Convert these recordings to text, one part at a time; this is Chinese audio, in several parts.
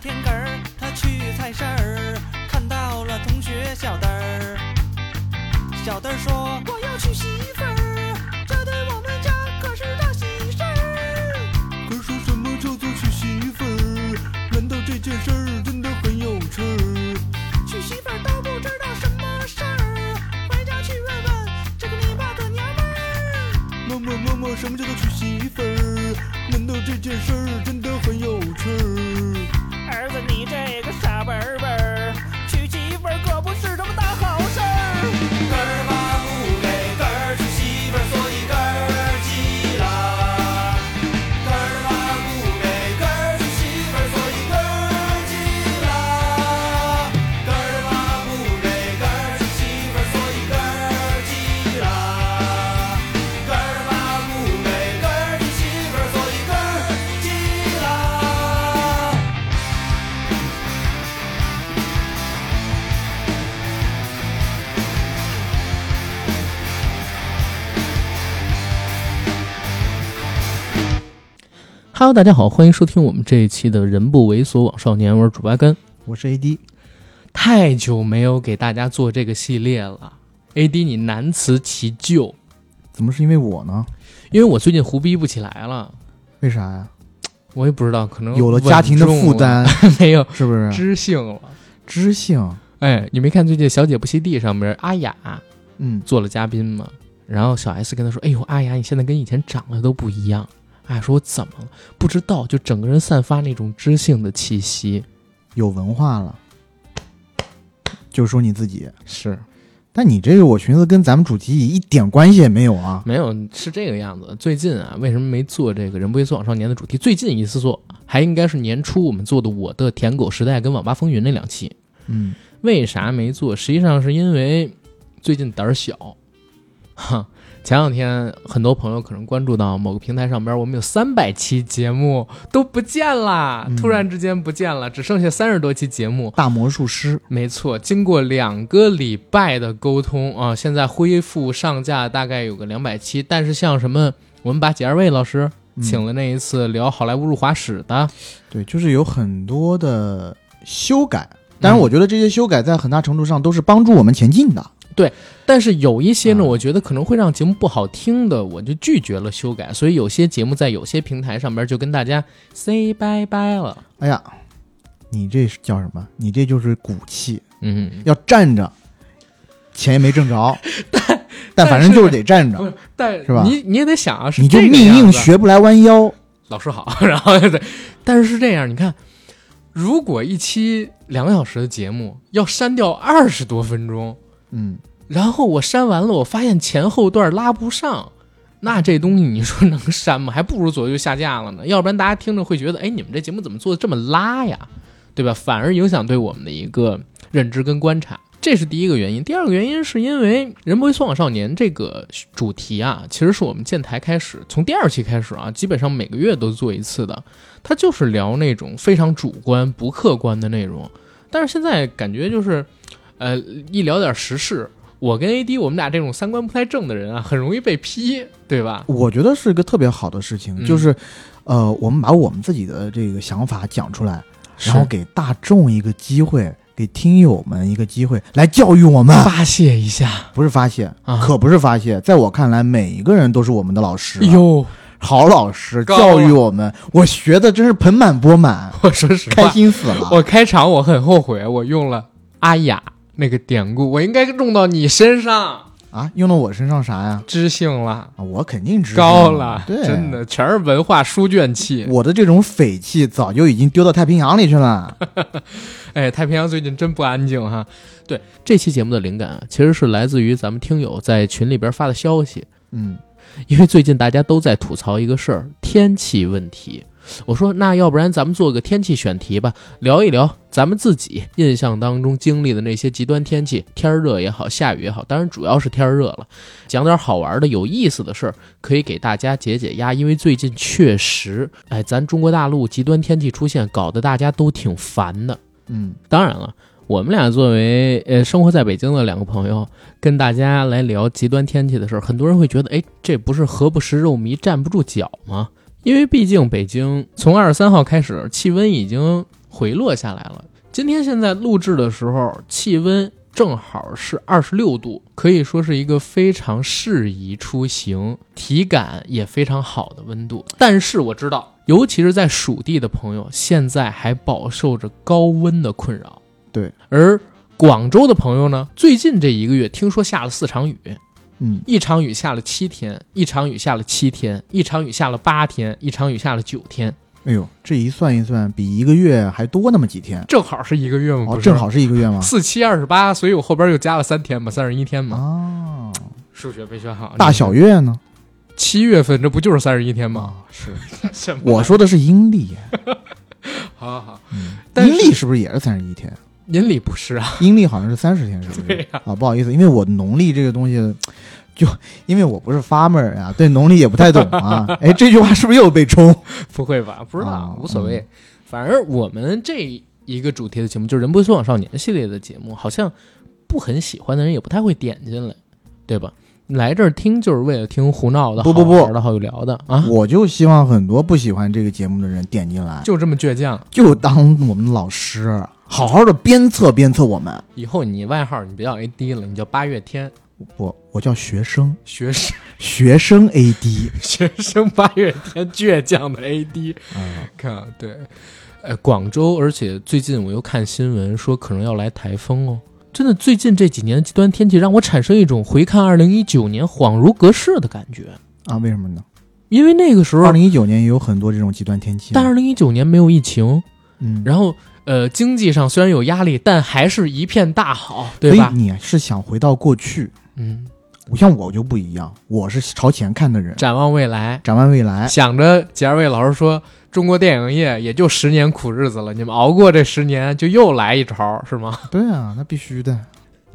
天个儿，他去菜市儿，看到了同学小灯儿。小灯儿说：“我要娶媳妇儿，这对我们家可是大喜事儿。”可说什么叫做娶媳妇儿？难道这件事儿真的很有趣儿？娶媳妇儿都不知道什么事儿，回家去问问这个你爸的娘们儿。妈妈妈妈，什么叫做娶媳妇儿？难道这件事儿真的很有趣儿？你这个傻笨笨儿，娶媳妇儿可不是哈喽，大家好，欢迎收听我们这一期的《人不猥琐枉少年》，我是主八根。我是 AD，太久没有给大家做这个系列了，AD 你难辞其咎，怎么是因为我呢？因为我最近胡逼不起来了，为啥呀？我也不知道，可能有了家庭的负担，没有是不是？知性了。知性，哎，你没看最近《小姐不吸地》上面阿雅嗯，做了嘉宾吗？然后小 S 跟他说：“哎呦，阿雅，你现在跟以前长得都不一样。”阿雅说：“我怎么了？不知道，就整个人散发那种知性的气息。有文化了，就说你自己。是但你这个，我寻思跟咱们主题一点关系也没有啊。没有是这个样子。最近啊，为什么没做这个“人不猥琐往少年”的主题？最近一次做还应该是年初我们做的《我的舔狗时代》跟《网吧风云》那两期。嗯，为啥没做？实际上是因为最近胆儿小。哈，前两天很多朋友可能关注到某个平台上边，我们有三百期节目都不见啦，嗯突然之间不见了，只剩下三十多期节目。大魔术师，没错，经过两个礼拜的沟通啊，现在恢复上架大概有个两百期。但是像什么，我们把几二位老师嗯请了那一次聊好莱坞入华史的，对，就是有很多的修改。当然，嗯我觉得这些修改在很大程度上都是帮助我们前进的。但是有一些呢，啊我觉得可能会让节目不好听的，我就拒绝了修改。所以有些节目在有些平台上边就跟大家 say 拜拜了。哎呀，你这是叫什么？你这就是骨气，嗯，要站着，钱也没挣着，但但反正就是得站着，但是吧你你也得想啊，是你就这个命硬学不来弯腰。老师好，然后对，但是是这样，你看，如果一期两个小时的节目要删掉二十多分钟，嗯，然后我删完了，我发现前后段拉不上，那这东西你说能删吗？还不如左右下架了呢。要不然大家听着会觉得，哎，你们这节目怎么做的这么拉呀？对吧？反而影响对我们的一个认知跟观察。这是第一个原因。第二个原因是因为“人不为所往少年”这个主题啊，其实是我们建台开始，从第二期开始啊，基本上每个月都做一次的。它就是聊那种非常主观、不客观的内容。但是现在感觉就是，呃，一聊点时事，我跟 AD 我们俩这种三观不太正的人啊，很容易被批，对吧？我觉得是一个特别好的事情，嗯就是，呃，我们把我们自己的这个想法讲出来，然后给大众一个机会，给听友们一个机会来教育我们，发泄一下。不是发泄，啊可不是发泄。在我看来，每一个人都是我们的老师啊，哟，好老师教育我们，我学的真是盆满钵满，我说实话开，心死了。我开场我很后悔，我用了阿雅那个典故，我应该用到你身上，啊，用到我身上啥呀？知性了，啊，我肯定知高了，对，真的全是文化书卷气。我的这种匪气早就已经丢到太平洋里去了。哎，太平洋最近真不安静哈。对，这期节目的灵感啊，其实是来自于咱们听友在群里边发的消息。嗯，因为最近大家都在吐槽一个事儿，天气问题。我说，那要不然咱们做个天气选题吧，聊一聊咱们自己印象当中经历的那些极端天气，天儿热也好，下雨也好，当然主要是天儿热了。讲点好玩的、有意思的事儿，可以给大家解解压。因为最近确实，哎，咱中国大陆极端天气出现，搞得大家都挺烦的。嗯，当然了，我们俩作为呃生活在北京的两个朋友，跟大家来聊极端天气的事儿，很多人会觉得，哎，这不是何不食肉糜站不住脚吗？因为毕竟北京从二十三号开始，气温已经回落下来了。今天现在录制的时候，气温正好是二十六度，可以说是一个非常适宜出行、体感也非常好的温度。但是我知道，尤其是在蜀地的朋友，现在还饱受着高温的困扰。对，而广州的朋友呢，最近这一个月听说下了四场雨，嗯，一场雨下了七天，一场雨下了七天，一场雨下了八天，一场雨下了九天，哎呦，这一算一算，比一个月还多那么几天，正好是一个月吗？哦，正好是一个月吗？四七二十八，所以我后边又加了三天嘛，三十一天嘛。哦，数学没学好，大小月呢？七月份这不就是三十一天吗？啊，是 什么我说的是阴历，好好好，嗯，但阴历是不是也是三十一天？阴历不是啊，阴历好像是三十天，是不是？啊，不好意思，因为我农历这个东西，就因为我不是 farmer 呀、对农历也不太懂啊。哎，这句话是不是又被冲？不会吧？不知道，啊无所谓。反正我们这一个主题的节目就是《人不说往少年》系列的节目，好像不很喜欢的人也不太会点进来，对吧？来这儿听就是为了听胡闹的、不不不好玩的、好有聊的啊，我就希望很多不喜欢这个节目的人点进来，就这么倔强。就当我们老师，好好的鞭策鞭策我们。以后你外号你别叫 AD 了，你叫八月天，我我叫学生，学生。学生 AD 学生八月天倔强的 AD。嗯，看啊，对，呃，广州，而且最近我又看新闻说可能要来台风哦。真的，最近这几年的极端天气让我产生一种回看二零一九年恍如隔世的感觉，啊，为什么呢？因为那个时候二，零一九年也有很多这种极端天气，但二零一九年没有疫情，嗯，然后呃，经济上虽然有压力，但还是一片大好，对吧？你是想回到过去，嗯，像我就不一样，我是朝前看的人，展望未来，展望未来。想着杰二位老师说，中国电影业也就十年苦日子了，你们熬过这十年，就又来一朝，是吗？对啊，那必须的。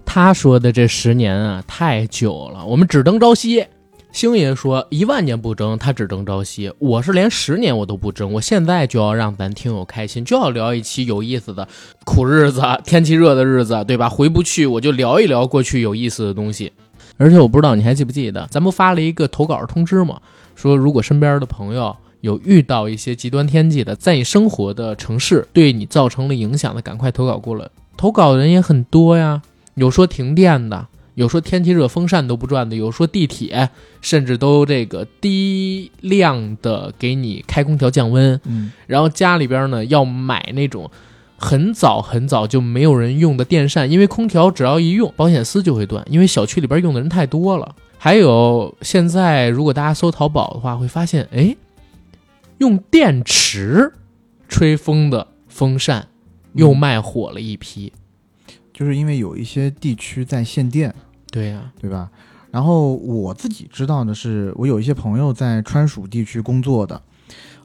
他说的这十年啊，太久了，我们只争朝夕。星爷说一万年不争，他只争朝夕。我是连十年我都不争，我现在就要让咱听友开心，就要聊一期有意思的苦日子、天气热的日子，对吧？回不去，我就聊一聊过去有意思的东西。而且我不知道你还记不记得，咱不发了一个投稿通知吗？说如果身边的朋友有遇到一些极端天气的，在你生活的城市对你造成了影响的，赶快投稿过来。投稿的人也很多呀，有说停电的，有说天气热风扇都不转的，有说地铁甚至都这个低量的给你开空调降温，嗯，然后家里边呢要买那种很早很早就没有人用的电扇，因为空调只要一用，保险丝就会断，因为小区里边用的人太多了。还有现在如果大家搜淘宝的话，会发现，哎，用电池吹风的风扇又卖火了一批。就是因为有一些地区在限电，对呀、对吧？然后我自己知道的是，我有一些朋友在川蜀地区工作的，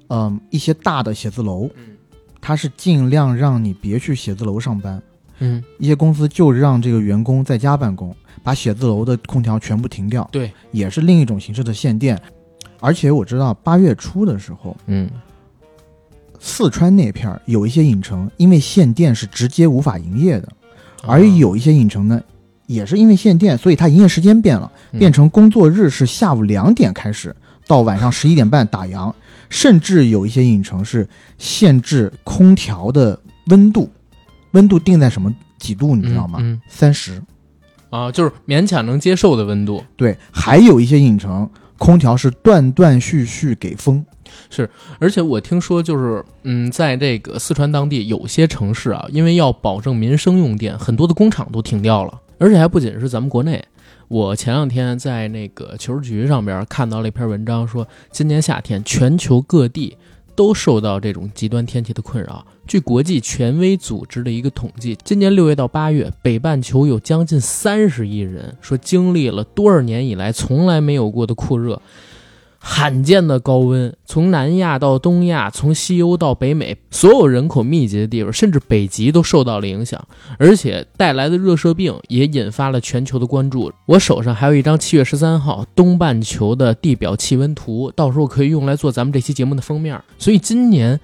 嗯，一些大的写字楼，嗯。它是尽量让你别去写字楼上班，嗯，一些公司就让这个员工在家办公，把写字楼的空调全部停掉，对，也是另一种形式的限电。而且我知道八月初的时候，嗯，四川那片儿有一些影城因为限电是直接无法营业的，啊而有一些影城呢，也是因为限电，所以它营业时间变了，嗯。变成工作日是下午两点开始，到晚上十一点半打烊，甚至有一些影城是限制空调的温度，温度定在什么几度，你知道吗？嗯三十、嗯啊，就是勉强能接受的温度。对，还有一些影城空调是断断续续给风，是而且我听说，就是嗯，在这个四川当地有些城市啊，因为要保证民生用电，很多的工厂都停掉了。而且还不仅是咱们国内，我前两天在那个球局上边看到了一篇文章，说今年夏天全球各地都受到这种极端天气的困扰。据国际权威组织的一个统计，今年六月到八月，北半球有将近三十亿人说经历了多少年以来从来没有过的酷热。罕见的高温，从南亚到东亚，从西欧到北美，所有人口密集的地方，甚至北极都受到了影响，而且带来的热射病也引发了全球的关注。我手上还有一张七月十三号东半球的地表气温图，到时候可以用来做咱们这期节目的封面。所以今年，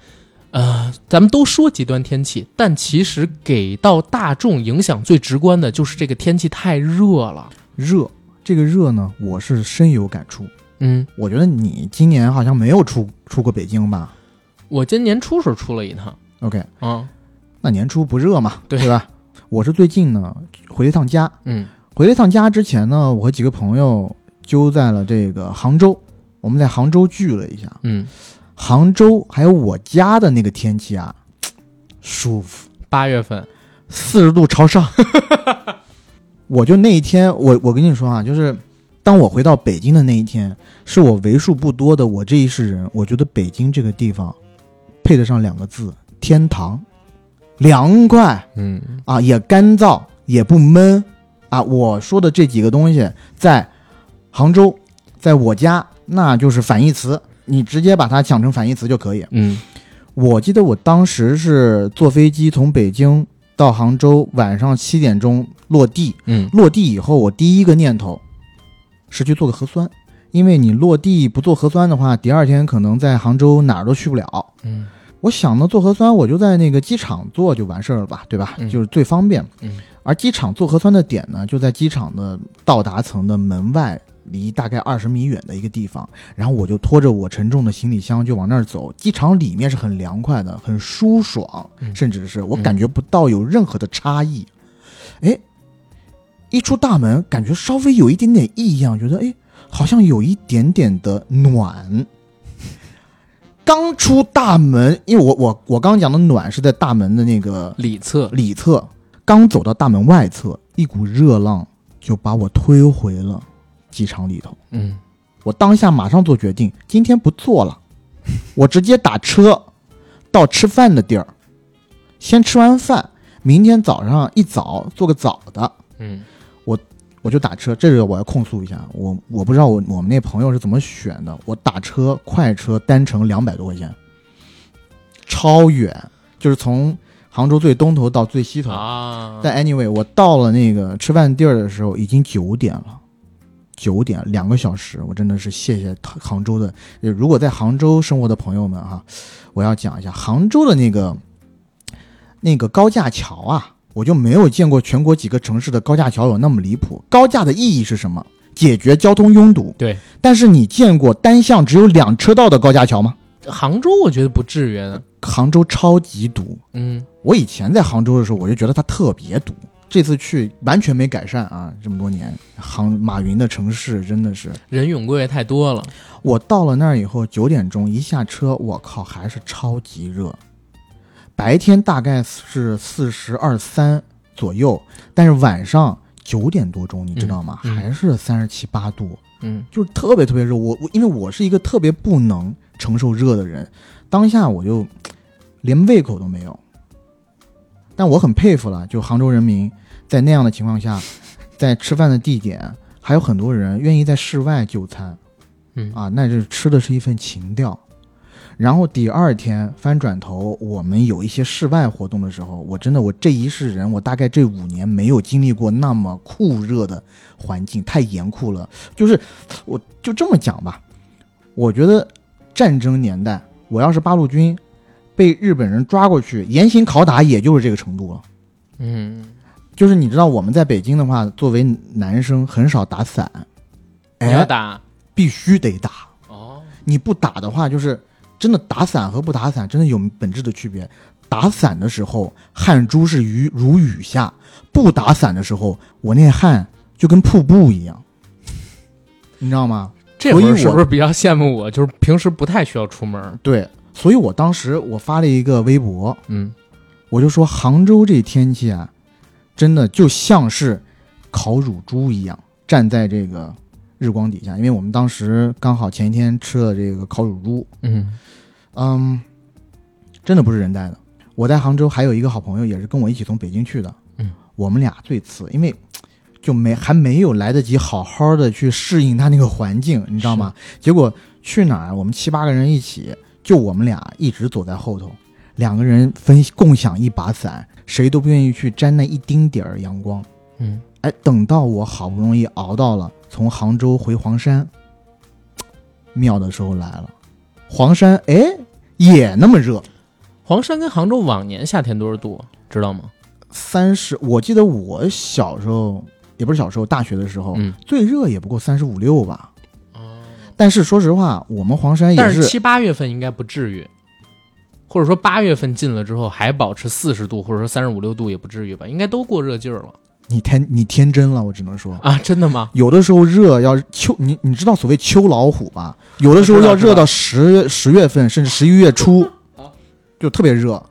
呃，咱们都说极端天气，但其实给到大众影响最直观的就是这个天气太热了。热。这个热呢，我是深有感触。嗯，我觉得你今年好像没有出出过北京吧我今年初时候出了一趟。？OK，嗯，那年初不热嘛，对吧？我是最近呢回了一趟家，嗯回了一趟家之前呢，我和几个朋友揪在了这个杭州，我们在杭州聚了一下。嗯，杭州还有我家的那个天气啊，舒服，八月份，四十度朝上。我就那一天，我我跟你说啊，就是当我回到北京的那一天，是我为数不多的我这一世人，我觉得北京这个地方配得上两个字：天堂，凉快。嗯啊，也干燥，也不闷啊。我说的这几个东西，在杭州，在我家，那就是反义词，你直接把它想成反义词就可以。嗯我记得我当时是坐飞机从北京到杭州，晚上七点钟落地。嗯落地以后，我第一个念头是去做个核酸，因为你落地不做核酸的话，第二天可能在杭州哪儿都去不了。嗯我想呢，做核酸我就在那个机场做就完事儿了吧，对吧？嗯就是最方便。嗯而机场做核酸的点呢，就在机场的到达层的门外，离大概二十米远的一个地方。然后我就拖着我沉重的行李箱就往那儿走。机场里面是很凉快的，很舒爽，嗯甚至是我感觉不到有任何的差异。哎、一出大门，感觉稍微有一点点异样，觉得哎，好像有一点点的暖。刚出大门，因为我我我刚讲的暖是在大门的那个里侧，里侧，刚走到大门外侧，一股热浪就把我推回了机场里头。嗯。我当下马上做决定，今天不做了，我直接打车到吃饭的地儿，先吃完饭，明天早上一早做个早的，嗯我就打车。这个我要控诉一下，我我不知道我我们那朋友是怎么选的，我打车快车单程两百多块钱，超远，就是从杭州最东头到最西头。啊，但 anyway，我到了那个吃饭地儿的时候，已经九点了，九点两个小时，我真的是谢谢杭州的。呃如果在杭州生活的朋友们哈、我要讲一下杭州的那个那个高架桥啊，我就没有见过全国几个城市的高架桥有那么离谱。高架的意义是什么？解决交通拥堵。对，但是你见过单向只有两车道的高架桥吗？杭州我觉得不至于的，杭州超级堵，嗯我以前在杭州的时候，我就觉得它特别堵。这次去完全没改善啊！这么多年，杭马云的城市真的是，人涌过也太多了，我到了那儿以后，九点钟一下车，我靠，还是超级热。白天大概是四十二三左右，但是晚上九点多钟，你知道吗？嗯嗯还是三十七八度，嗯就是特别特别热。我我因为我是一个特别不能承受热的人，当下我就连胃口都没有。但我很佩服了，就杭州人民在那样的情况下，在吃饭的地点还有很多人愿意在室外就餐嗯啊，那就是吃的是一份情调。然后第二天翻转头，我们有一些室外活动的时候，我真的我这一世人，我大概这五年没有经历过那么酷热的环境，太严酷了。就是我就这么讲吧，我觉得战争年代，我要是八路军被日本人抓过去严刑拷打，也就是这个程度了。嗯就是你知道我们在北京的话，作为男生很少打伞，你要哎，打必须得打。哦，你不打的话，就是真的打伞和不打伞真的有本质的区别。打伞的时候，汗珠是雨如雨下；不打伞的时候，我那汗就跟瀑布一样，你知道吗？这会儿所以我是不是比较羡慕我？就是平时不太需要出门，对，所以我当时我发了一个微博，嗯我就说杭州这天气啊，真的就像是烤乳猪一样，站在这个日光底下。因为我们当时刚好前一天吃了这个烤乳猪，嗯嗯，真的不是人带的。我在杭州还有一个好朋友，也是跟我一起从北京去的，嗯，我们俩最次，因为就没还没有来得及好好的去适应他那个环境，你知道吗？结果去哪儿，我们七八个人一起，就我们俩一直走在后头，两个人分共享一把伞，谁都不愿意去沾那一丁点儿阳光。嗯，哎，等到我好不容易熬到了从杭州回黄山，妙的时候来了，黄山哎也那么热，黄山跟杭州往年夏天多少度，知道吗？三十，我记得我小时候也不是小时候，大学的时候、嗯，最热也不过三十五六吧。哦，但是说实话，我们黄山也是七八月份应该不至于，或者说八月份进了之后还保持四十度，或者说三十五六度也不至于吧，应该都过热劲儿了你天你天真了，我只能说。啊！真的吗？有的时候热要秋，你你知道所谓秋老虎吧？有的时候要热到十月十月份，甚至十一月初，就特别热。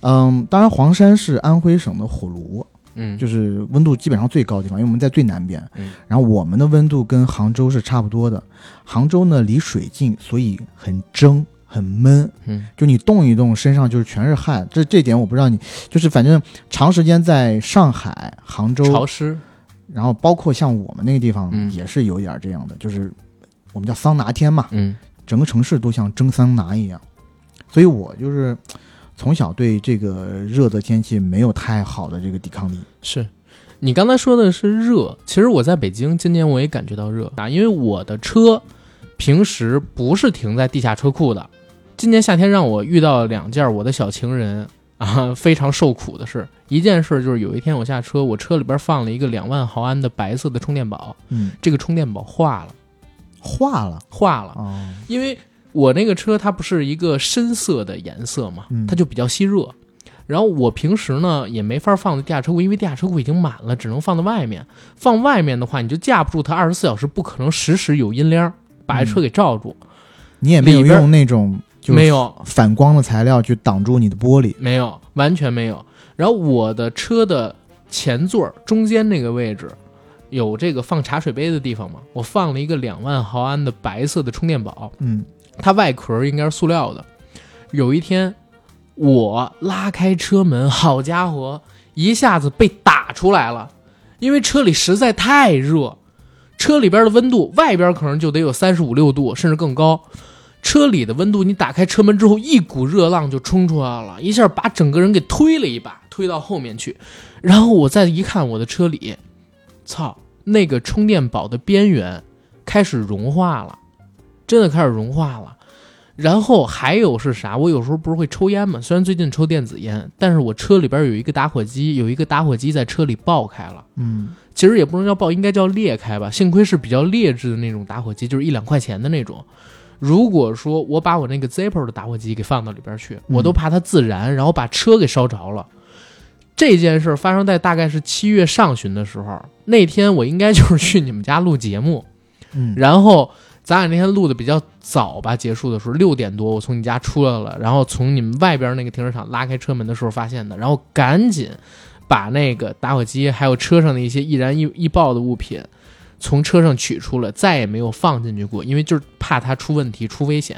嗯，当然黄山是安徽省的火炉，嗯，就是温度基本上最高的地方，因为我们在最南边。嗯，然后我们的温度跟杭州是差不多的。杭州呢离水近，所以很蒸很闷。嗯，就你动一动，身上就是全是汗。这这点我不知道你，就是反正长时间在上海、杭州潮湿，然后包括像我们那个地方嗯也是有点这样的，就是我们叫桑拿天嘛，嗯整个城市都像蒸桑拿一样。所以我就是从小对这个热的天气没有太好的这个抵抗力。是你刚才说的是热，其实我在北京今年我也感觉到热啊，因为我的车平时不是停在地下车库的，今年夏天让我遇到两件我的小情人啊非常受苦的事。一件事就是有一天我下车，我车里边放了一个两万毫安的白色的充电宝，嗯，这个充电宝化了，化了化了，哦，因为我那个车它不是一个深色的颜色嘛嗯，它就比较吸热。然后我平时呢也没法放在地下车库，因为地下车库已经满了，只能放在外面。放外面的话，你就架不住它二十四小时不可能时时有阴凉，把这车给罩住。你也没有用那种就没有，反光的材料去挡住你的玻璃。没有，完全没有。然后我的车的前座中间那个位置有这个放茶水杯的地方嘛，我放了一个两万毫安的白色的充电宝。嗯，它外壳应该是塑料的。有一天，我拉开车门，好家伙，一下子被打出来了，因为车里实在太热，车里边的温度，外边可能就得有三十五六度，甚至更高。车里的温度，你打开车门之后，一股热浪就冲出来了，一下把整个人给推了一把，推到后面去。然后我再一看我的车里，操，那个充电宝的边缘开始融化了，真的开始融化了。然后还有是啥？我有时候不是会抽烟嘛，虽然最近抽电子烟，但是我车里边有一个打火机，有一个打火机在车里爆开了。嗯，其实也不能叫爆，应该叫裂开吧。幸亏是比较劣质的那种打火机，就是一两块钱的那种。如果说我把我那个 Zippo 的打火机给放到里边去，我都怕它自燃，然后把车给烧着了。这件事发生在大概是七月上旬的时候，那天我应该就是去你们家录节目，嗯，然后咱俩那天录的比较早吧，结束的时候六点多，我从你家出来了，然后从你们外边那个停车场拉开车门的时候发现的，然后赶紧把那个打火机还有车上的一些易燃易易爆的物品从车上取出了，再也没有放进去过，因为就是怕它出问题、出危险。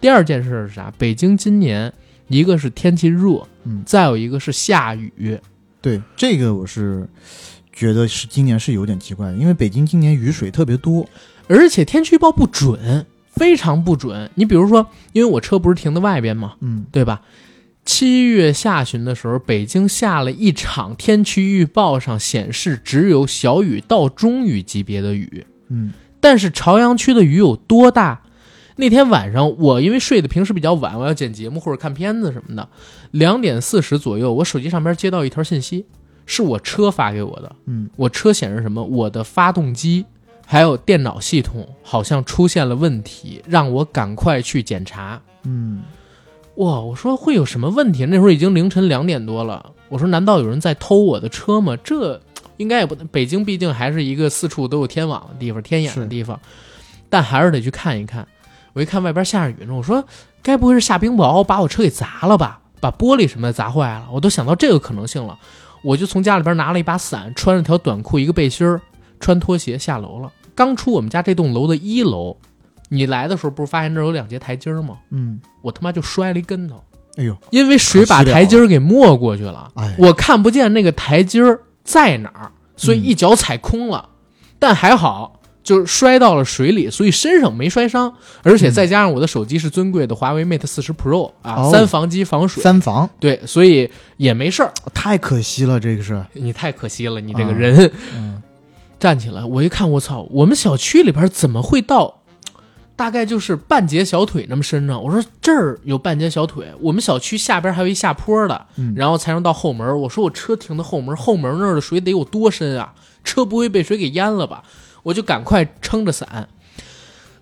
第二件事是啥？北京今年一个是天气热，嗯再有一个是下雨，对，这个我是觉得是今年是有点奇怪的，因为北京今年雨水特别多。而且天气预报不准，非常不准。你比如说，因为我车不是停在外边嘛，嗯，对吧？七月下旬的时候，北京下了一场天气预报上显示只有小雨到中雨级别的雨，嗯，但是朝阳区的雨有多大？那天晚上我因为睡得平时比较晚，我要剪节目或者看片子什么的，两点四十左右，我手机上边接到一条信息，是我车发给我的。嗯，我车显示什么？我的发动机还有电脑系统好像出现了问题，让我赶快去检查。嗯，哇，我说会有什么问题？那时候已经凌晨两点多了。我说难道有人在偷我的车吗？这应该也不，北京毕竟还是一个四处都有天网的地方、天眼的地方，但还是得去看一看。我一看外边下着雨呢，我说该不会是下冰雹把我车给砸了吧？把玻璃什么的砸坏了？我都想到这个可能性了。我就从家里边拿了一把伞，穿了条短裤、一个背心儿，穿拖鞋下楼了。刚出我们家这栋楼的一楼，你来的时候不是发现这儿有两节台阶儿吗？嗯，我他妈就摔了一跟头，哎呦，因为水把台阶儿给没过去了，哎，我看不见那个台阶儿在哪儿，所以一脚踩空了。但还好，就是摔到了水里，所以身上没摔伤，而且再加上我的手机是尊贵的华为 Mate 四十 Pro 啊，哦。三防机防水，三防。对，所以也没事儿。太可惜了，这个是，你太可惜了，你这个啊。人。嗯，站起来，我一看，我操，我们小区里边怎么会到？大概就是半截小腿那么深呢。我说这儿有半截小腿，我们小区下边还有一下坡的，嗯然后才能到后门。我说我车停的后门，后门那儿的水得有多深啊？车不会被水给淹了吧？我就赶快撑着伞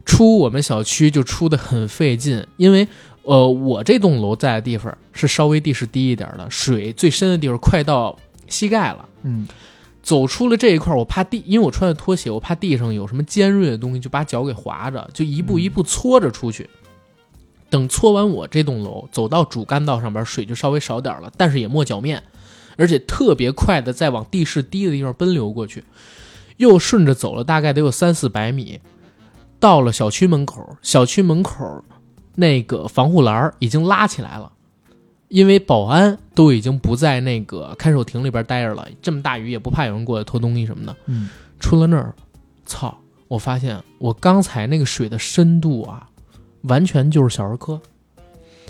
出我们小区，就出的很费劲，因为呃，我这栋楼在的地方是稍微地势低一点的，水最深的地方快到膝盖了。嗯走出了这一块，我怕地，因为我穿的拖鞋，我怕地上有什么尖锐的东西，就把脚给划着，就一步一步搓着出去。等搓完我这栋楼，走到主干道上边，水就稍微少点了，但是也没脚面，而且特别快的在往地势低的地方奔流过去，又顺着走了大概得有三四百米，到了小区门口，小区门口那个防护栏已经拉起来了。因为保安都已经不在那个看守亭里边待着了，这么大雨也不怕有人过来偷东西什么的。嗯，出了那儿，操！我发现我刚才那个水的深度啊，完全就是小儿科。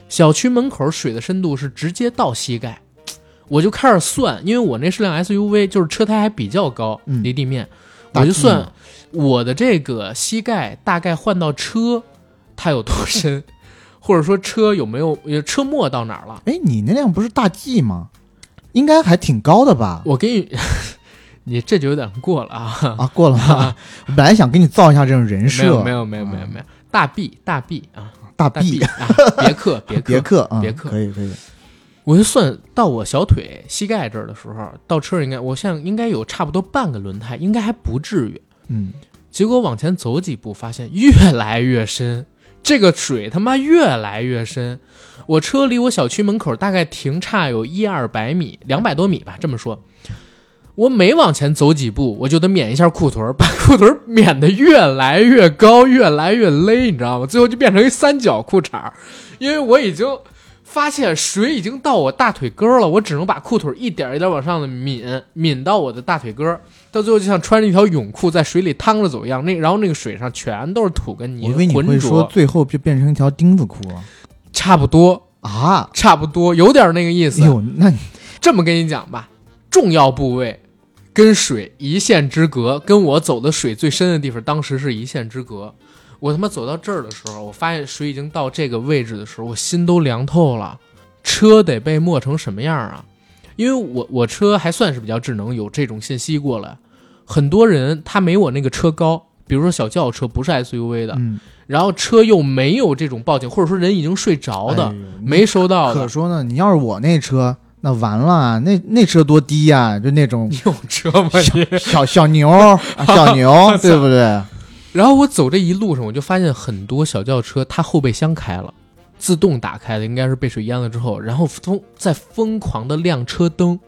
小区门口水的深度是直接到膝盖，我就开始算，因为我那是辆 SUV，就是车胎还比较高，嗯离地面，大我就算我的这个膝盖大概换到车，它有多深，或者说车有没有呃车末到哪儿了。哎，你那辆不是大 G 吗？应该还挺高的吧？我给你，你这就有点过了啊！啊，过了吗？我 本来想给你造一下这种人设，没有没有没有没有没有，大 B 大 B 啊，大大 B B 啊，别克别克别克啊，别克可以可以，我就算到我小腿膝盖这儿的时候，倒车应该我现在应该有差不多半个轮胎，应该还不至于。嗯，结果往前走几步，发现越来越深，这个水他妈越来越深。我车离我小区门口大概停差有一二百米，两百多米吧，这么说。我每往前走几步，我就得免一下裤腿儿，把裤腿儿免得越来越高，越来越勒，你知道吗？最后就变成一三角裤衩儿，因为我已经发现水已经到我大腿根儿了，我只能把裤腿儿一点一点往上的抿，抿到我的大腿根儿，到最后就像穿着一条泳裤在水里趟着走一样。那然后那个水上全都是土跟泥，我以为你浑会说浊，最后就变成一条钉子裤了差不多，啊！差不多，有点那个意思。那这么跟你讲吧，重要部位跟水一线之隔，跟我走的水最深的地方，当时是一线之隔。我他妈走到这儿的时候，我发现水已经到这个位置的时候，我心都凉透了。车得被没成什么样啊？因为我我车还算是比较智能，有这种信息过来。很多人他没我那个车高，比如说小轿车不是 SUV 的，嗯，然后车又没有这种报警，或者说人已经睡着的，哎没收到的。可说呢，你要是我那车，那完了，那那车多低呀、就那种你有车吗你？小小牛啊小牛，对不对？然后我走这一路上，我就发现很多小轿车它后备箱开了，自动打开的，应该是被水淹了之后，然后疯在疯狂的亮车灯。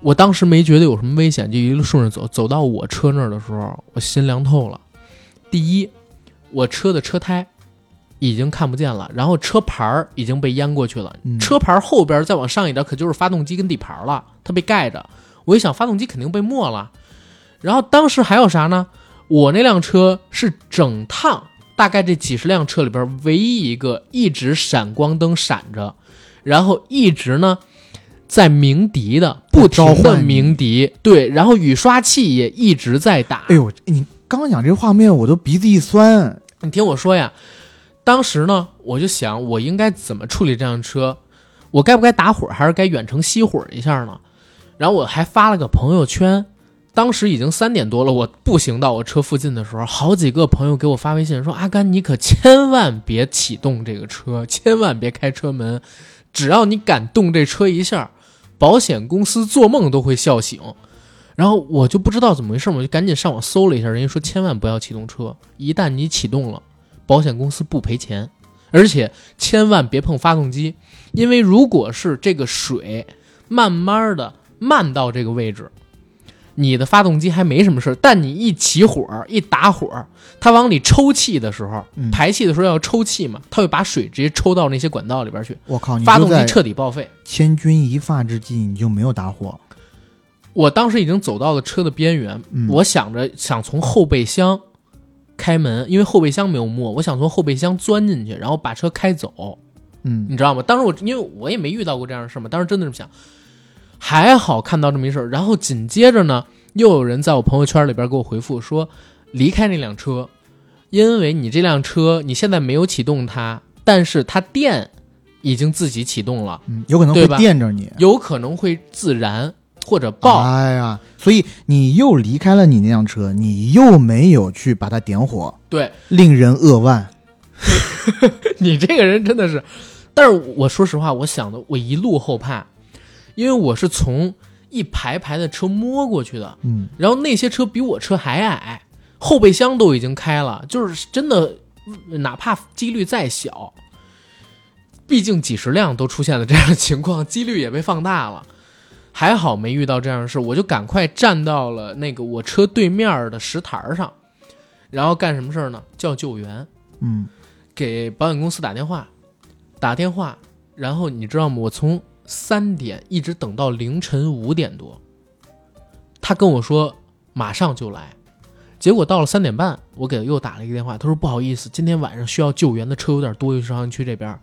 我当时没觉得有什么危险，就一路顺着走，走到我车那儿的时候，我心凉透了。第一，我车的车胎已经看不见了，然后车牌儿已经被淹过去了，嗯车牌儿后边再往上一点，可就是发动机跟底盘了，它被盖着。我一想，发动机肯定被没了。然后当时还有啥呢？我那辆车是整趟大概这几十辆车里边唯一一个一直闪光灯闪着，然后一直呢在鸣笛的，不停的召唤鸣笛，对，然后雨刷器也一直在打。哎呦，你刚讲这画面，我都鼻子一酸。你听我说呀，当时呢，我就想我应该怎么处理这辆车，我该不该打火，还是该远程熄火一下呢？然后我还发了个朋友圈，当时已经三点多了，我步行到我车附近的时候，好几个朋友给我发微信说：“阿甘，你可千万别启动这个车，千万别开车门，只要你敢动这车一下，保险公司做梦都会笑醒。”然后我就不知道怎么回事，我就赶紧上网搜了一下，人家说千万不要启动车，一旦你启动了，保险公司不赔钱，而且千万别碰发动机，因为如果是这个水慢慢的漫到这个位置，你的发动机还没什么事儿，但你一起火一打火，它往里抽气的时候，嗯排气的时候要抽气嘛，它会把水直接抽到那些管道里边去，我靠，你发动机彻底报废。千钧一发之际，你就没有打火？我当时已经走到了车的边缘，嗯我想着想从后备箱开门，因为后备箱没有墨，我想从后备箱钻进去，然后把车开走，嗯，你知道吗？当时我因为我也没遇到过这样的事嘛，当时真的是想，还好看到这么一事儿，然后紧接着呢，又有人在我朋友圈里边给我回复说，离开那辆车，因为你这辆车你现在没有启动它，但是它电已经自己启动了，嗯，有可能会对吧电着你。有可能会自燃或者爆。哎呀，所以你又离开了你那辆车，你又没有去把它点火，对，令人扼腕。你这个人真的是，但是我说实话，我想的我一路后怕，因为我是从一排排的车摸过去的，嗯，然后那些车比我车还矮，后备箱都已经开了，就是真的，哪怕几率再小，毕竟几十辆都出现了这样的情况，几率也被放大了。还好没遇到这样的事，我就赶快站到了那个我车对面的石台上，然后干什么事儿呢？叫救援。嗯，给保险公司打电话，打电话，然后你知道吗？我从三点一直等到凌晨五点多，他跟我说马上就来，结果到了三点半，我给他又打了一个电话，他说不好意思，今天晚上需要救援的车有点多，尤其是朝阳区这边，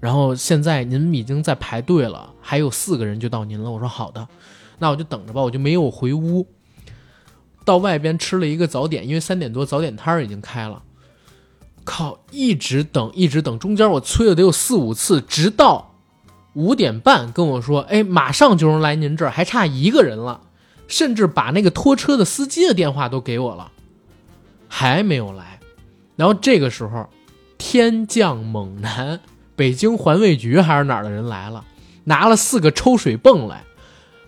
然后现在您已经在排队了，还有四个人就到您了。我说好的，那我就等着吧，我就没有回屋，到外边吃了一个早点，因为三点多早点摊儿已经开了。靠，一直等，一直等，中间我催了得有四五次，直到五点半跟我说，哎，马上就能来您这儿，还差一个人了，甚至把那个拖车的司机的电话都给我了，还没有来。然后这个时候，天降猛男，北京环卫局还是哪儿的人来了，拿了四个抽水泵来，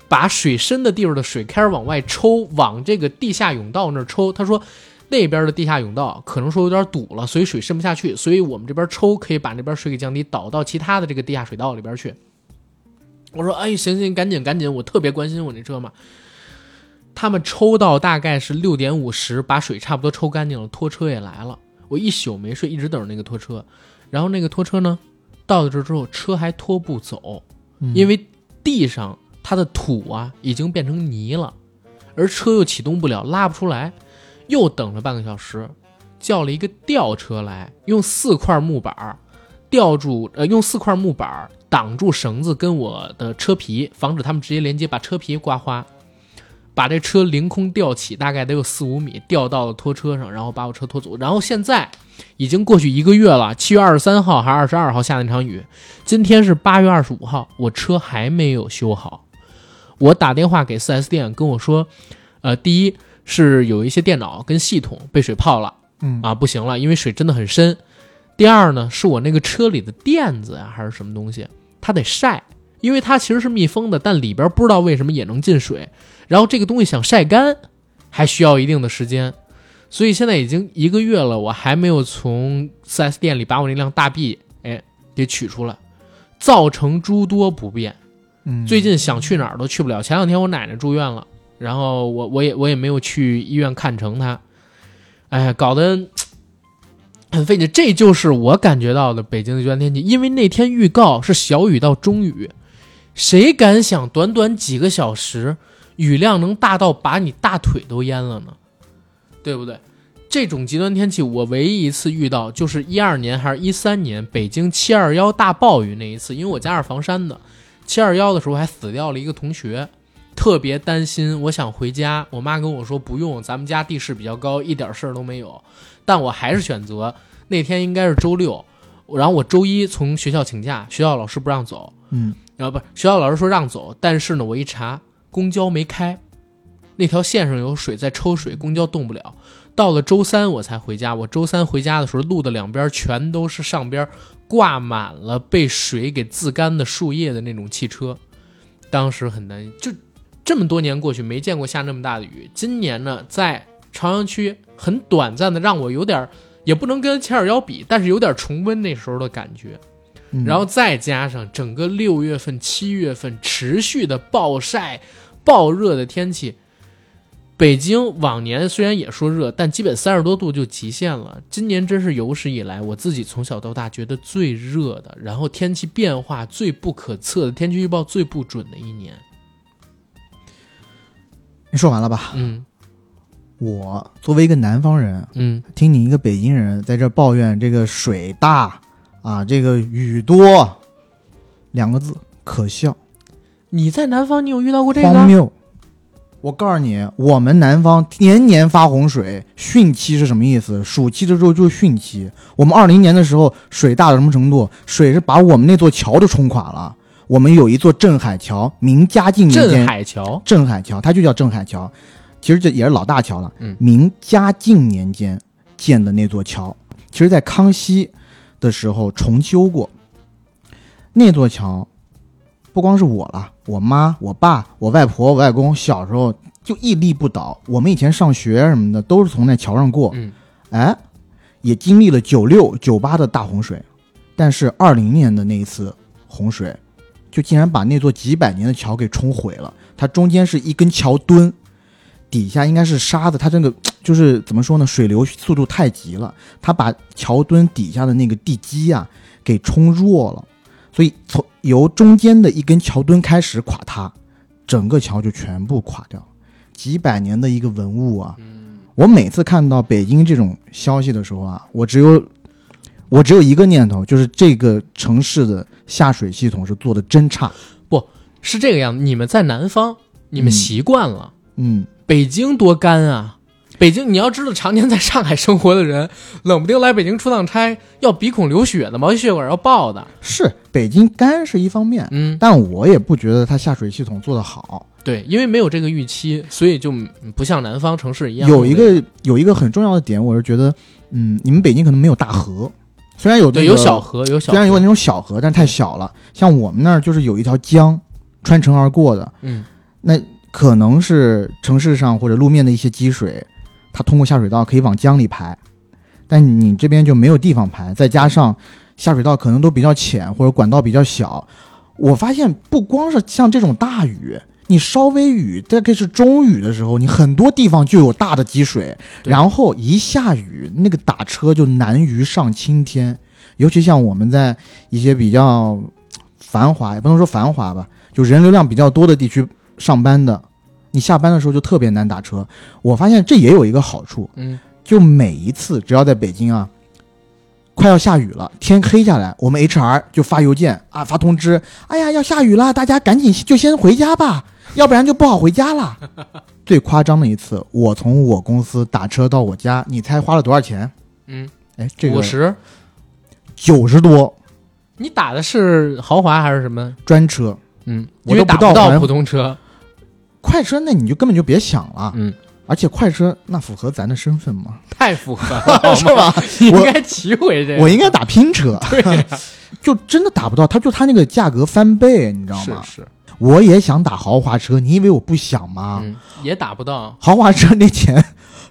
把水深的地方的水开始往外抽，往这个地下甬道那儿抽。他说。那边的地下甬道可能说有点堵了，所以水渗不下去，所以我们这边抽可以把那边水给降低，导到其他的这个地下水道里边去。我说，哎，行行，赶紧赶紧，我特别关心我那车嘛。他们抽到大概是六点五十，把水差不多抽干净了，拖车也来了。我一宿没睡，一直等着那个拖车。然后那个拖车呢，到了这之后，车还拖不走，因为地上它的土啊已经变成泥了，而车又启动不了，拉不出来。又等了半个小时，叫了一个吊车来，用四块木板吊住，呃，用四块木板挡住绳子跟我的车皮，防止他们直接连接，把车皮刮花，把这车凌空吊起，大概得有四五米，吊到了拖车上，然后把我车拖走。然后现在已经过去一个月了，七月二十三号还是二十二号下那场雨，今天是八月二十五号，我车还没有修好。我打电话给 4S 店，跟我说，呃，第一。是有一些电脑跟系统被水泡了，嗯啊，不行了，因为水真的很深。第二呢，是我那个车里的垫子呀，还是什么东西，它得晒，因为它其实是密封的，但里边不知道为什么也能进水。然后这个东西想晒干，还需要一定的时间，所以现在已经一个月了，我还没有从 4S 店里把我那辆大 B 哎给取出来，造成诸多不便。嗯，最近想去哪儿都去不了。前两天我奶奶住院了。然后我我也我也没有去医院看成他，哎呀，搞得很费劲。这就是我感觉到的北京的极端天气，因为那天预告是小雨到中雨，谁敢想短短几个小时雨量能大到把你大腿都淹了呢？对不对？这种极端天气我唯一一次遇到就是一二年还是一三年北京七二幺大暴雨那一次，因为我家是房山的，七二幺的时候还死掉了一个同学。特别担心，我想回家。我妈跟我说不用，咱们家地势比较高，一点事儿都没有。但我还是选择那天应该是周六，然后我周一从学校请假，学校老师不让走。嗯，然后不是，学校老师说让走，但是呢，我一查公交没开，那条线上有水在抽水，公交动不了。到了周三我才回家。我周三回家的时候，路的两边全都是上边挂满了被水给自干的树叶的那种汽车，当时很担心，就。这么多年过去，没见过下那么大的雨。今年呢，在朝阳区很短暂的让我有点，也不能跟七二幺比，但是有点重温那时候的感觉。然后再加上整个六月份、七月份持续的暴晒、暴热的天气，北京往年虽然也说热，但基本三十多度就极限了。今年真是有史以来我自己从小到大觉得最热的，然后天气变化最不可测的，天气预报最不准的一年。你说完了吧？嗯，我作为一个南方人，嗯，听你一个北京人在这抱怨这个水大啊，这个雨多，两个字可笑。你在南方，你有遇到过这个？荒谬！我告诉你，我们南方年年发洪水，汛期是什么意思？暑期的时候就是汛期。我们二零年的时候水大到什么程度？水是把我们那座桥都冲垮了。我们有一座镇海桥，明嘉靖年间。镇海桥，镇海桥，它就叫镇海桥，其实这也是老大桥了。嗯，明嘉靖年间建的那座桥，其实，在康熙的时候重修过。那座桥，不光是我了，我妈、我爸、我外婆、我外公小时候就屹立不倒。我们以前上学什么的都是从那桥上过，嗯，哎，也经历了九六、九八的大洪水，但是二零年的那一次洪水，就竟然把那座几百年的桥给冲毁了。它中间是一根桥墩，底下应该是沙子，它这个 就是怎么说呢？水流速度太急了，它把桥墩底下的那个地基啊给冲弱了，所以从由中间的一根桥墩开始垮塌，整个桥就全部垮掉。几百年的一个文物啊，我每次看到北京这种消息的时候啊，我只有我只有一个念头，就是这个城市的下水系统是做的真差。不是这个样子。你们在南方，你们嗯习惯了，嗯，北京多干啊！北京，你要知道，常年在上海生活的人，冷不丁来北京出趟差，要鼻孔流血的，毛细血管要爆的。是北京干是一方面，嗯，但我也不觉得它下水系统做得好。对，因为没有这个预期，所以就不像南方城市一样。有一个有一个很重要的点，我是觉得，嗯，你们北京可能没有大河，虽然有、这对个、有小河，有小河虽然有那种小河，但是太小了。像我们那儿就是有一条江穿城而过的，嗯，那可能是城市上或者路面的一些积水，它通过下水道可以往江里排，但你这边就没有地方排，再加上下水道可能都比较浅或者管道比较小。我发现不光是像这种大雨，你稍微雨，大概是中雨的时候，你很多地方就有大的积水，然后一下雨，那个打车就难于上青天。尤其像我们在一些比较繁华，也不能说繁华吧，就人流量比较多的地区上班的，你下班的时候就特别难打车。我发现这也有一个好处，嗯，就每一次只要在北京啊，快要下雨了，天黑下来，我们 HR 就发邮件啊，发通知，哎呀，要下雨了，大家赶紧就先回家吧，要不然就不好回家了。最夸张的一次，我从我公司打车到我家，你猜花了多少钱？嗯，哎，这个五十。九十多你打的是豪华还是什么？专车，嗯，我都打到到普通车。快车那你就根本就别想了。嗯，而且快车那符合咱的身份吗？太符合了，是吧？你应该骑回这个。我应该打拼车，对，就真的打不到，他就他那个价格翻倍，你知道吗？是是，我也想打豪华车，你以为我不想吗？嗯，也打不到。豪华车那钱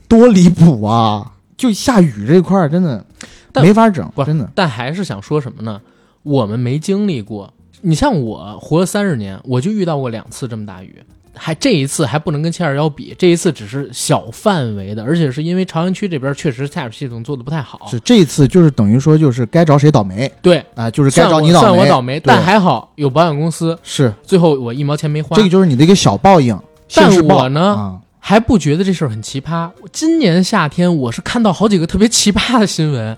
多离谱啊！就下雨这块儿真的没法整不，真的。但还是想说什么呢？我们没经历过。你像我活了三十年，我就遇到过两次这么大雨，还这一次还不能跟七二幺比，这一次只是小范围的，而且是因为朝阳区这边确实下水系统做的不太好。是这一次就是等于说就是该找谁倒霉对，啊、就是该找你倒霉，算我倒霉，但还好有保险公司，是最后我一毛钱没花。这个就是你的一个小报应。但现世报我呢啊，还不觉得这事儿很奇葩。今年夏天我是看到好几个特别奇葩的新闻，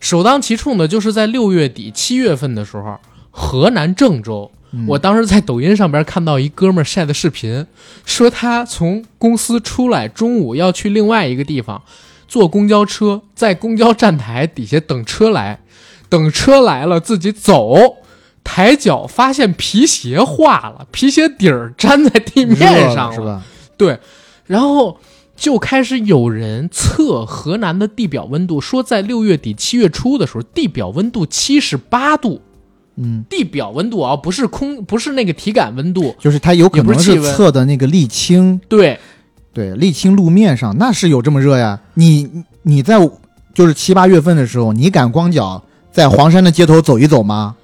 首当其冲的就是在六月底七月份的时候，河南郑州，嗯我当时在抖音上边看到一哥们儿晒的视频，说他从公司出来，中午要去另外一个地方，坐公交车，在公交站台底下等车来，等车来了自己走。抬脚发现皮鞋化了，皮鞋底儿粘在地面上了是吧？对，然后就开始有人测河南的地表温度，说在六月底七月初的时候，地表温度七十八度。嗯，地表温度啊，不是空，不是那个体感温度。就是它有可能是测的那个沥青，对，对，沥青路面上那是有这么热呀。你你在就是七八月份的时候，你敢光脚在黄山的街头走一走吗？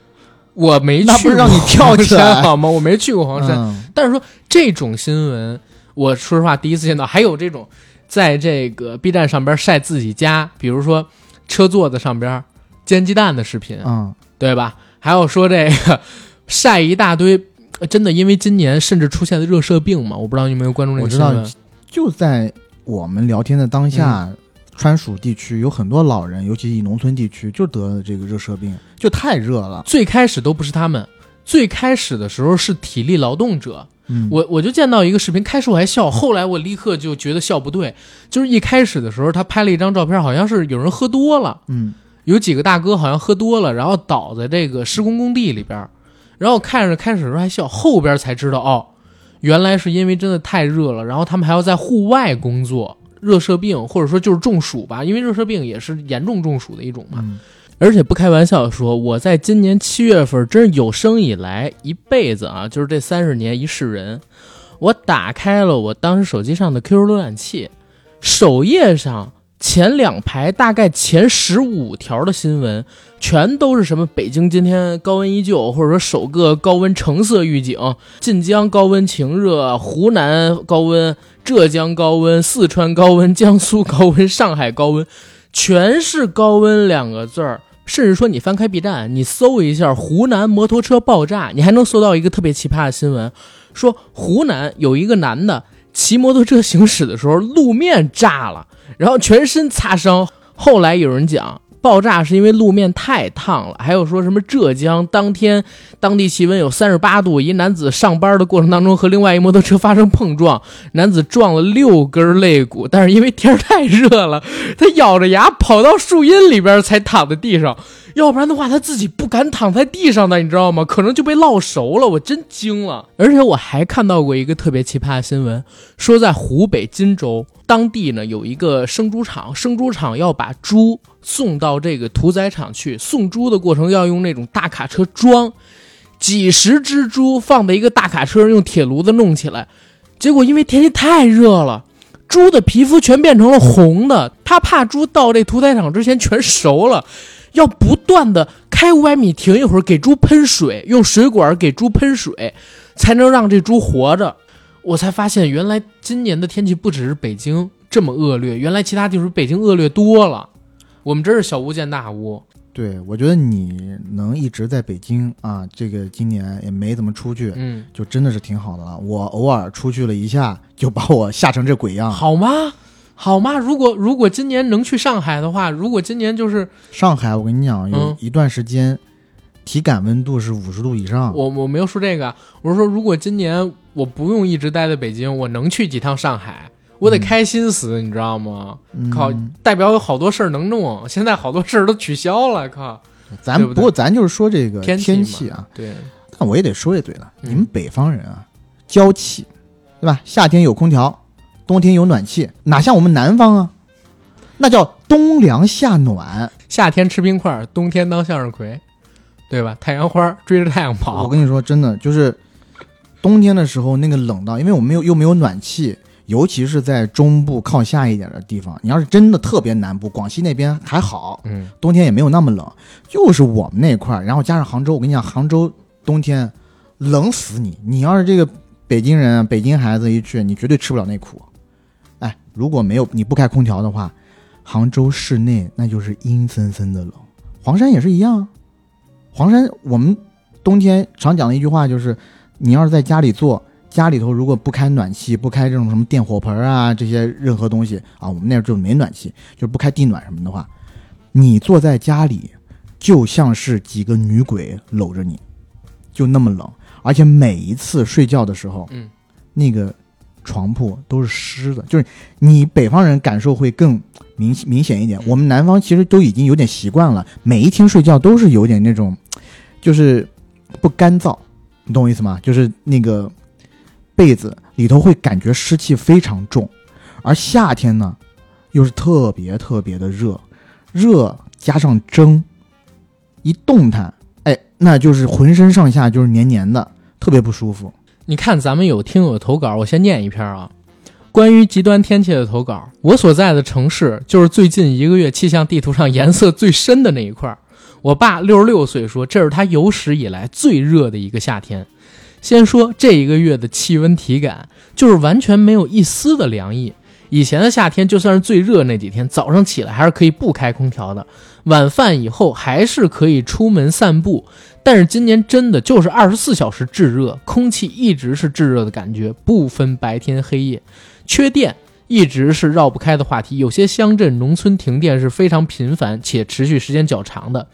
我没去过那不是让你跳起来好吗？我没去过黄山，嗯但是说这种新闻，我说实话第一次见到，还有这种在这个 B 站上边晒自己家，比如说车座子上边煎鸡蛋的视频，嗯，对吧？还有说这个晒一大堆，呃真的因为今年甚至出现了热射病嘛，我不知道你有没有关注这我知道。就在我们聊天的当下，川蜀地区有很多老人，尤其以农村地区，就得了这个热射病，就太热了。最开始都不是他们，最开始的时候是体力劳动者。嗯，我我就见到一个视频，开始我还笑，后来我立刻就觉得笑不对。就是一开始的时候，他拍了一张照片，好像是有人喝多了，嗯，有几个大哥好像喝多了，然后倒在这个施工工地里边儿，然后看着开始的时候还笑，后边才知道哦，原来是因为真的太热了，然后他们还要在户外工作，热射病或者说就是中暑吧，因为热射病也是严重中暑的一种嘛。嗯而且不开玩笑说，我在今年七月份，真是有生以来一辈子啊，就是这三十年一世人，我打开了我当时手机上的 QQ 浏览器，首页上前两排大概前十五条的新闻，全都是什么北京今天高温依旧，或者说首个高温橙色预警，晋江高温晴热，湖南高温，浙江高温，四川高温，江苏高温，上海高温，全是高温两个字儿。甚至说，你翻开 B 站，你搜一下湖南摩托车爆炸，你还能搜到一个特别奇葩的新闻，说湖南有一个男的骑摩托车行驶的时候，路面炸了，然后全身擦伤。后来有人讲，爆炸是因为路面太烫了，还有说什么浙江当天当地气温有三十八度，一男子上班的过程当中和另外一摩托车发生碰撞，男子撞了六根肋骨，但是因为天太热了，他咬着牙跑到树荫里边才躺在地上，要不然的话他自己不敢躺在地上的，你知道吗？可能就被烙熟了，我真惊了。而且我还看到过一个特别奇葩的新闻，说在湖北荆州当地呢有一个生猪场，生猪场要把猪送到这个屠宰场去，送猪的过程要用那种大卡车装，几十只猪放在一个大卡车上，用铁炉子弄起来，结果因为天气太热了。猪的皮肤全变成了红的，他怕猪到这屠宰场之前全熟了，要不断的开五百米停一会儿，给猪喷水，用水管给猪喷水，才能让这猪活着。我才发现，原来今年的天气不只是北京这么恶劣，原来其他地方北京恶劣多了。我们真是小巫见大巫。对，我觉得你能一直在北京啊，这个今年也没怎么出去，嗯，就真的是挺好的了。我偶尔出去了一下，就把我吓成这鬼样。好吗？好吗？如果如果今年能去上海的话，如果今年就是上海，我跟你讲，有嗯一段时间体感温度是五十度以上。我我没有说这个，我是说如果今年我不用一直待在北京，我能去几趟上海，我得开心死，你知道吗？嗯靠，代表有好多事儿能弄，现在好多事儿都取消了，靠，咱不过咱就是说这个天天气啊，对，但我也得说一嘴了，嗯你们北方人啊，娇气，对吧？夏天有空调，冬天有暖气，哪像我们南方啊？那叫冬凉夏暖。夏天吃冰块，冬天当向日葵，对吧？太阳花追着太阳跑我，跟你说，真的就是冬天的时候，那个冷到，因为我们没有又没有暖气，尤其是在中部靠下一点的地方，你要是真的特别南部，广西那边还好，嗯，冬天也没有那么冷，就是我们那块儿，然后加上杭州，我跟你讲，杭州冬天冷死你。你要是这个北京人，北京孩子一去，你绝对吃不了那苦。哎，如果没有你不开空调的话，杭州市内那就是阴森森的冷。黄山也是一样啊，黄山我们冬天常讲的一句话就是，你要是在家里坐，家里头如果不开暖气，不开这种什么电火盆啊这些任何东西啊，我们那儿就没暖气，就是不开地暖什么的话，你坐在家里就像是几个女鬼搂着你，就那么冷，而且每一次睡觉的时候，嗯，那个床铺都是湿的，就是你北方人感受会更明明显一点。我们南方其实都已经有点习惯了，每一天睡觉都是有点那种，就是不干燥，你懂我意思吗？就是那个被子里头会感觉湿气非常重，而夏天呢，又是特别特别的热，热加上蒸，一动弹，哎，那就是浑身上下就是黏黏的，特别不舒服。你看，咱们有听友投稿，我先念一篇啊。关于极端天气的投稿，我所在的城市就是最近一个月气象地图上颜色最深的那一块。我爸六十六岁说，这是他有史以来最热的一个夏天。先说这一个月的气温体感，就是完全没有一丝的凉意。以前的夏天，就算是最热那几天，早上起来还是可以不开空调的，晚饭以后还是可以出门散步。但是今年真的就是二十四小时炙热，空气一直是炙热的感觉，不分白天黑夜。缺电一直是绕不开的话题，有些乡镇、农村停电是非常频繁且持续时间较长的，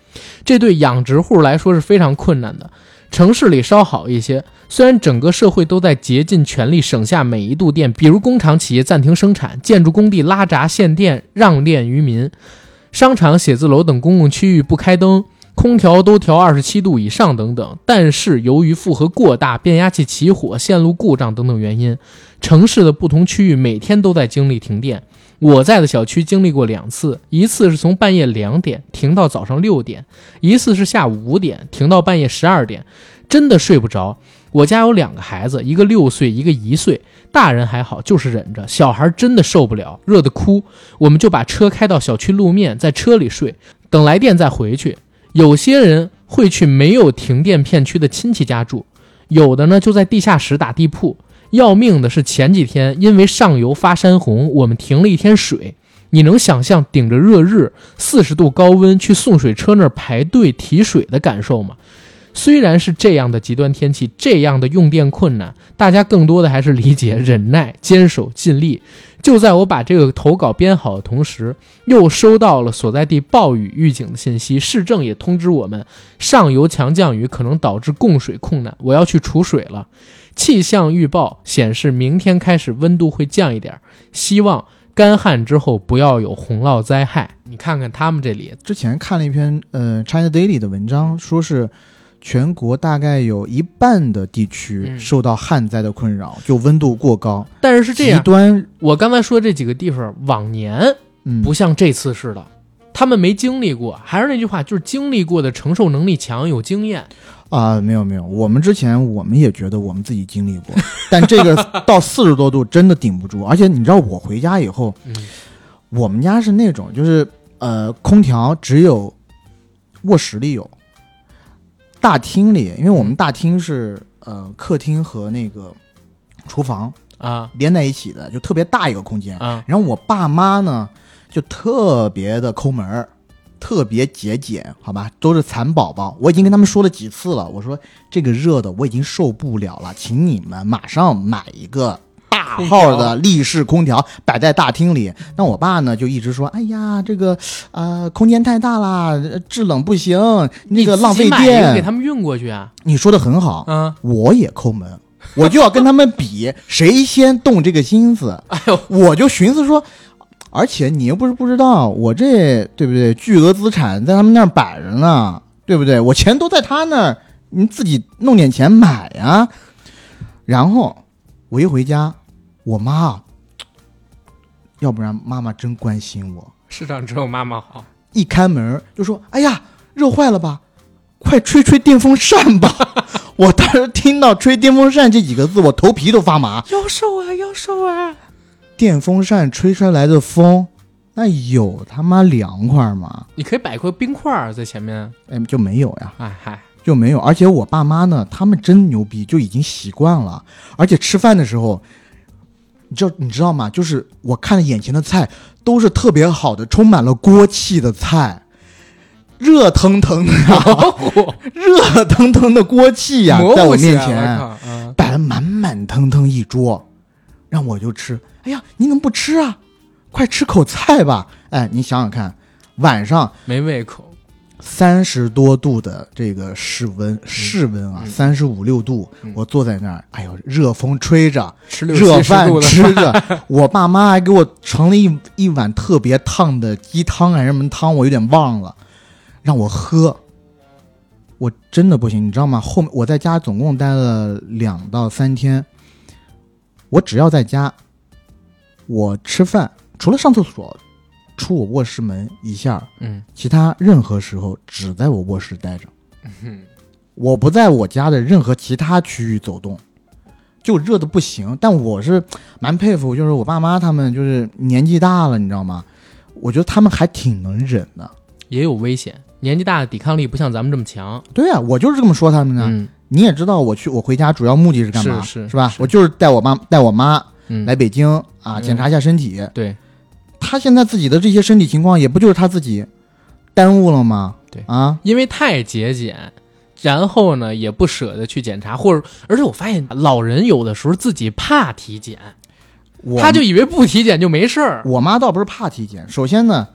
这对养殖户来说是非常困难的。城市里稍好一些，虽然整个社会都在竭尽全力省下每一度电，比如工厂企业暂停生产，建筑工地拉闸限电，让电于民，商场、写字楼等公共区域不开灯。空调都调二十七度以上等等，但是由于负荷过大、变压器起火、线路故障等等原因，城市的不同区域每天都在经历停电。我在的小区经历过两次，一次是从半夜两点停到早上六点，一次是下午五点停到半夜十二点，真的睡不着。我家有两个孩子，一个六岁，一个一岁，大人还好，就是忍着，小孩真的受不了，热得哭。我们就把车开到小区路面，在车里睡，等来电再回去。有些人会去没有停电片区的亲戚家住，有的呢就在地下室打地铺。要命的是前几天因为上游发山洪，我们停了一天水。你能想象顶着热日、四十度高温去送水车那儿排队提水的感受吗？虽然是这样的极端天气，这样的用电困难，大家更多的还是理解、忍耐、坚守、尽力。就在我把这个投稿编好的同时，又收到了所在地暴雨预警的信息，市政也通知我们，上游强降雨可能导致供水困难，我要去储水了。气象预报显示，明天开始温度会降一点，希望干旱之后不要有洪涝灾害。你看看他们这里，之前看了一篇呃 China Daily 的文章，说是全国大概有一半的地区嗯受到旱灾的困扰，就温度过高，但是是这样，极端，我刚才说这几个地方，往年嗯，不像这次似的，他们没经历过。还是那句话，就是经历过的承受能力强，有经验。啊，没有没有，我们之前我们也觉得我们自己经历过，但这个到四十多度真的顶不住，而且你知道我回家以后，嗯我们家是那种就是呃，空调只有卧室里有，大厅里，因为我们大厅是呃客厅和那个厨房啊连在一起的，就特别大一个空间。啊，然后我爸妈呢，就特别的抠门儿，特别节俭，好吧，都是蚕宝宝。我已经跟他们说了几次了，我说这个热的我已经受不了了，请你们马上买一个大号的立式空调摆在大厅里。那我爸呢就一直说，哎呀，这个啊、空间太大啦，呃制冷不行，那个浪费自己买一个给。他们运过去啊。你说的很好，嗯，我也抠门。我就要跟他们比，谁先动这个心思。哎呦，我就寻思说，而且你又不是不知道，我这对不对？巨额资产在他们那儿摆着呢，对不对？我钱都在他那儿，你自己弄点钱买呀。然后我一回家，我妈，要不然妈妈真关心我，世上只有妈妈好。一开门就说：“哎呀，热坏了吧，快吹吹电风扇吧。”我当时听到“吹电风扇”这几个字，我头皮都发麻。妖兽啊，妖兽啊！电风扇吹出来的风，那有他妈凉快吗？你可以摆块冰块儿在前面。哎，就没有呀，哎嗨，就没有。而且我爸妈呢，他们真牛逼，就已经习惯了。而且吃饭的时候，你知道你知道吗？就是我看着眼前的菜，都是特别好的，充满了锅气的菜，热腾腾的呀，热腾腾的锅气呀，在我面前。啊，摆了满满腾腾一桌，让我就吃。哎呀，你怎么不吃啊？快吃口菜吧！哎，你想想看，晚上没胃口。三十多度的这个室温，室温啊，嗯三十五六度，嗯我坐在那儿，哎呦，热风吹着，吃热饭吃着，我爸妈还给我盛了一一碗特别烫的鸡汤还是什么汤，我有点忘了，让我喝。我真的不行，你知道吗？后面我在家总共待了两到三天，我只要在家，我吃饭除了上厕所，出我卧室门一下，嗯其他任何时候只在我卧室待着。嗯，我不在我家的任何其他区域走动，就热的不行。但我是蛮佩服，就是我爸妈他们就是年纪大了，你知道吗？我觉得他们还挺能忍的。也有危险。年纪大的抵抗力不像咱们这么强。对啊，我就是这么说他们的。嗯你也知道，我去我回家主要目的是干嘛？是是吧？是我就是带我妈带我妈嗯，来北京啊，嗯检查一下身体。对，她现在自己的这些身体情况，也不就是他自己耽误了吗？对啊，因为太节俭，然后呢也不舍得去检查，或者而且我发现老人有的时候自己怕体检，我他就以为不体检就没事儿。我妈倒不是怕体检，首先呢，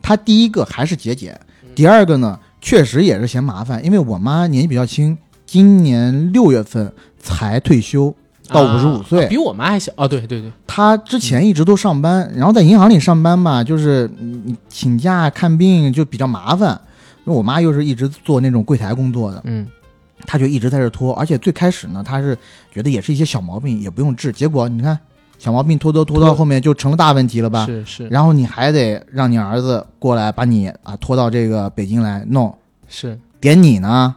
她第一个还是节俭，嗯第二个呢，确实也是嫌麻烦，因为我妈年纪比较轻，今年六月份才退休，到五十五岁。啊比我妈还小。啊，对对对，她之前一直都上班，然后在银行里上班吧，就是请假看病就比较麻烦，因为我妈又是一直做那种柜台工作的，嗯。她就一直在这拖，而且最开始呢，她是觉得也是一些小毛病，也不用治，结果你看小毛病拖拖拖到后面就成了大问题了吧？是是。然后你还得让你儿子过来把你啊拖到这个北京来弄，是，点你呢，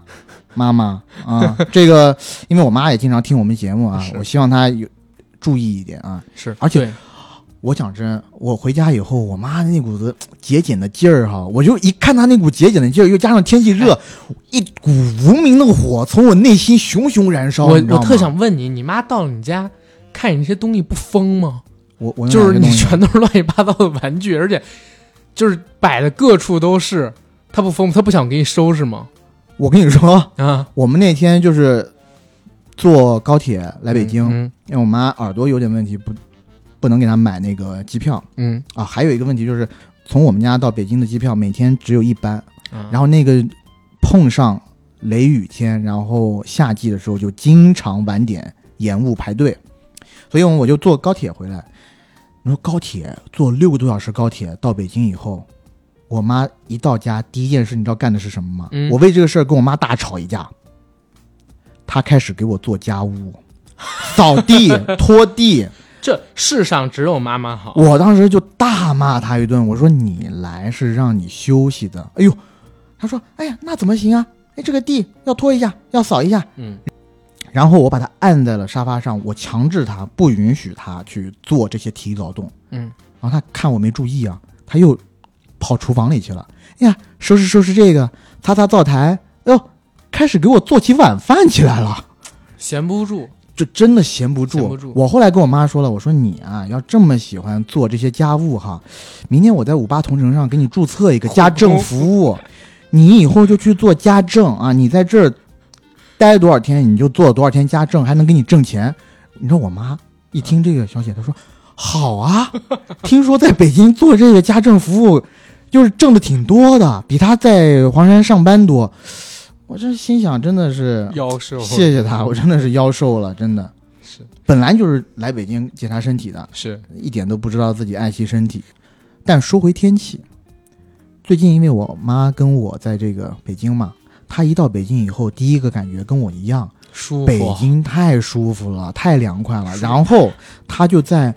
妈妈啊，这个因为我妈也经常听我们节目啊，我希望她有注意一点啊。是，而且我讲真，我回家以后，我妈那股子节俭的劲儿哈，我就一看她那股节俭的劲儿，又加上天气热，哎一股无名的火从我内心熊熊燃烧。我我特想问你，你妈到了你家看你那些东西不疯吗？我我就是你你全都是乱七八糟的玩具，而且就是摆的各处都是，她不疯，她不想给你收拾吗？我跟你说，啊，我们那天就是坐高铁来北京，嗯因为我妈耳朵有点问题，不不能给她买那个机票嗯，啊。还有一个问题就是，从我们家到北京的机票每天只有一班，嗯然后那个碰上雷雨天，然后夏季的时候就经常晚点延误排队，所以我就坐高铁回来。你说高铁坐六个多小时高铁到北京以后，我妈一到家第一件事你知道干的是什么吗？嗯我为这个事儿跟我妈大吵一架。她开始给我做家务，扫地、拖地。这世上只有妈妈好。我当时就大骂她一顿，我说你来是让你休息的。哎呦，她说，哎呀，那怎么行啊？哎，这个地要拖一下，要扫一下。嗯，然后我把她按在了沙发上，我强制她不允许她去做这些体力劳动。嗯，然后她看我没注意啊，她又跑厨房里去了。哎呀，收拾收拾这个，擦擦灶台，哎呦，开始给我做起晚饭起来了。闲不住。就真的闲不住。不住我后来跟我妈说了，我说你啊，要这么喜欢做这些家务哈，明天我在五八同城上给你注册一个家政服务，你以后就去做家政啊，你在这儿待多少天，你就做多少天家政，还能给你挣钱。你知道我妈一听这个消息，她说好啊，听说在北京做这个家政服务，就是挣的挺多的，比他在黄山上班多。我这心想，真的是妖兽谢谢他，我真的是妖瘦了，真的是本来就是来北京检查身体的，是一点都不知道自己爱惜身体。但说回天气，最近因为我妈跟我在这个北京嘛，她一到北京以后，第一个感觉跟我一样，舒服。北京太舒服了，太凉快了。然后她就在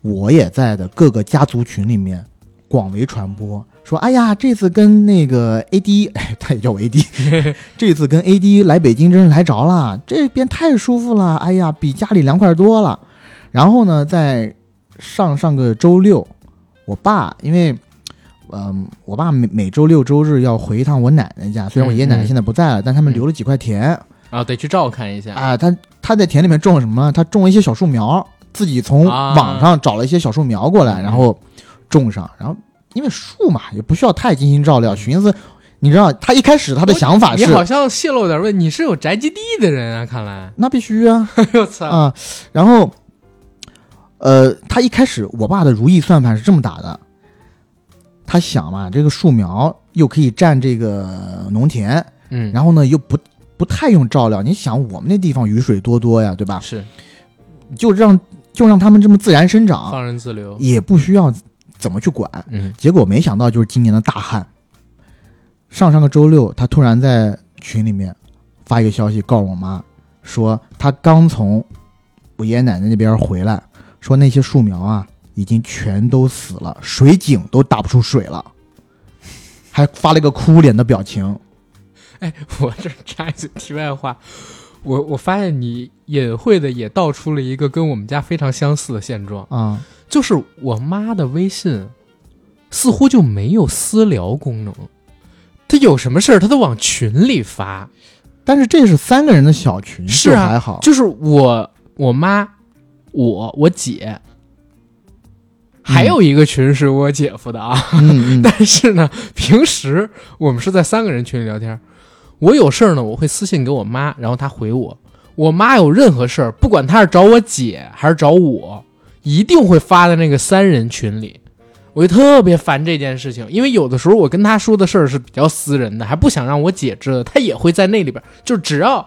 我也在的各个家族群里面广为传播，说：“哎呀，这次跟那个 AD，哎，他也叫我 AD，这次跟 AD 来北京真是来着了，这边太舒服了，哎呀，比家里凉快多了。”然后呢，在上上个周六，我爸因为。嗯，我爸每每周六周日要回一趟我奶奶家，虽然我爷爷奶奶现在不在了，但他们留了几块田，啊，得去照看一下。啊，他他在田里面种了什么？他种了一些小树苗，自己从啊网上找了一些小树苗过来，嗯然后种上。然后因为树嘛，也不需要太精心照料，寻思，你知道，他一开始他的想法是你，好像泄露点问，你是有宅基地的人啊？看来，那必须啊 我操！啊。然后，呃，他一开始我爸的如意算盘是这么打的，他想嘛，这个树苗又可以占这个农田，嗯，然后呢又不不太用照料。你想我们那地方雨水多多呀，对吧？是就让就让他们这么自然生长，放任自流。也不需要怎么去管。嗯结果没想到就是今年的大旱。上上个周六，他突然在群里面发一个消息，告诉我妈说他刚从我爷爷奶奶那边回来，说那些树苗啊已经全都死了，水井都打不出水了，还发了一个哭脸的表情。哎，我这插一句题外话，我我发现你隐晦的也道出了一个跟我们家非常相似的现状，啊、就是我妈的微信似乎就没有私聊功能，她有什么事儿她都往群里发。但是这是三个人的小群，是还好。就是我我妈，我我姐，还有一个群是我姐夫的啊。嗯嗯，但是呢，平时我们是在三个人群里聊天。我有事儿呢，我会私信给我妈，然后她回我。我妈有任何事儿，不管她是找我姐还是找我，一定会发在那个三人群里。我就特别烦这件事情，因为有的时候我跟他说的事儿是比较私人的，还不想让我姐知道，他也会在那里边。就只要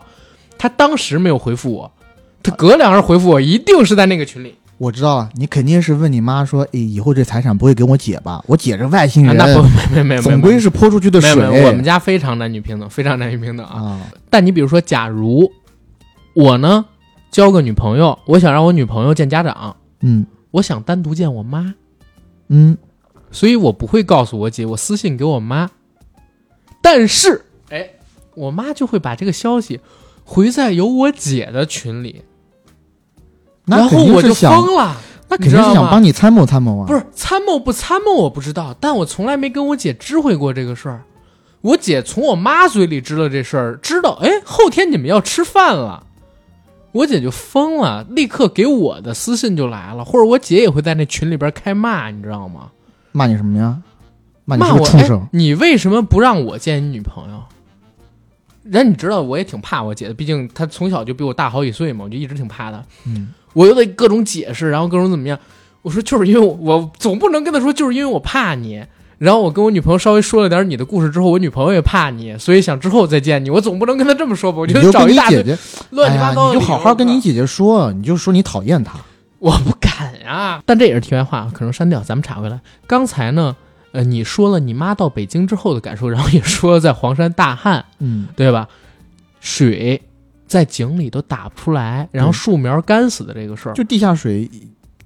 他当时没有回复我，他隔两日回复我，一定是在那个群里。我知道了，你肯定是问你妈说，诶，以后这财产不会给我姐吧？我姐是外星啊、人，那不 没没没没，总归是泼出去的水。我们家非常男女平等，非常男女平等啊。啊，但你比如说，假如我呢交个女朋友，我想让我女朋友见家长，嗯我想单独见我妈，嗯，所以我不会告诉我姐，我私信给我妈。但是，哎，我妈就会把这个消息回在有我姐的群里，那然后我就是，疯了。那肯定是想帮你参谋参谋啊。不是参谋不参谋我不知道，但我从来没跟我姐知会过这个事儿。我姐从我妈嘴里知道这事儿，知道哎后天你们要吃饭了，我姐就疯了，立刻给我的私信就来了，或者我姐也会在那群里边开骂，你知道吗？骂你什么呀？骂你是个畜生哎。你为什么不让我见你女朋友？然你知道我也挺怕我姐的，毕竟她从小就比我大好几岁嘛，我就一直挺怕她。嗯，我又得各种解释，然后各种怎么样。我说就是因为我，我总不能跟她说就是因为我怕你。然后我跟我女朋友稍微说了点你的故事之后，我女朋友也怕你，所以想之后再见你。我总不能跟她这么说吧？我就你就跟你找一大堆姐姐，乱七八糟的、你就好好跟你。姐姐说，你就说你讨厌她。我不敢呀。但这也是题外话，可能删掉，咱们查回来。刚才呢，呃，你说了你妈到北京之后的感受，然后也说了在黄山大旱，嗯，对吧？水在井里都打不出来，然后树苗干死的这个事儿，就地下水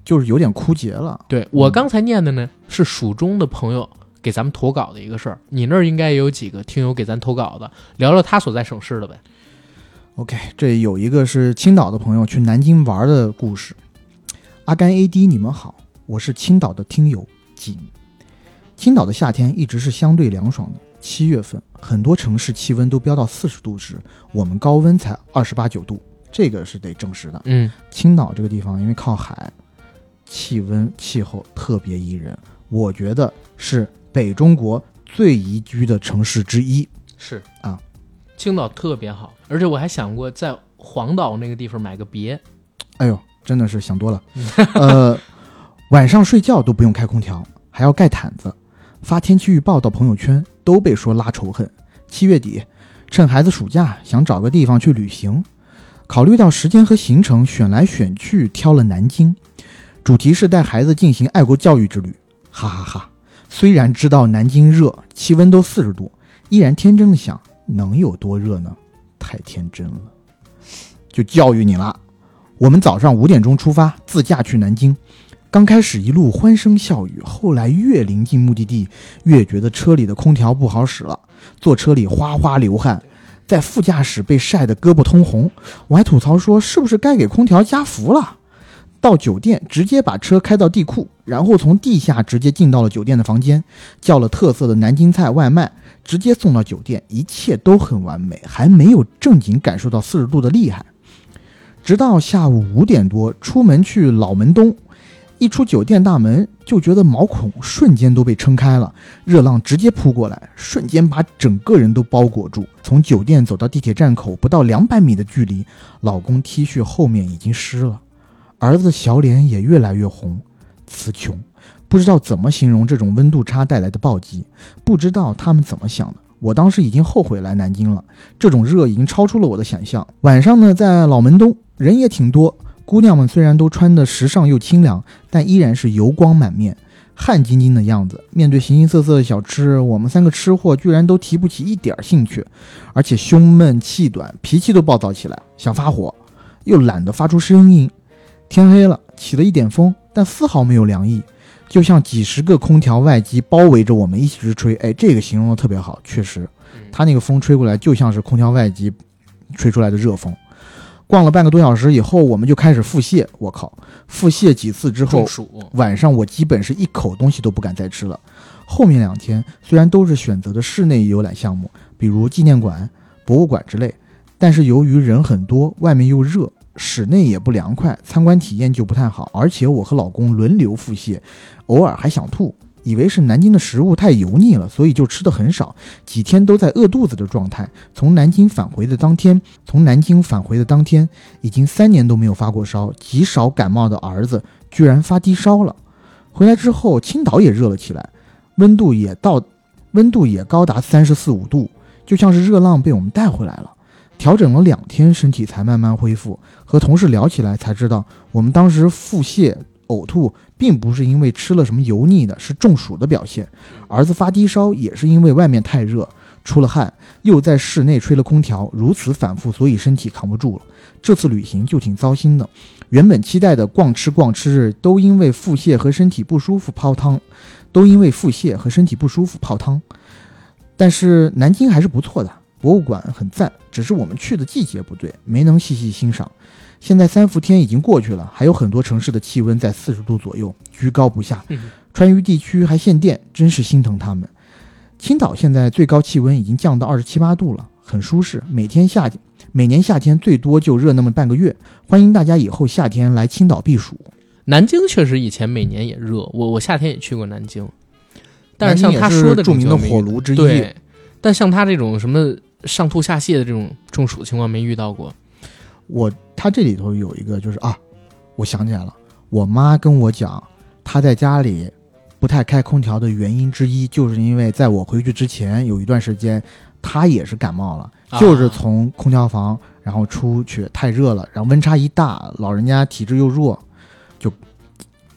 就是有点枯竭了。对我刚才念的呢，是蜀中的朋友给咱们投稿的一个事儿。你那儿应该也有几个听友给咱投稿的，聊聊他所在省市的呗。OK，这有一个是青岛的朋友去南京玩的故事。阿甘 AD，你们好，我是青岛的听友景。青岛的夏天一直是相对凉爽的，七月份很多城市气温都飙到四十度时，我们高温才二十八九度，这个是得证实的。嗯，青岛这个地方因为靠海，气温气候特别宜人，我觉得是北中国最宜居的城市之一。是啊，青岛特别好，而且我还想过在黄岛那个地方买个别。哎呦，真的是想多了。呃，晚上睡觉都不用开空调，还要盖毯子。发天气预报到朋友圈都被说拉仇恨。七月底，趁孩子暑假想找个地方去旅行，考虑到时间和行程，选来选去挑了南京，主题是带孩子进行爱国教育之旅。哈哈哈！虽然知道南京热，气温都四十度，依然天真的想，能有多热呢？太天真了，就教育你了。我们早上五点钟出发，自驾去南京。刚开始一路欢声笑语，后来越临近目的地，越觉得车里的空调不好使了，坐车里哗哗流汗，在副驾驶被晒得胳膊通红。我还吐槽说，是不是该给空调加氟了？到酒店直接把车开到地库，然后从地下直接进到了酒店的房间，叫了特色的南京菜外卖，直接送到酒店，一切都很完美，还没有正经感受到四十度的厉害。直到下午五点多，出门去老门东，一出酒店大门就觉得毛孔瞬间都被撑开了，热浪直接扑过来，瞬间把整个人都包裹住。从酒店走到地铁站口不到两百米的距离，老公 T 恤后面已经湿了，儿子小脸也越来越红，词穷。不知道怎么形容这种温度差带来的暴击，不知道他们怎么想的。我当时已经后悔来南京了，这种热已经超出了我的想象。晚上呢，在老门东人也挺多，姑娘们虽然都穿得时尚又清凉，但依然是油光满面、汗津津的样子。面对形形色色的小吃，我们三个吃货居然都提不起一点兴趣，而且胸闷气短，脾气都暴躁起来，想发火，又懒得发出声音。天黑了，起了一点风，但丝毫没有凉意。就像几十个空调外机包围着我们一直吹，哎，这个形容的特别好，确实，它那个风吹过来就像是空调外机吹出来的热风。逛了半个多小时以后，我们就开始腹泻。我靠，腹泻几次之后晚上我基本是一口东西都不敢再吃了。后面两天虽然都是选择的室内游览项目，比如纪念馆、博物馆之类，但是由于人很多，外面又热，室内也不凉快，参观体验就不太好。而且我和老公轮流腹泻，偶尔还想吐，以为是南京的食物太油腻了，所以就吃的很少，几天都在饿肚子的状态。从南京返回的当天，从南京返回的当天，已经三年都没有发过烧，极少感冒的儿子居然发低烧了。回来之后，青岛也热了起来，温度也到，温度也高达三十四五度，就像是热浪被我们带回来了。调整了两天，身体才慢慢恢复。和同事聊起来才知道，我们当时腹泻、呕吐，并不是因为吃了什么油腻的，是中暑的表现。儿子发低烧也是因为外面太热，出了汗，又在室内吹了空调，如此反复，所以身体扛不住了。这次旅行就挺糟心的，原本期待的逛吃逛吃，都因为腹泻和身体不舒服泡汤，都因为腹泻和身体不舒服泡汤。但是南京还是不错的，博物馆很赞，只是我们去的季节不对，没能细细欣赏。现在三伏天已经过去了，还有很多城市的气温在四十度左右，居高不下。嗯川渝地区还限电，真是心疼他们。青岛现在最高气温已经降到二十七八度了，很舒适。每天夏每年夏天最多就热那么半个月。欢迎大家以后夏天来青岛避暑。南京确实以前每年也热，我我夏天也去过南京，但是像他说的著名的火炉之一。但像他这种什么上吐下泻的这种中暑情况没遇到过。我他这里头有一个就是啊，我想起来了，我妈跟我讲，她在家里不太开空调的原因之一，就是因为在我回去之前有一段时间，她也是感冒了，啊就是从空调房然后出去太热了，然后温差一大，老人家体质又弱，就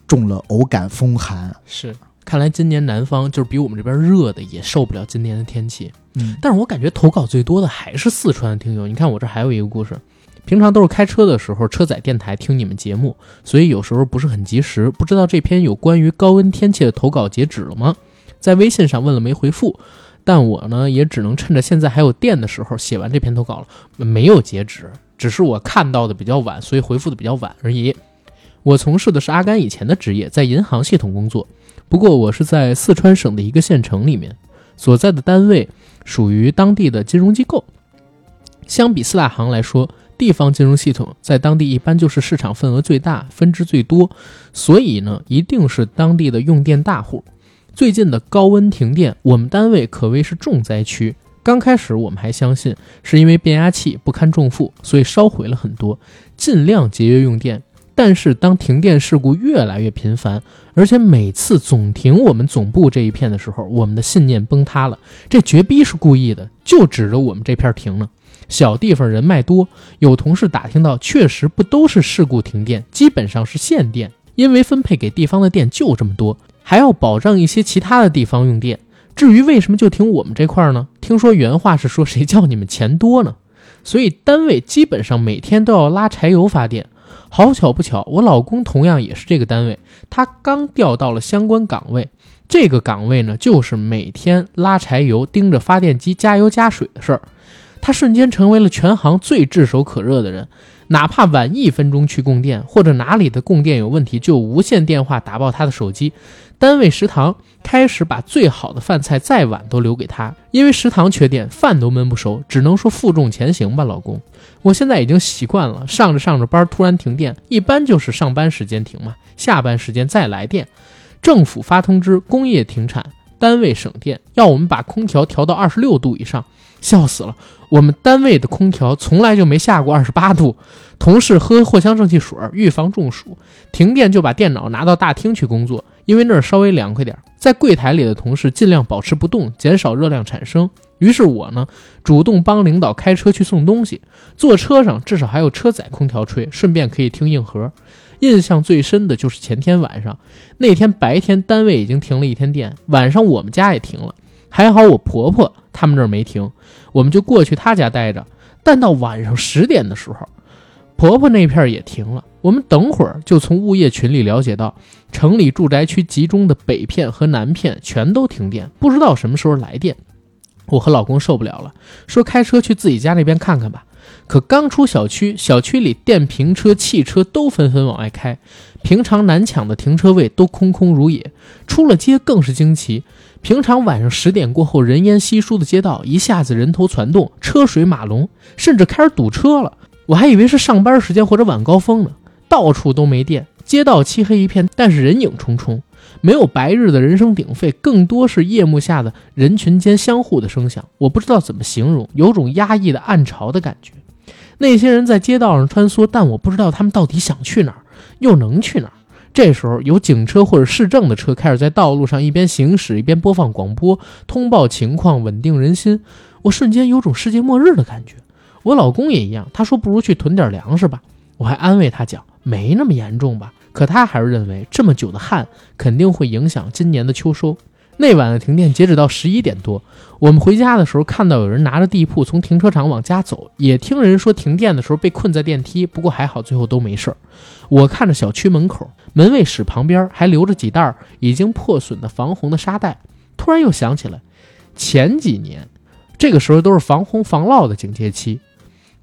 中了偶感风寒。是，看来今年南方就是比我们这边热的也受不了今年的天气。嗯，但是我感觉投稿最多的还是四川的听友。你看我这还有一个故事，平常都是开车的时候车载电台听你们节目，所以有时候不是很及时。不知道这篇有关于高温天气的投稿截止了吗？在微信上问了没回复，但我呢也只能趁着现在还有电的时候写完这篇投稿了，没有截止，只是我看到的比较晚，所以回复的比较晚而已。我从事的是阿甘以前的职业，在银行系统工作，不过我是在四川省的一个县城里面，所在的单位属于当地的金融机构。相比四大行来说，地方金融系统在当地一般就是市场份额最大、分支最多，所以呢，一定是当地的用电大户。最近的高温停电，我们单位可谓是重灾区。刚开始我们还相信是因为变压器不堪重负，所以烧毁了很多，尽量节约用电。但是当停电事故越来越频繁，而且每次总停我们总部这一片的时候，我们的信念崩塌了。这绝逼是故意的，就指着我们这片停呢。小地方人脉多，有同事打听到，确实不都是事故停电，基本上是限电，因为分配给地方的电就这么多，还要保障一些其他的地方用电。至于为什么就停我们这块呢？听说原话是说谁叫你们钱多呢？所以单位基本上每天都要拉柴油发电。好巧不巧，我老公同样也是这个单位，他刚调到了相关岗位。这个岗位呢，就是每天拉柴油、盯着发电机加油加水的事儿。他瞬间成为了全行最炙手可热的人，哪怕晚一分钟去供电，或者哪里的供电有问题，就无线电话打爆他的手机。单位食堂开始把最好的饭菜再晚都留给他，因为食堂缺电，饭都焖不熟，只能说负重前行吧，老公。我现在已经习惯了，上着上着班突然停电，一般就是上班时间停嘛，下班时间再来电。政府发通知，工业停产，单位省电，要我们把空调调到二十六度以上，笑死了。我们单位的空调从来就没下过二十八度，同事喝藿香正气水预防中暑。停电就把电脑拿到大厅去工作，因为那儿稍微凉快点儿。在柜台里的同事尽量保持不动，减少热量产生。于是我呢，主动帮领导开车去送东西，坐车上至少还有车载空调吹，顺便可以听硬核。印象最深的就是前天晚上，那天白天单位已经停了一天电，晚上我们家也停了，还好我婆婆他们这儿没停，我们就过去她家待着。但到晚上十点的时候，婆婆那片也停了。我们等会儿就从物业群里了解到，城里住宅区集中的北片和南片全都停电，不知道什么时候来电。我和老公受不了了，说开车去自己家那边看看吧。可刚出小区，小区里电瓶车、汽车都纷纷往外开，平常难抢的停车位都空空如也。出了街更是惊奇，平常晚上十点过后人烟稀疏的街道，一下子人头攒动，车水马龙，甚至开始堵车了。我还以为是上班时间或者晚高峰呢，到处都没电，街道漆黑一片，但是人影重重。没有白日的人声鼎沸，更多是夜幕下的人群间相互的声响。我不知道怎么形容，有种压抑的暗潮的感觉。那些人在街道上穿梭，但我不知道他们到底想去哪儿，又能去哪儿。这时候，有警车或者市政的车开始在道路上一边行驶一边播放广播，通报情况，稳定人心。我瞬间有种世界末日的感觉。我老公也一样，他说不如去囤点粮食吧。我还安慰他讲，没那么严重吧。可他还是认为这么久的旱肯定会影响今年的秋收。那晚的停电截止到十一点多，我们回家的时候看到有人拿着地铺从停车场往家走，也听人说停电的时候被困在电梯，不过还好最后都没事儿。我看着小区门口门卫室旁边还留着几袋已经破损的防洪的沙袋，突然又想起来，前几年这个时候都是防洪防涝的警戒期，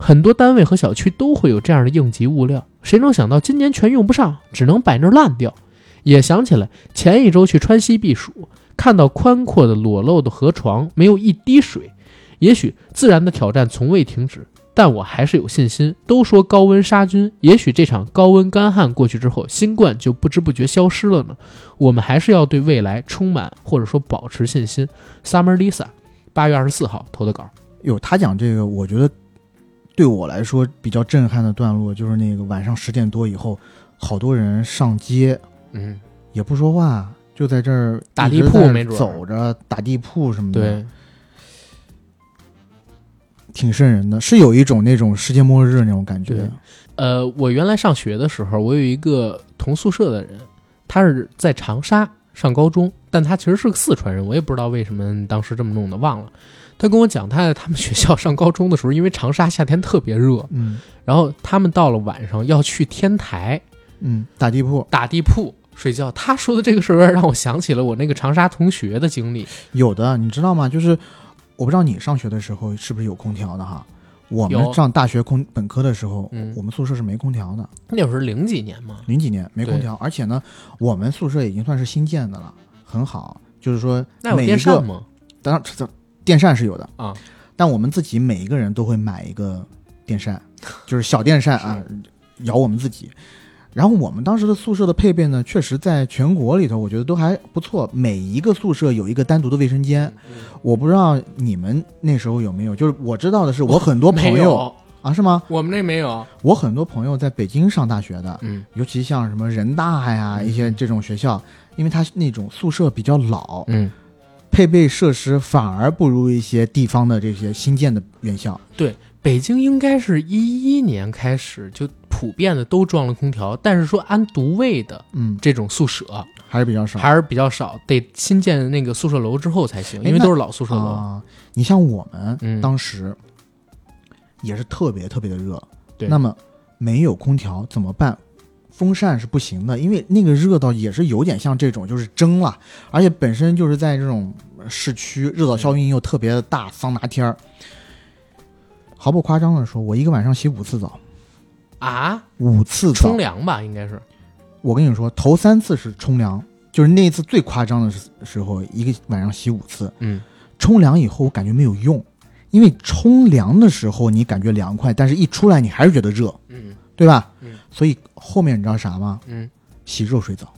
很多单位和小区都会有这样的应急物料，谁能想到今年全用不上，只能摆那儿烂掉。也想起来前一周去川西避暑，看到宽阔的裸露的河床，没有一滴水。也许自然的挑战从未停止，但我还是有信心。都说高温杀菌，也许这场高温干旱过去之后，新冠就不知不觉消失了呢。我们还是要对未来充满或者说保持信心。Summer Lisa，八月二十四号投的稿。有他讲这个，我觉得对我来说比较震撼的段落，就是那个晚上十点多以后，好多人上街嗯，也不说话，就在这儿打地铺没准儿走着打地铺什么的，对，挺瘆人的，是有一种那种世界末日那种感觉。呃，我原来上学的时候，我有一个同宿舍的人，他是在长沙上高中，但他其实是个四川人，我也不知道为什么当时这么弄的，忘了。他跟我讲，他在他们学校上高中的时候，因为长沙夏天特别热，嗯然后他们到了晚上要去天台嗯，打地铺打地铺睡觉。他说的这个事儿让我想起了我那个长沙同学的经历。有的，你知道吗？就是我不知道你上学的时候是不是有空调的哈。我们上大学空本科的时候，嗯我们宿舍是没空调的，那会儿是零几年嘛，零几年没空调，而且呢，我们宿舍已经算是新建的了，很好。就是说，那有每一个电扇吗？当然这电扇是有的啊，但我们自己每一个人都会买一个电扇，就是小电扇啊，摇我们自己。然后我们当时的宿舍的配备呢，确实在全国里头，我觉得都还不错。每一个宿舍有一个单独的卫生间，我不知道你们那时候有没有。就是我知道的是，我很多朋友，啊，是吗？我们那没有。我很多朋友在北京上大学的，嗯尤其像什么人大呀一些这种学校，因为他那种宿舍比较老，嗯，配备设施反而不如一些地方的这些新建的院校。对北京应该是一一年开始就普遍的都装了空调，但是说安独卫的嗯，这种宿舍还是比较少。还是比较少，得新建那个宿舍楼之后才行，因为都是老宿舍楼。啊，你像我们嗯当时也是特别特别的热，对那么没有空调怎么办？风扇是不行的，因为那个热到也是有点像这种，就是蒸了，而且本身就是在这种市区，热岛效应又特别的大，桑拿天儿。毫不夸张的说，我一个晚上洗五次澡，啊，五次澡冲。凉吧，应该是。我跟你说，头三次是冲凉，就是那一次最夸张的时时候，一个晚上洗五次。嗯，冲凉以后我感觉没有用，因为冲凉的时候你感觉凉快，但是一出来你还是觉得热，嗯对吧？嗯所以后面你知道啥吗？嗯，洗热水澡。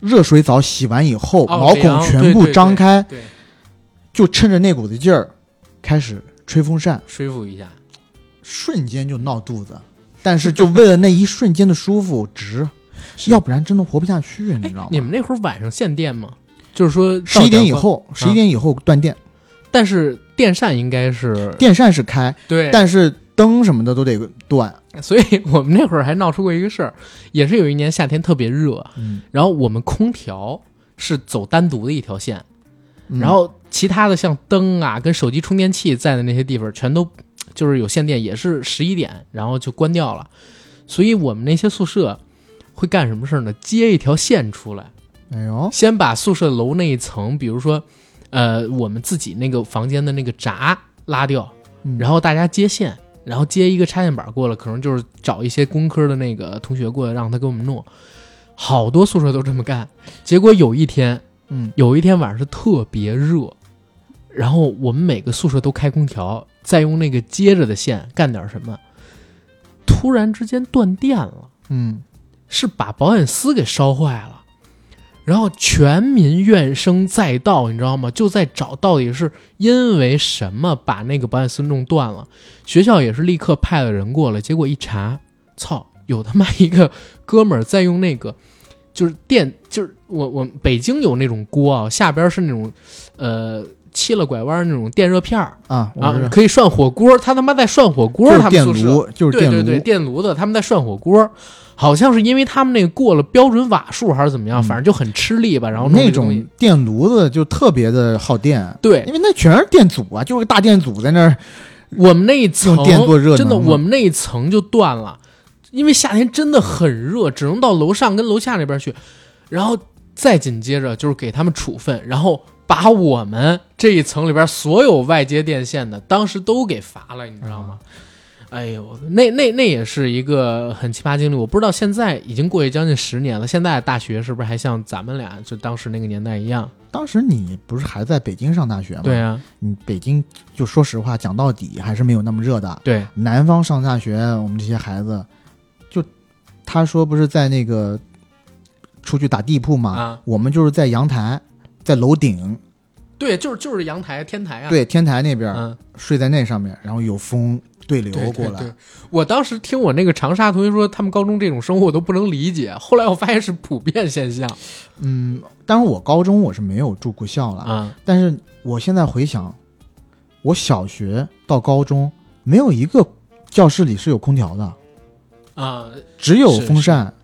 热水澡洗完以后，哦毛孔全部张开，对，就趁着那股子劲儿，开始吹风扇，舒服一下。瞬间就闹肚子。但是就为了那一瞬间的舒服，值，要不然真的活不下去，你知道吗？你们那会儿晚上限电吗？就是说十一点以后，十一点以后断电，但是电扇应该是电扇是开，对，但是灯什么的都得断。所以我们那会儿还闹出过一个事儿，也是有一年夏天特别热，嗯，然后我们空调是走单独的一条线，嗯。然后其他的像灯啊跟手机充电器在的那些地方全都就是有限电，也是十一点然后就关掉了，所以我们那些宿舍会干什么事儿呢？接一条线出来，哎呦，先把宿舍楼那一层，比如说呃我们自己那个房间的那个闸拉掉，嗯。然后大家接线，然后接一个插线板过来，可能就是找一些工科的那个同学过来，让他给我们弄。好多宿舍都这么干，结果有一天，嗯，有一天晚上是特别热，然后我们每个宿舍都开空调，再用那个接着的线干点什么，突然之间断电了，嗯，是把保险丝给烧坏了。然后全民怨声载道，你知道吗？就在找到底是因为什么把那个保险丝弄断了。学校也是立刻派了人过来，结果一查，操，有他妈一个哥们儿在用那个，就是电，就是我我北京有那种锅啊，下边是那种，呃，切了拐弯那种电热片儿。啊，啊，可以涮火锅。他他妈在涮火锅，他们宿舍，就是电炉，对对对，电炉子他们在涮火锅，好像是因为他们那个过了标准瓦数还是怎么样，嗯。反正就很吃力吧。然后那种电炉子就特别的耗电，对。因为那全是电阻啊，就是个大电阻在那儿。我们那一层电做热真的，我们那一层就断了，因为夏天真的很热，只能到楼上跟楼下那边去，然后再紧接着就是给他们处分，然后把我们这一层里边所有外接电线的当时都给罚了，你知道吗？哎呦，那那那也是一个很奇葩经历，我不知道现在已经过去将近十年了，现在大学是不是还像咱们俩就当时那个年代一样？当时你不是还在北京上大学吗？对，啊，你北京就说实话，讲到底还是没有那么热的。对，南方上大学，我们这些孩子，就他说不是在那个出去打地铺嘛，啊我们就是在阳台，在楼顶，对，就是就是阳台天台啊，，对天台那边、嗯。睡在那上面，然后有风对流过来。对对我当时听我那个长沙同学说，他们高中这种生活我都不能理解，后来我发现是普遍现象嗯，当然我高中我是没有住过校了，啊。但是我现在回想，我小学到高中没有一个教室里是有空调的，啊，只有风扇。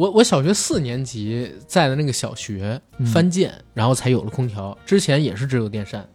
我我小学四年级在的那个小学嗯翻建，然后才有了空调，之前也是只有电扇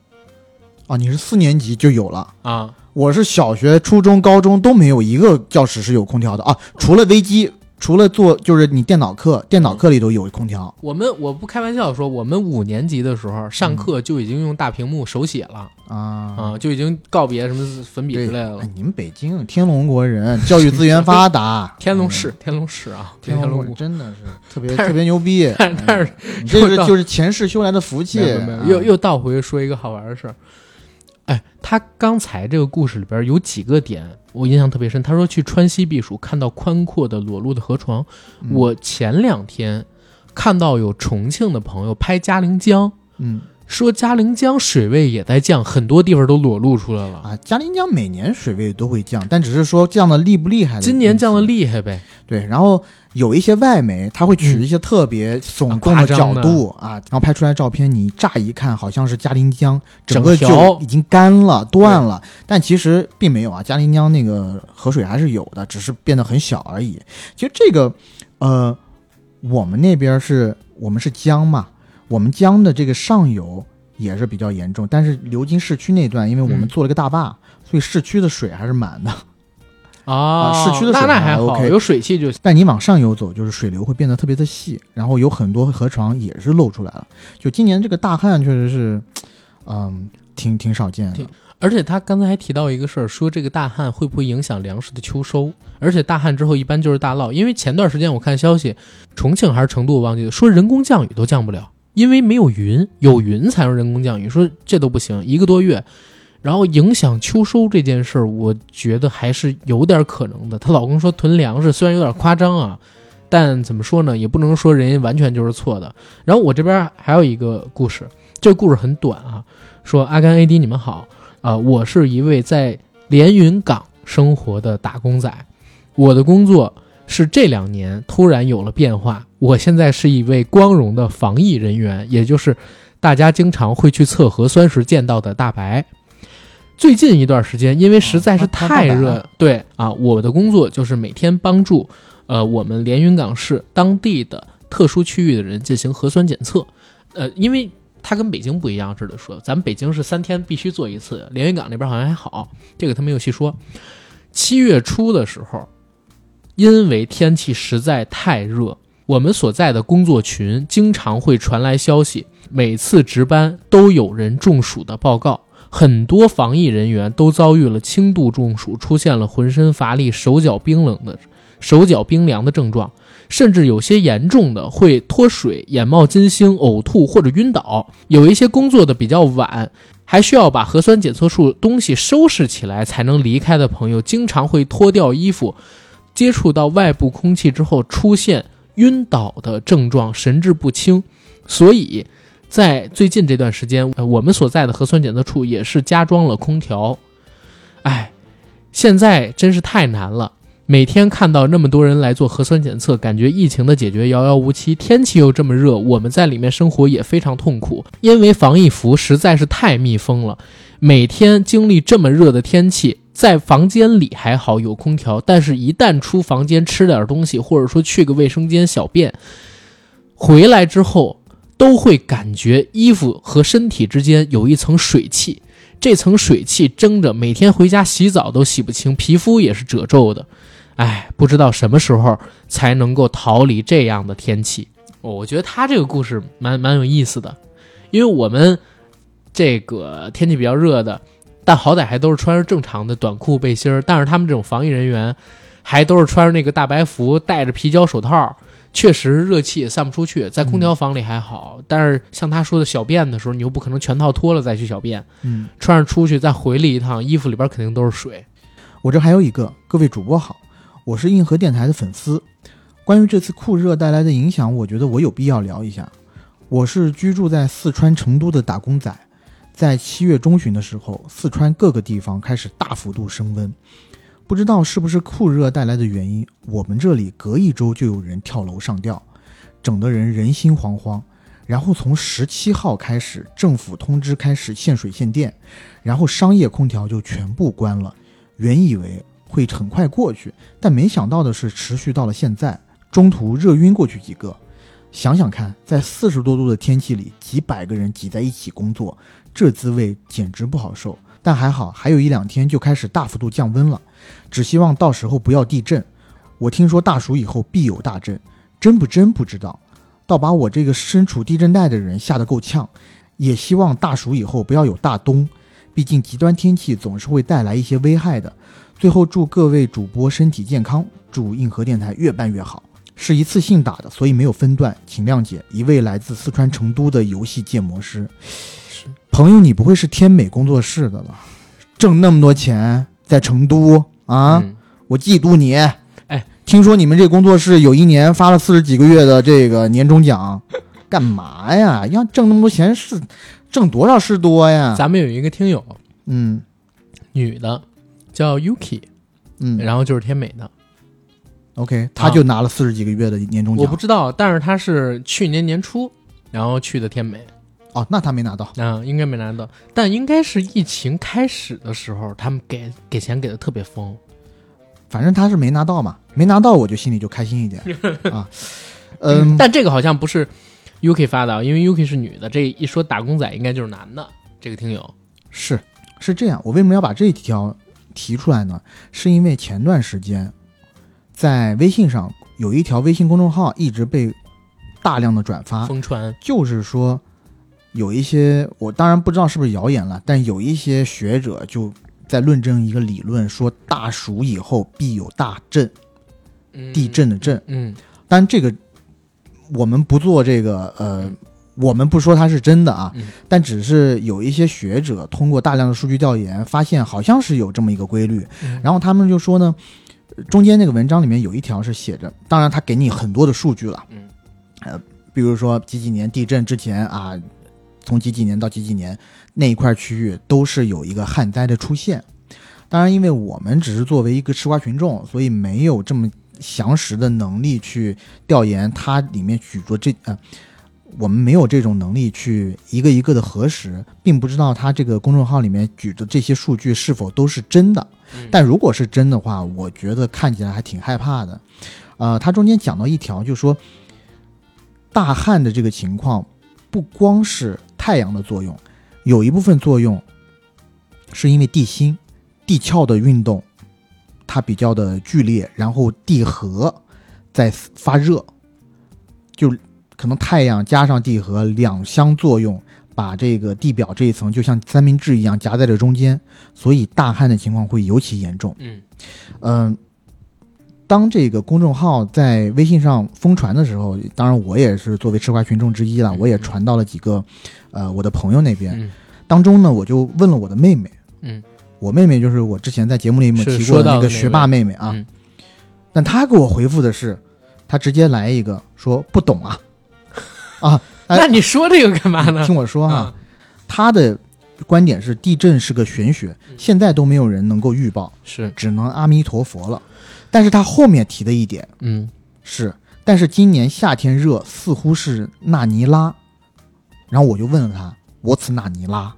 啊，你是四年级就有了。啊。我是小学、初中、高中都没有一个教室是有空调的啊，除了微机，除了做就是你电脑课，电脑课里头有空调。我们我不开玩笑说，我们五年级的时候上课就已经用大屏幕手写了、啊啊，就已经告别什么粉笔之类的了哎。你们北京天龙国人，教育资源发达，天龙市，天龙市啊，嗯天龙。真的是特别是特别牛逼。但是但是你这是就是前世修来的福气又又倒回说一个好玩的事儿。哎，他刚才这个故事里边有几个点我印象特别深。他说去川西避暑，看到宽阔的裸露的河床。嗯我前两天看到有重庆的朋友拍嘉陵江，嗯说嘉陵江水位也在降，很多地方都裸露出来了。啊，嘉陵江每年水位都会降，但只是说降的厉不厉害。今年降的厉害呗，对，然后有一些外媒，他会取一些特别耸动的角度啊然后拍出来照片，你乍一看好像是嘉陵江整个就已经干了、断了，但其实并没有啊，嘉陵江那个河水还是有的，只是变得很小而已。其实这个，呃，我们那边是我们是江嘛，我们江的这个上游也是比较严重，但是流经市区那段，因为我们嗯做了个大坝，所以市区的水还是满的。啊市区的水还那那还好，OK 有水汽就行。但你往上游走，就是水流会变得特别的细，然后有很多河床也是露出来了。就今年这个大旱确实是，嗯，挺挺少见的。而且他刚才还提到一个事儿，说这个大旱会不会影响粮食的秋收？而且大旱之后一般就是大涝，因为前段时间我看消息，重庆还是成都我忘记了，说人工降雨都降不了，因为没有云，有云才能人工降雨，说这都不行，一个多月，然后影响秋收这件事儿，我觉得还是有点可能的。她老公说囤粮食虽然有点夸张啊，但怎么说呢，也不能说人家完全就是错的。然后我这边还有一个故事，这故事很短啊，说阿甘 AD 你们好。啊、我是一位在连云港生活的打工仔，我的工作是这两年突然有了变化。我现在是一位光荣的防疫人员，也就是大家经常会去测核酸时见到的大白。最近一段时间，因为实在是太热，对啊，我的工作就是每天帮助呃我们连云港市当地的特殊区域的人进行核酸检测。呃，因为它跟北京不一样似的说，咱们北京是三天必须做一次，连云港那边好像还好，这个他没有细说。七月初的时候，因为天气实在太热，我们所在的工作群经常会传来消息，每次值班都有人中暑的报告，很多防疫人员都遭遇了轻度中暑，出现了浑身乏力、手脚冰冷的手脚冰凉的症状。甚至有些严重的会脱水、眼冒金星、呕吐或者晕倒。有一些工作的比较晚，还需要把核酸检测处东西收拾起来才能离开的朋友，经常会脱掉衣服，接触到外部空气之后出现晕倒的症状，神志不清。所以在最近这段时间，我们所在的核酸检测处也是加装了空调。哎，现在真是太难了。每天看到那么多人来做核酸检测，感觉疫情的解决遥遥无期。天气又这么热，我们在里面生活也非常痛苦，因为防疫服实在是太密封了。每天经历这么热的天气，在房间里还好有空调，但是一旦出房间吃点东西，或者说去个卫生间小便，回来之后都会感觉衣服和身体之间有一层水汽，这层水汽蒸着，每天回家洗澡都洗不清，皮肤也是褶皱的。哎，不知道什么时候才能够逃离这样的天气。哦我觉得他这个故事蛮蛮有意思的，因为我们这个天气比较热的，但好歹还都是穿着正常的短裤背心儿，但是他们这种防疫人员还都是穿着那个大白服，戴着皮胶手套，确实热气也散不出去。在空调房里还好，但是像他说的小便的时候，你又不可能全套脱了再去小便，嗯，穿上出去再回来一趟，衣服里边肯定都是水。我这还有一个，各位主播好，我是硬核电台的粉丝。关于这次酷热带来的影响，我觉得我有必要聊一下。我是居住在四川成都的打工仔，在七月中旬的时候，四川各个地方开始大幅度升温。不知道是不是酷热带来的原因，我们这里隔一周就有人跳楼上吊，整得人人心惶惶。然后从十七号开始，政府通知开始限水限电，然后商业空调就全部关了。原以为会很快过去，但没想到的是，持续到了现在，中途热晕过去几个。想想看，在四十多度的天气里，几百个人挤在一起工作，这滋味简直不好受。但还好，还有一两天就开始大幅度降温了，只希望到时候不要地震。我听说大暑以后必有大震，真不真不知道，倒把我这个身处地震带的人吓得够呛。也希望大暑以后不要有大冬，毕竟极端天气总是会带来一些危害的。最后祝各位主播身体健康，祝硬核电台越办越好。是一次性打的，所以没有分段，请谅解。一位来自四川成都的游戏建模师，朋友，你不会是天美工作室的吧？挣那么多钱在成都啊？嗯我嫉妒你。哎，听说你们这工作室有一年发了四十几个月的这个年终奖，干嘛呀？要挣那么多钱是挣多少是多呀？咱们有一个听友，嗯女的，叫 Yuki，嗯然后就是天美的，，OK，他就拿了四十几个月的年终奖。我不知道，但是她是去年年初，然后去的天美，哦，那他没拿到。嗯、应该没拿到，但应该是疫情开始的时候，他们给给钱给的特别疯，反正他是没拿到嘛，没拿到我就心里就开心一点 啊。嗯，但这个好像不是 Yuki 发的，因为 Yuki 是女的，这一说打工仔应该就是男的，这个听友，是是这样。我为什么要把这一条提出来呢？是因为前段时间在微信上有一条微信公众号一直被大量的转发，疯传，就是说有一些我当然不知道是不是谣言了，但有一些学者就在论证一个理论，说大暑以后必有大震，嗯地，震的震。嗯但这个我们不做这个呃，我们不说它是真的啊，嗯。但只是有一些学者通过大量的数据调研，发现好像是有这么一个规律。嗯。然后他们就说呢，呃中间那个文章里面有一条是写着，当然他给你很多的数据了，嗯，呃，比如说几几年地震之前啊，从几几年到几几年那一块区域都是有一个旱灾的出现。当然，因为我们只是作为一个吃瓜群众，所以没有这么详实的能力去调研它里面举着这呃，我们没有这种能力去一个一个的核实，并不知道它这个公众号里面举的这些数据是否都是真的。嗯但如果是真的话，我觉得看起来还挺害怕的。呃，它中间讲到一条，就说大旱的这个情况，不光是太阳的作用，有一部分作用是因为地心、地壳的运动，它比较的剧烈，然后地核在发热，就可能太阳加上地核两相作用，把这个地表这一层就像三明治一样夹在这中间，所以大旱的情况会尤其严重。嗯。嗯，当这个公众号在微信上疯传的时候，当然我也是作为吃瓜群众之一了，嗯。我也传到了几个呃我的朋友那边。嗯。当中呢，我就问了我的妹妹，嗯。我妹妹就是我之前在节目里面提过的那个学霸妹妹啊，嗯。但她给我回复的是，她直接来一个说不懂啊。啊！哎那你说这个干嘛呢？听我说哈，啊。她的观点是地震是个玄学，嗯。现在都没有人能够预报，是，只能阿弥陀佛了。但是他后面提的一点嗯，是，但是今年夏天热似乎是纳尼拉，然后我就问了他，What's 纳尼拉？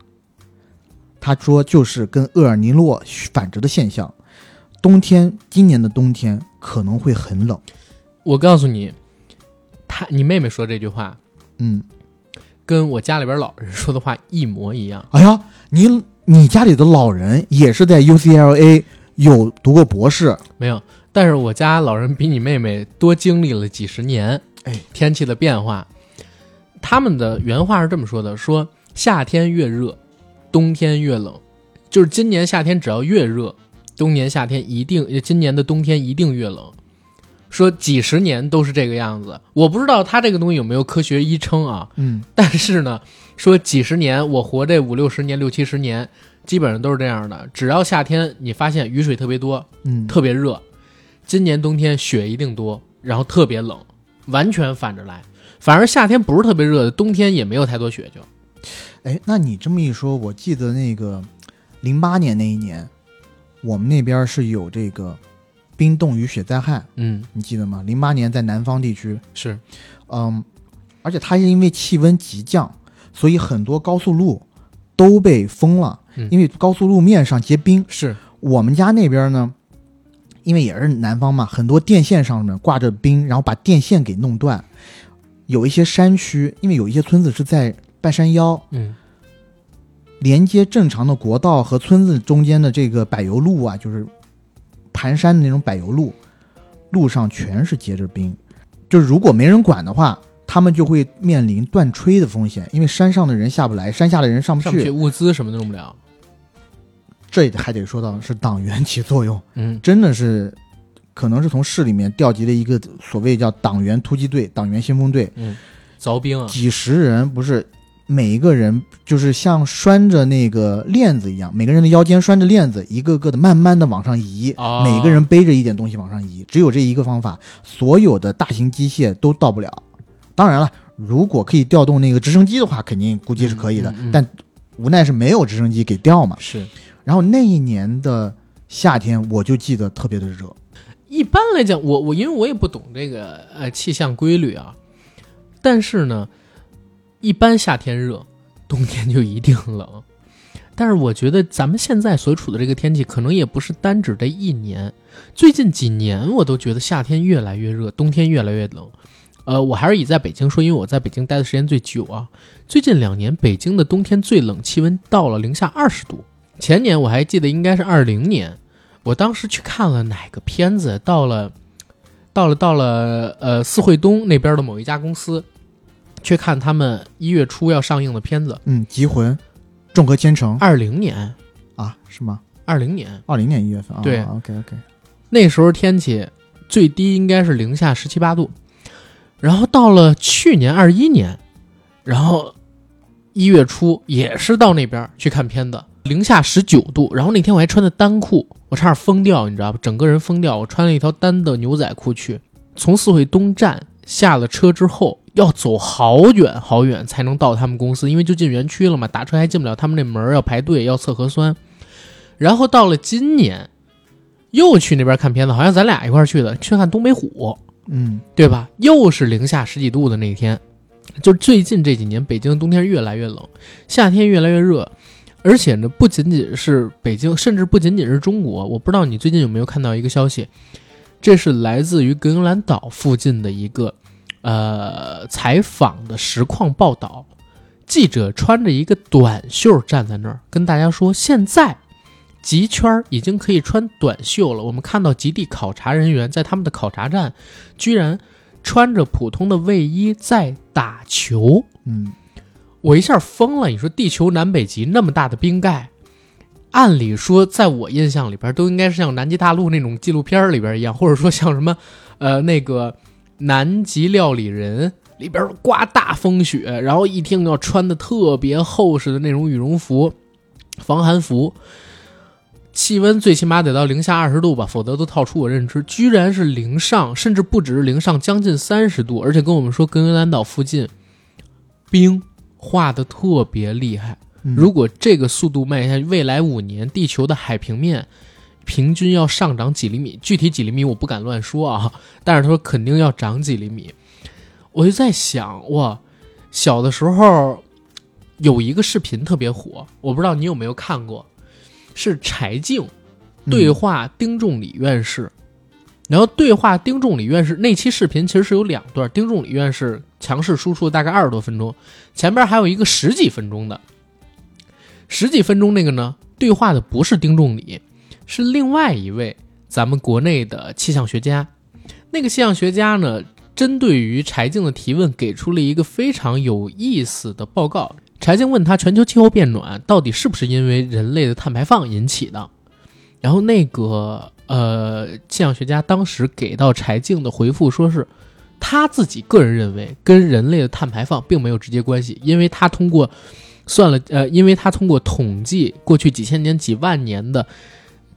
他说就是跟厄尔尼诺反着的现象，冬天今年的冬天可能会很冷。我告诉你，他你妹妹说这句话嗯，跟我家里边老人说的话一模一样。哎呀，你你家里的老人也是在 UCLA 有读过博士，没有，但是我家老人比你妹妹多经历了几十年，哎，天气的变化。他们的原话是这么说的：说夏天越热，冬天越冷，就是今年夏天只要越热，冬年夏天一定，呃今年的冬天一定越冷。说几十年都是这个样子，我不知道他这个东西有没有科学依称啊，嗯但是呢，说几十年，我活这五六十年、六七十年，基本上都是这样的。只要夏天你发现雨水特别多，嗯，特别热，今年冬天雪一定多，然后特别冷，完全反着来。反而夏天不是特别热的，冬天也没有太多雪就。哎，那你这么一说，我记得那个零八年那一年，我们那边是有这个冰冻雨雪灾害，嗯，你记得吗？零八年在南方地区，是，嗯，而且它是因为气温急降，所以很多高速路都被封了，嗯因为高速路面上结冰。是，我们家那边呢，因为也是南方嘛，很多电线上面挂着冰，然后把电线给弄断。有一些山区，因为有一些村子是在半山腰，嗯，连接正常的国道和村子中间的这个柏油路啊，就是盘山的那种柏油路，路上全是结着冰。就是如果没人管的话，他们就会面临断炊的风险，因为山上的人下不来，山下的人上不去。上不去，物资什么都用不了。这还得说到是党员起作用，嗯，真的是可能是从市里面调集了一个所谓叫党员突击队、党员先锋队，嗯凿冰啊，几十人不是每一个人就是像拴着那个链子一样，每个人的腰间拴着链子，一个个的慢慢的往上移，哦每个人背着一点东西往上移，只有这一个方法，所有的大型机械都到不了。当然了，如果可以调动那个直升机的话，肯定估计是可以的，嗯嗯嗯但无奈是没有直升机给调嘛。是。然后那一年的夏天，我就记得特别的热，一般来讲，我我因为我也不懂这个呃气象规律啊，但是呢，一般夏天热，冬天就一定冷。但是我觉得咱们现在所处的这个天气，可能也不是单指这一年，最近几年我都觉得夏天越来越热，冬天越来越冷。呃，我还是以在北京说，因为我在北京待的时间最久啊。最近两年，北京的冬天最冷，气温到了零下二十度。前年我还记得应该是二零年，我当时去看了哪个片子，到了，到了，到了，呃，四惠东那边的某一家公司，去看他们一月初要上映的片子。嗯，集魂、众河千城二零年，啊，是吗？二零年。二零年一月份啊，对，OK OK，那时候天气最低应该是零下十七八度，然后到了去年二一年，然后一月初也是到那边去看片子，零下十九度，然后那天我还穿的单裤，我差点疯掉，你知道吧？整个人疯掉，我穿了一条单的牛仔裤去，从四惠东站下了车之后，要走好远好远才能到他们公司，因为就进园区了嘛，打车还进不了他们那门儿，要排队，要测核酸。然后到了今年，又去那边看片子，好像咱俩一块儿去的，去看东北虎，嗯，对吧？又是零下十几度的那天，就最近这几年，北京的冬天越来越冷，夏天越来越热，而且呢，不仅仅是北京，甚至不仅仅是中国。我不知道你最近有没有看到一个消息，这是来自于格陵兰岛附近的一个呃采访的实况报道。记者穿着一个短袖站在那儿，跟大家说，现在极圈已经可以穿短袖了。我们看到极地考察人员在他们的考察站，居然穿着普通的卫衣在打球。嗯，我一下疯了！你说地球南北极那么大的冰盖，按理说在我印象里边都应该是像南极大陆那种纪录片里边一样，或者说像什么呃那个南极料理人里边刮大风雪，然后一定要穿的特别厚实的那种羽绒服、防寒服。气温最起码得到零下二十度吧，否则都套出我认知。居然是零上，甚至不只是零上，将近三十度，而且跟我们说格陵兰岛附近冰化的特别厉害。嗯如果这个速度慢下去，未来五年地球的海平面平均要上涨几厘米，具体几厘米我不敢乱说啊，但是他说肯定要涨几厘米。我就在想，哇，小的时候有一个视频特别火，我不知道你有没有看过，是柴静对话丁仲礼院士。然后对话丁仲礼院士那期视频其实是有两段，丁仲礼院士强势输出大概二十多分钟，前边还有一个十几分钟的，十几分钟那个呢，对话的不是丁仲礼，是另外一位咱们国内的气象学家。那个气象学家呢，针对于柴静的提问，给出了一个非常有意思的报告。柴静问他，全球气候变暖到底是不是因为人类的碳排放引起的？然后那个呃，气象学家当时给到柴静的回复说是，他自己个人认为跟人类的碳排放并没有直接关系，因为他通过算了呃，因为他通过统计过去几千年、几万年的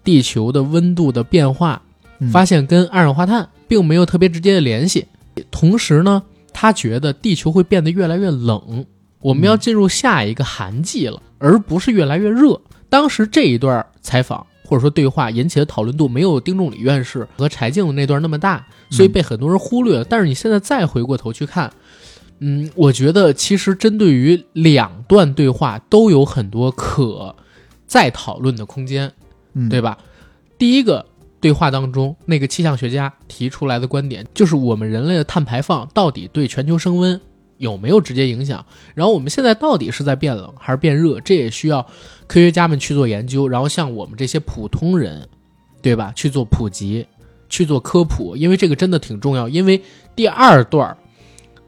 地球的温度的变化，嗯发现跟二氧化碳并没有特别直接的联系。同时呢，他觉得地球会变得越来越冷，我们要进入下一个寒季了，而不是越来越热。当时这一段采访或者说对话引起的讨论度没有丁仲礼院士和柴静的那段那么大，所以被很多人忽略了。但是你现在再回过头去看，嗯，我觉得其实针对于两段对话都有很多可再讨论的空间。嗯，对吧？第一个对话当中，那个气象学家提出来的观点就是我们人类的碳排放到底对全球升温有没有直接影响？然后我们现在到底是在变冷还是变热？这也需要科学家们去做研究，然后像我们这些普通人，对吧？去做普及，去做科普，因为这个真的挺重要。因为第二段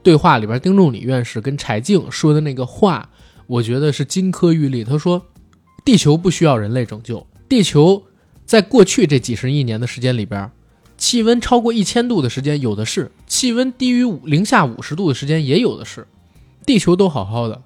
对话里边，丁仲礼院士跟柴静说的那个话，我觉得是金科玉律。他说，地球不需要人类拯救。地球在过去这几十亿年的时间里边，气温超过一千度的时间有的是，气温低于五零下五十度的时间也有的是，地球都好好的。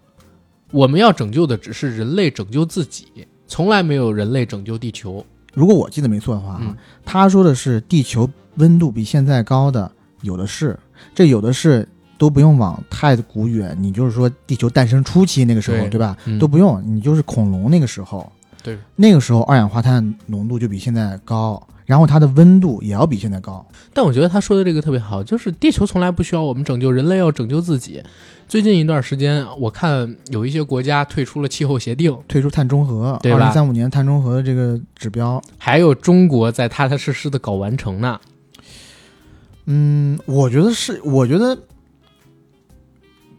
我们要拯救的只是人类拯救自己，从来没有人类拯救地球。如果我记得没错的话他说的是地球温度比现在高的有的是，这有的是都不用往太古远，你就是说地球诞生初期那个时候，对对吧？嗯都不用，你就是恐龙那个时候，对，那个时候二氧化碳浓度就比现在高，然后它的温度也要比现在高。但我觉得他说的这个特别好，就是地球从来不需要我们拯救，人类要拯救自己。最近一段时间，我看有一些国家退出了气候协定，退出碳中和，对吧二零三五年碳中和的这个指标，还有中国在踏踏实实的搞完成呢。嗯，我觉得是，我觉得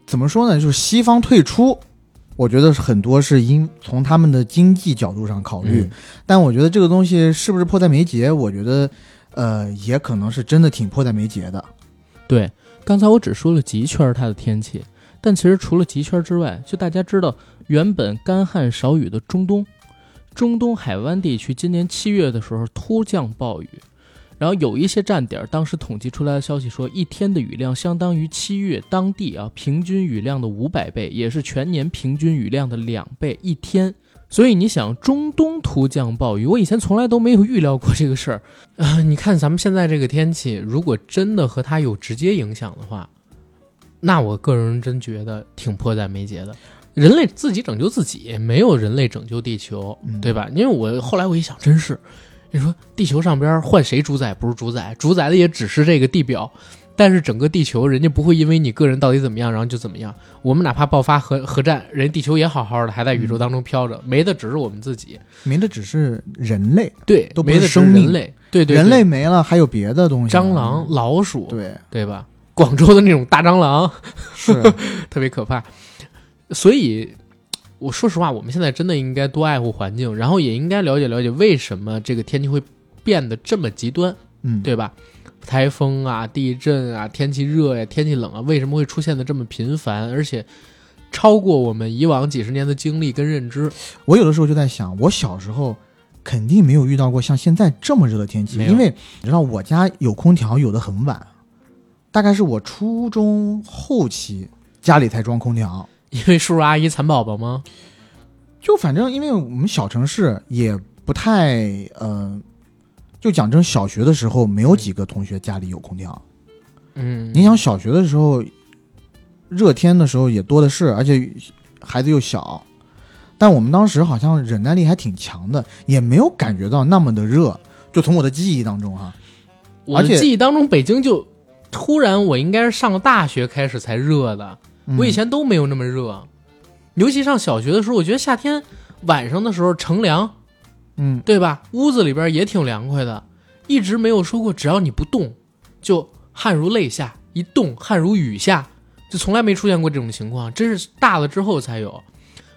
怎么说呢？就是西方退出，我觉得很多是因从他们的经济角度上考虑，嗯但我觉得这个东西是不是迫在眉睫？我觉得，呃，也可能是真的挺迫在眉睫的。对，刚才我只说了极圈它的天气，但其实除了极圈之外，就大家知道，原本干旱少雨的中东，中东海湾地区今年七月的时候突降暴雨，然后有一些站点，当时统计出来的消息说，一天的雨量相当于七月当地啊平均雨量的五百倍，也是全年平均雨量的两倍一天。所以你想，中东突降暴雨，我以前从来都没有预料过这个事儿。啊、你看咱们现在这个天气，如果真的和它有直接影响的话，那我个人真觉得挺迫在眉睫的。人类自己拯救自己，没有人类拯救地球，嗯对吧？因为我后来我一想，真是，你说地球上边换谁主宰不是主宰，主宰的也只是这个地表，但是整个地球人家不会因为你个人到底怎么样，然后就怎么样。我们哪怕爆发核核战，人地球也好好的，还在宇宙当中飘着，没的只是我们自己。没的只是人类，对，都没的是生命人类，对对对人类没了，还有别的东西，蟑螂、，老鼠，对，对吧？广州的那种大蟑螂是，特别可怕，所以我说实话，我们现在真的应该多爱护环境，然后也应该了解了解为什么这个天气会变得这么极端，嗯，对吧？台风啊、地震啊、天气热呀、天气冷啊，为什么会出现的这么频繁，而且超过我们以往几十年的经历跟认知？我有的时候就在想，我小时候肯定没有遇到过像现在这么热的天气，因为你知道我家有空调，有的很晚，大概是我初中后期家里才装空调。因为叔叔阿姨蚕宝宝吗？就反正因为我们小城市也不太呃，就讲真，小学的时候没有几个同学家里有空调。嗯，你想小学的时候，热天的时候也多的是，而且孩子又小，但我们当时好像忍耐力还挺强的，也没有感觉到那么的热。就从我的记忆当中哈，我的记忆当中，北京就突然我应该是上了大学开始才热的，嗯我以前都没有那么热。尤其上小学的时候，我觉得夏天晚上的时候乘凉，嗯对吧？屋子里边也挺凉快的，一直没有说过只要你不动，就汗如泪下；一动汗如雨下，就从来没出现过这种情况，真是大了之后才有。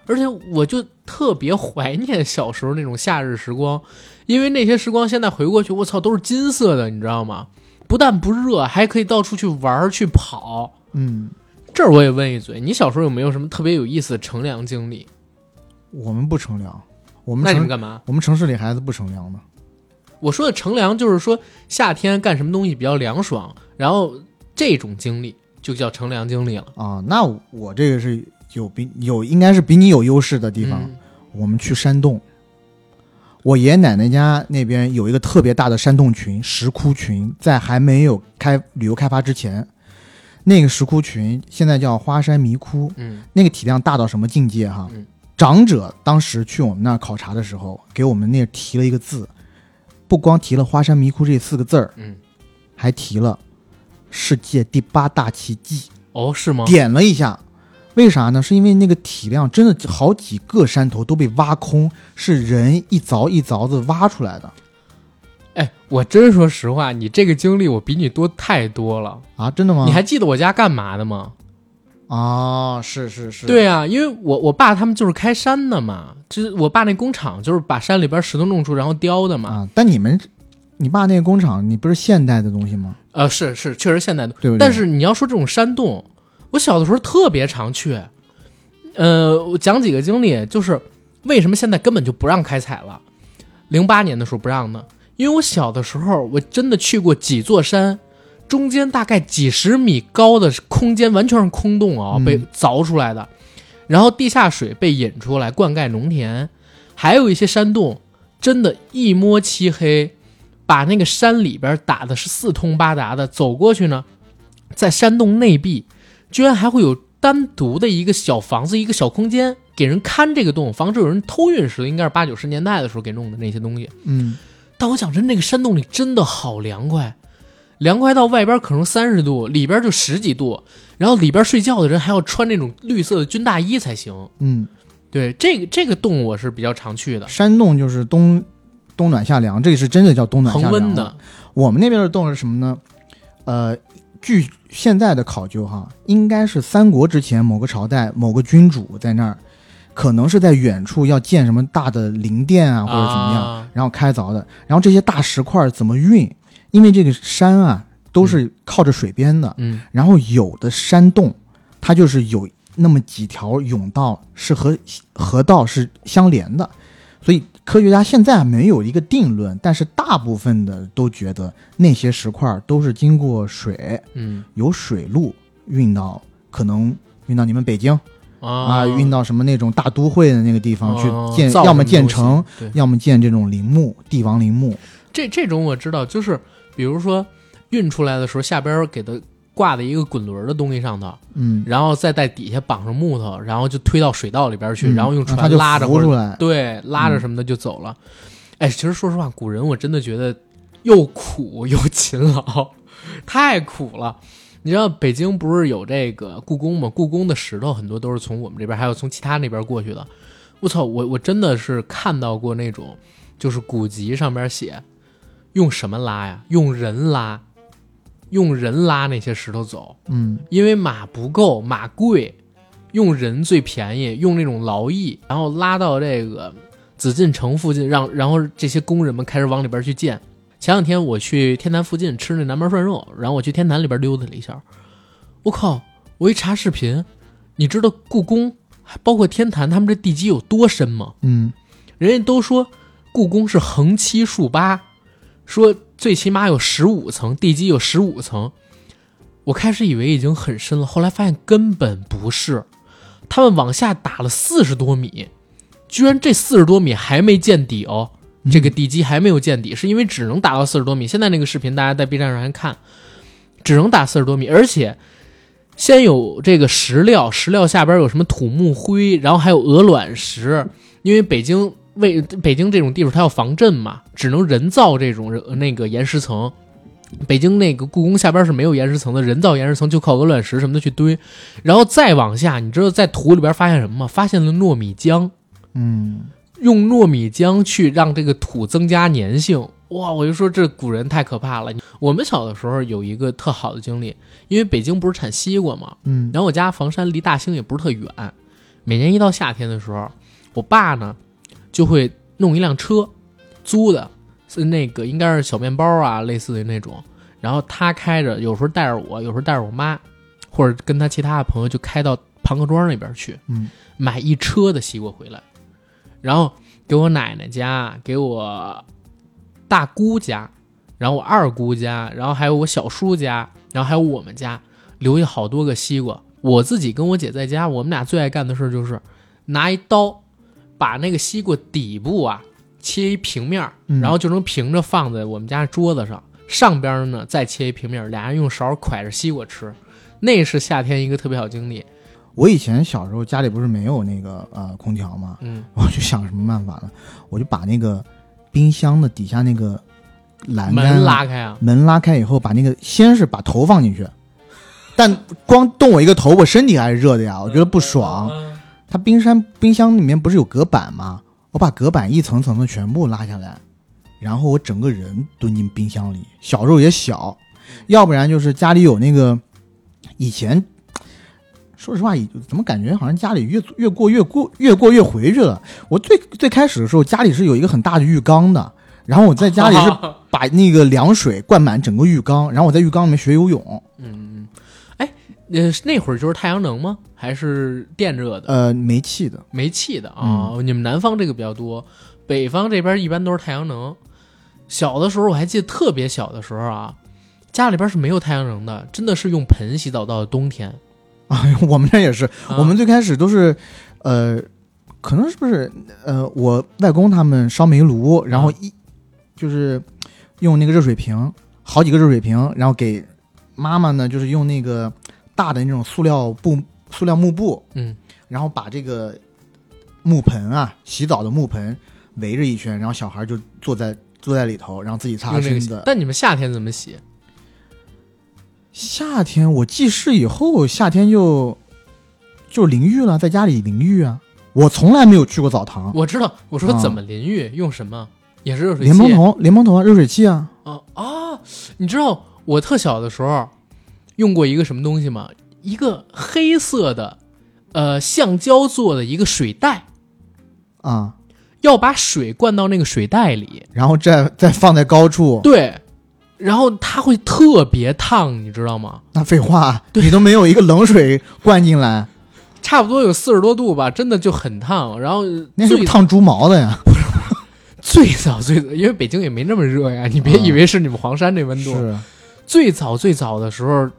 而且我就特别怀念小时候那种夏日时光，因为那些时光现在回过去，我操，都是金色的，你知道吗？不但不热，还可以到处去玩去跑。嗯，这儿我也问一嘴，你小时候有没有什么特别有意思的乘凉经历？我们不乘凉，我们那你们干嘛？我们城市里孩子不乘凉的。我说的乘凉就是说夏天干什么东西比较凉爽，然后这种经历就叫乘凉经历了。啊，那我这个是有比有应该是比你有优势的地方。嗯我们去山洞，我爷爷奶奶家那边有一个特别大的山洞群、石窟群，在还没有开旅游开发之前，那个石窟群现在叫花山迷窟，嗯那个体量大到什么境界哈？嗯长者当时去我们那儿考察的时候，给我们那提了一个字，不光提了花山迷窟这四个字儿，嗯，还提了世界第八大奇迹。哦，是吗？点了一下，为啥呢？是因为那个体量真的好几个山头都被挖空，是人一凿一凿子挖出来的哎，我真说实话，你这个经历我比你多太多了。啊！真的吗？你还记得我家干嘛的吗？啊？是是是，对啊，因为我我爸他们就是开山的嘛，就是我爸那工厂就是把山里边石头弄出然后雕的嘛。啊。但你们，你爸那个工厂，你不是现代的东西吗？呃，是是，确实现代的。对不对？但是你要说这种山洞，我小的时候特别常去。呃，我讲几个经历，就是为什么现在根本就不让开采了？零八年的时候不让的，因为我小的时候我真的去过几座山，中间大概几十米高的空间完全是空洞啊、嗯被凿出来的，然后地下水被引出来灌溉农田，还有一些山洞真的，一摸漆黑，把那个山里边打的是四通八达的，走过去呢，在山洞内壁，居然还会有单独的一个小房子，一个小空间，给人看这个洞，防止有人偷运似的。应该是八九十年代的时候给弄的那些东西。嗯，但我想真，那个山洞里真的好凉快，凉快到外边可能三十度，里边就十几度，然后里边睡觉的人还要穿那种绿色的军大衣才行。嗯，对，这个这个洞我是比较常去的，山洞就是冬冬暖夏凉，这个是真的叫冬暖夏凉。恒温的。我们那边的洞是什么呢？呃，据现在的考究哈，应该是三国之前某个朝代某个君主在那儿，可能是在远处要建什么大的陵殿啊，或者怎么样，啊然后开凿的。然后这些大石块怎么运？因为这个山啊都是靠着水边的，嗯然后有的山洞它就是有那么几条甬道是和河道是相连的，所以科学家现在没有一个定论，但是大部分的都觉得那些石块都是经过水嗯有水路运到，可能运到你们北京啊，啊运到什么那种大都会的那个地方哦去建，造要么建城，要么建这种陵墓、帝王陵墓。这这种我知道，就是比如说运出来的时候，下边给它挂在一个滚轮的东西上头，嗯，然后再在底下绑上木头，然后就推到水道里边去，嗯然后用船拉着出来。对拉着什么的就走了。哎，其实说实话，古人我真的觉得又苦又勤劳，太苦了。你知道北京不是有这个故宫吗？故宫的石头很多都是从我们这边，还有从其他那边过去的。我操，我我真的是看到过那种，就是古籍上边写用什么拉呀？用人拉，用人拉那些石头走。嗯因为马不够，马贵，用人最便宜，用那种劳役，然后拉到这个紫禁城附近，让然后这些工人们开始往里边去建。前两天我去天坛附近吃那南门涮肉，然后我去天坛里边溜达了一下，我靠！我一查视频，你知道故宫包括天坛他们这地基有多深吗？嗯人家都说故宫是横七竖八，说最起码有十五层，地基有十五层。我开始以为已经很深了，后来发现根本不是，他们往下打了四十多米，居然这四十多米还没见底哦，这个地基还没有见底，是因为只能打到四十多米。现在那个视频大家在 B 站上还看，只能打四十多米，而且先有这个石料，石料下边有什么土木灰，然后还有鹅卵石，因为北京为北京这种地方，它要防震嘛，只能人造这种呃那个岩石层。北京那个故宫下边是没有岩石层的，人造岩石层就靠鹅卵石什么的去堆，然后再往下，你知道在土里边发现什么吗？发现了糯米浆，嗯，用糯米浆去让这个土增加粘性。哇，我就说这古人太可怕了。我们小的时候有一个特好的经历，因为北京不是产西瓜嘛，嗯，然后我家房山离大兴也不是特远，每年一到夏天的时候，我爸呢就会弄一辆车，租的，是那个应该是小面包啊，类似的那种。然后他开着，有时候带着我，有时候带着我妈，或者跟他其他的朋友就开到庞各庄那边去，嗯，买一车的西瓜回来，然后给我奶奶家，给我大姑家，然后我二姑家，然后还有我小叔家，然后还有我们家，留下好多个西瓜。我自己跟我姐在家，我们俩最爱干的事儿就是拿一刀把那个西瓜底部啊切一平面然后就能平着放在我们家桌子上，上边呢再切一平面儿，俩人用勺㧟着西瓜吃，那是夏天一个特别好经历。我以前小时候家里不是没有那个呃空调嘛？嗯，我就想什么办法呢？我就把那个冰箱的底下那个栏杆拉开啊，门拉开以后，把那个先是把头放进去，但光动我一个头，我身体还是热的呀，我觉得不爽。嗯它冰山冰箱里面不是有隔板吗？我把隔板一层层的全部拉下来，然后我整个人蹲进冰箱里。小时候也小，要不然就是家里有那个以前。说实话，怎么感觉好像家里越越过越过越过越回去了？我最最开始的时候，家里是有一个很大的浴缸的，然后我在家里是 把那个凉水灌满整个浴缸，然后我在浴缸里面学游泳。嗯，哎，呃，那会儿就是太阳能吗？还是电热的？呃，煤气的，煤气的啊、你们南方这个比较多，北方这边一般都是太阳能。小的时候我还记得特别小的时候啊，家里边是没有太阳能的，真的是用盆洗澡到了冬天。啊，我们这也是，啊我们最开始都是，呃，可能是不是呃，我外公他们烧煤炉，然后一、就是用那个热水瓶，好几个热水瓶，然后给妈妈呢，就是用那个大的那种塑料布、塑料幕布，嗯，然后把这个木盆啊，洗澡的木盆围着一圈，然后小孩就坐在坐在里头，然后自己擦身子。但你们夏天怎么洗？夏天我记事以后，夏天就就淋浴了，在家里淋浴啊。我从来没有去过澡堂，我知道，我说啊怎么淋浴，用什么？也是热水器。莲蓬头、莲蓬头啊，热水器啊。啊啊！你知道我特小的时候用过一个什么东西吗？一个黑色的，呃，橡胶做的一个水袋，啊，要把水灌到那个水袋里，然后再再放在高处，对，然后它会特别烫，你知道吗？那废话，你都没有一个冷水灌进来，差不多有四十多度吧，真的就很烫。然后那是最烫猪毛的呀。最早最早，因为北京也没那么热呀，你别啊以为是你们黄山这温度。是，最早最早的时候，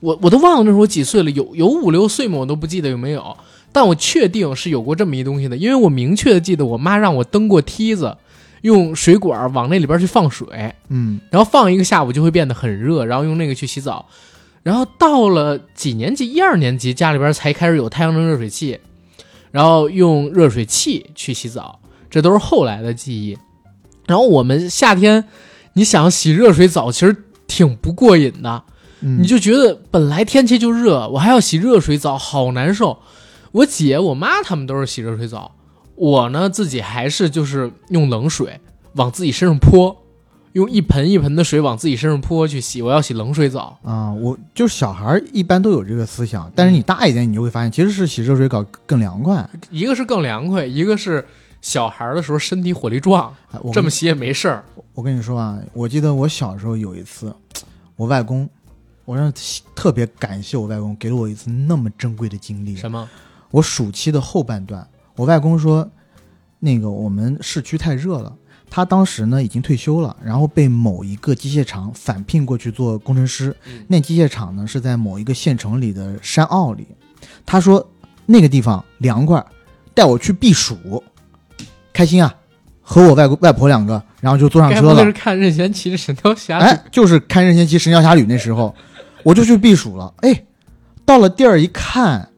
我我都忘了那时候我几岁了，有有五六岁吗？我都不记得有没有，但我确定是有过这么一东西的，因为我明确的记得我妈让我蹬过梯子，用水管往那里边去放水，嗯，然后放一个下午就会变得很热，然后用那个去洗澡。然后到了几年级，一二年级，家里边才开始有太阳能热水器，然后用热水器去洗澡，这都是后来的记忆。然后我们夏天，你想洗热水澡，其实挺不过瘾的。嗯你就觉得本来天气就热，我还要洗热水澡，好难受。我姐、我妈他们都是洗热水澡，我呢自己还是就是用冷水往自己身上泼，用一盆一盆的水往自己身上泼去洗。我要洗冷水澡，啊，我就是小孩儿一般都有这个思想，但是你大一点，你就会发现其实是洗热水澡更凉快。一个是更凉快，一个是小孩的时候身体火力壮，这么洗也没事儿。我跟你说啊，我记得我小时候有一次，我外公，我让特别感谢我外公给了我一次那么珍贵的经历。什么？我暑期的后半段，我外公说，那个我们市区太热了，他当时呢已经退休了，然后被某一个机械厂返聘过去做工程师。嗯那机械厂呢是在某一个县城里的山坳里，他说那个地方凉快，带我去避暑，开心啊！和我外公外婆两个，然后就坐上车了是。看任贤齐的《神雕侠侣》哎，就是看任贤齐《神雕侠侣》那时候，我就去避暑了。哎，到了地儿一看，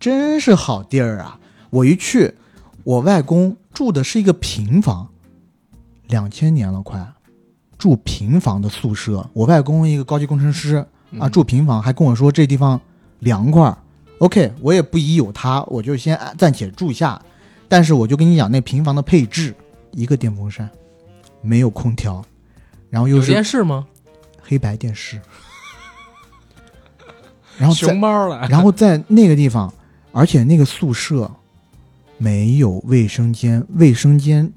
真是好地儿啊！我一去，我外公住的是一个平房，两千年了快，住平房的宿舍。我外公一个高级工程师啊，嗯住平房，还跟我说这地方凉快。OK，我也不疑有他，我就先暂且住下。但是我就跟你讲，那平房的配置，一个电风扇，没有空调，然后又是电视吗？黑白电视，然后熊猫了，然后在那个地方，而且那个宿舍没有卫生间，卫生间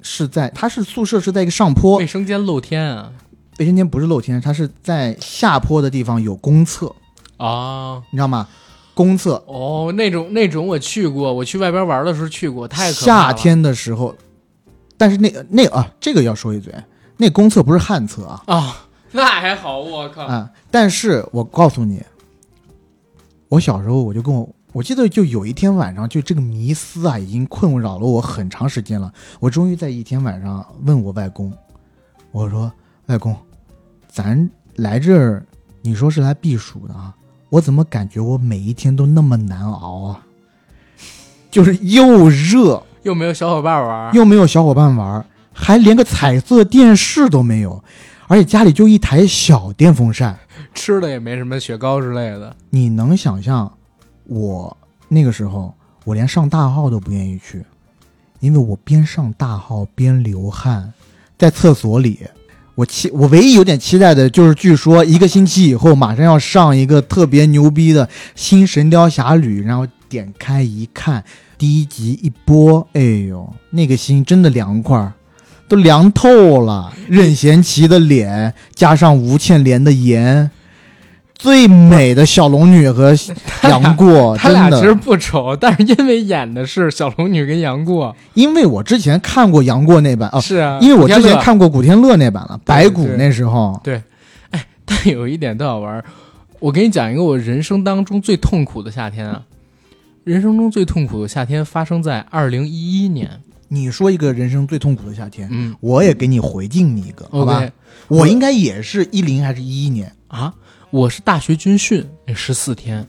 是在它是宿舍是在一个上坡。卫，生间露天啊。卫生间不是露天，它是在下坡的地方有公厕，啊。你知道吗？公厕。哦，那种那种我去过，我去外边玩的时候去过，太可怕了。夏天的时候，但是那那啊，这个要说一嘴，那公厕不是旱厕啊。啊，那还好，我靠，啊！但是我告诉你，我小时候我就跟我，我记得就有一天晚上，就这个迷思啊，已经困扰了我很长时间了。我终于在一天晚上问我外公，我说：“外公，咱来这儿，你说是来避暑的啊？我怎么感觉我每一天都那么难熬啊？就是又热，又没有小伙伴玩，又没有小伙伴玩，还连个彩色电视都没有，而且家里就一台小电风扇。吃的也没什么雪糕之类的，你能想象，我那个时候，我连上大号都不愿意去，因为我边上大号边流汗，在厕所里。我期我唯一有点期待的就是，据说一个星期以后马上要上一个特别牛逼的新《神雕侠侣》，然后点开一看，第一集一播，哎呦，那个心真的凉快，都凉透了。任贤齐的脸加上吴倩莲的颜，最美的小龙女和 杨过，他真俩其实。不丑，但是因为演的是小龙女跟杨过，因为我之前看过杨过那版哦，是啊，因为我之前看过古天乐那版了，白骨那时候，对，哎但有一点特好玩儿，我给你讲一个我人生当中最痛苦的夏天啊！人生中最痛苦的夏天发生在二零一一年。你说一个人生最痛苦的夏天，嗯我也给你回敬你一个，好吧？我应该也是一零还是一一年？啊，我是大学军训那十四天，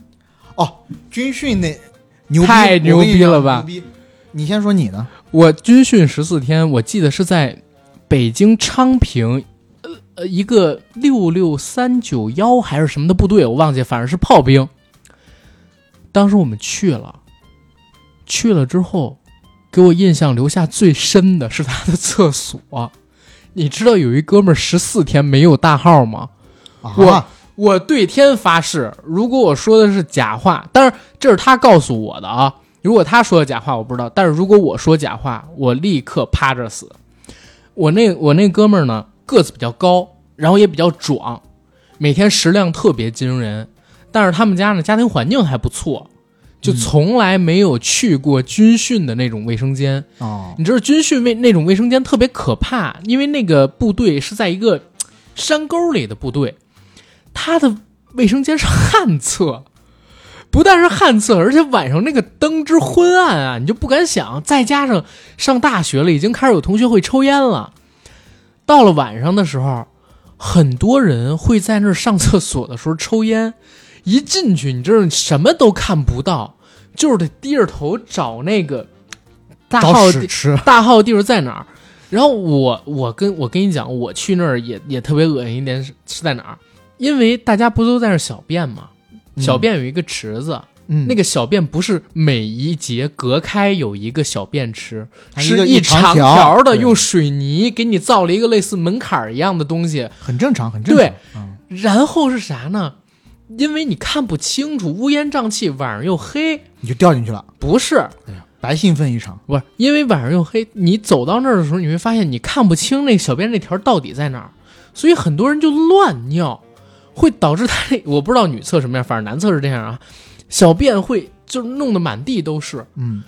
哦，军训那牛逼，太牛逼了吧牛逼！你先说你呢，我军训十四天，我记得是在北京昌平，呃呃，一个六六三九幺还是什么的部队，我忘记，反正是炮兵。当时我们去了，去了之后，给我印象留下最深的是他的厕所。你知道有一哥们儿十四天没有大号吗？啊我我对天发誓，如果我说的是假话，当然这是他告诉我的啊。如果他说的假话，我不知道。但是如果我说假话，我立刻趴着死。我那我那哥们儿呢，个子比较高，然后也比较壮，每天食量特别惊人。但是他们家呢，家庭环境还不错，就从来没有去过军训的那种卫生间。哦，你知道军训卫那种卫生间特别可怕，因为那个部队是在一个山沟里的部队，他的卫生间是旱厕，不但是旱厕，而且晚上那个灯之昏暗啊，你就不敢想。再加上上大学了，已经开始有同学会抽烟了，到了晚上的时候，很多人会在那儿上厕所的时候抽烟，一进去你知道什么都看不到，就是得低着头找那个大号找屎吃，大号地方在哪儿？然后我我跟我跟你讲，我去那儿也也特别恶心一点是是在哪儿？因为大家不都在那儿小便吗？小便有一个池子，嗯，那个小便不是每一节隔开有一个小便池，是一长长条条的，用水泥给你造了一个类似门槛儿一样的东西。很正常，很正常。对嗯，然后是啥呢？因为你看不清楚，乌烟瘴气，晚上又黑，你就掉进去了，不是哎呀，白兴奋一场。不是，因为晚上又黑，你走到那儿的时候，你会发现你看不清那小便那条到底在哪儿，所以很多人就乱尿，会导致他那 我不知道女厕什么样，反正男厕是这样啊，小便会就弄得满地都是，嗯，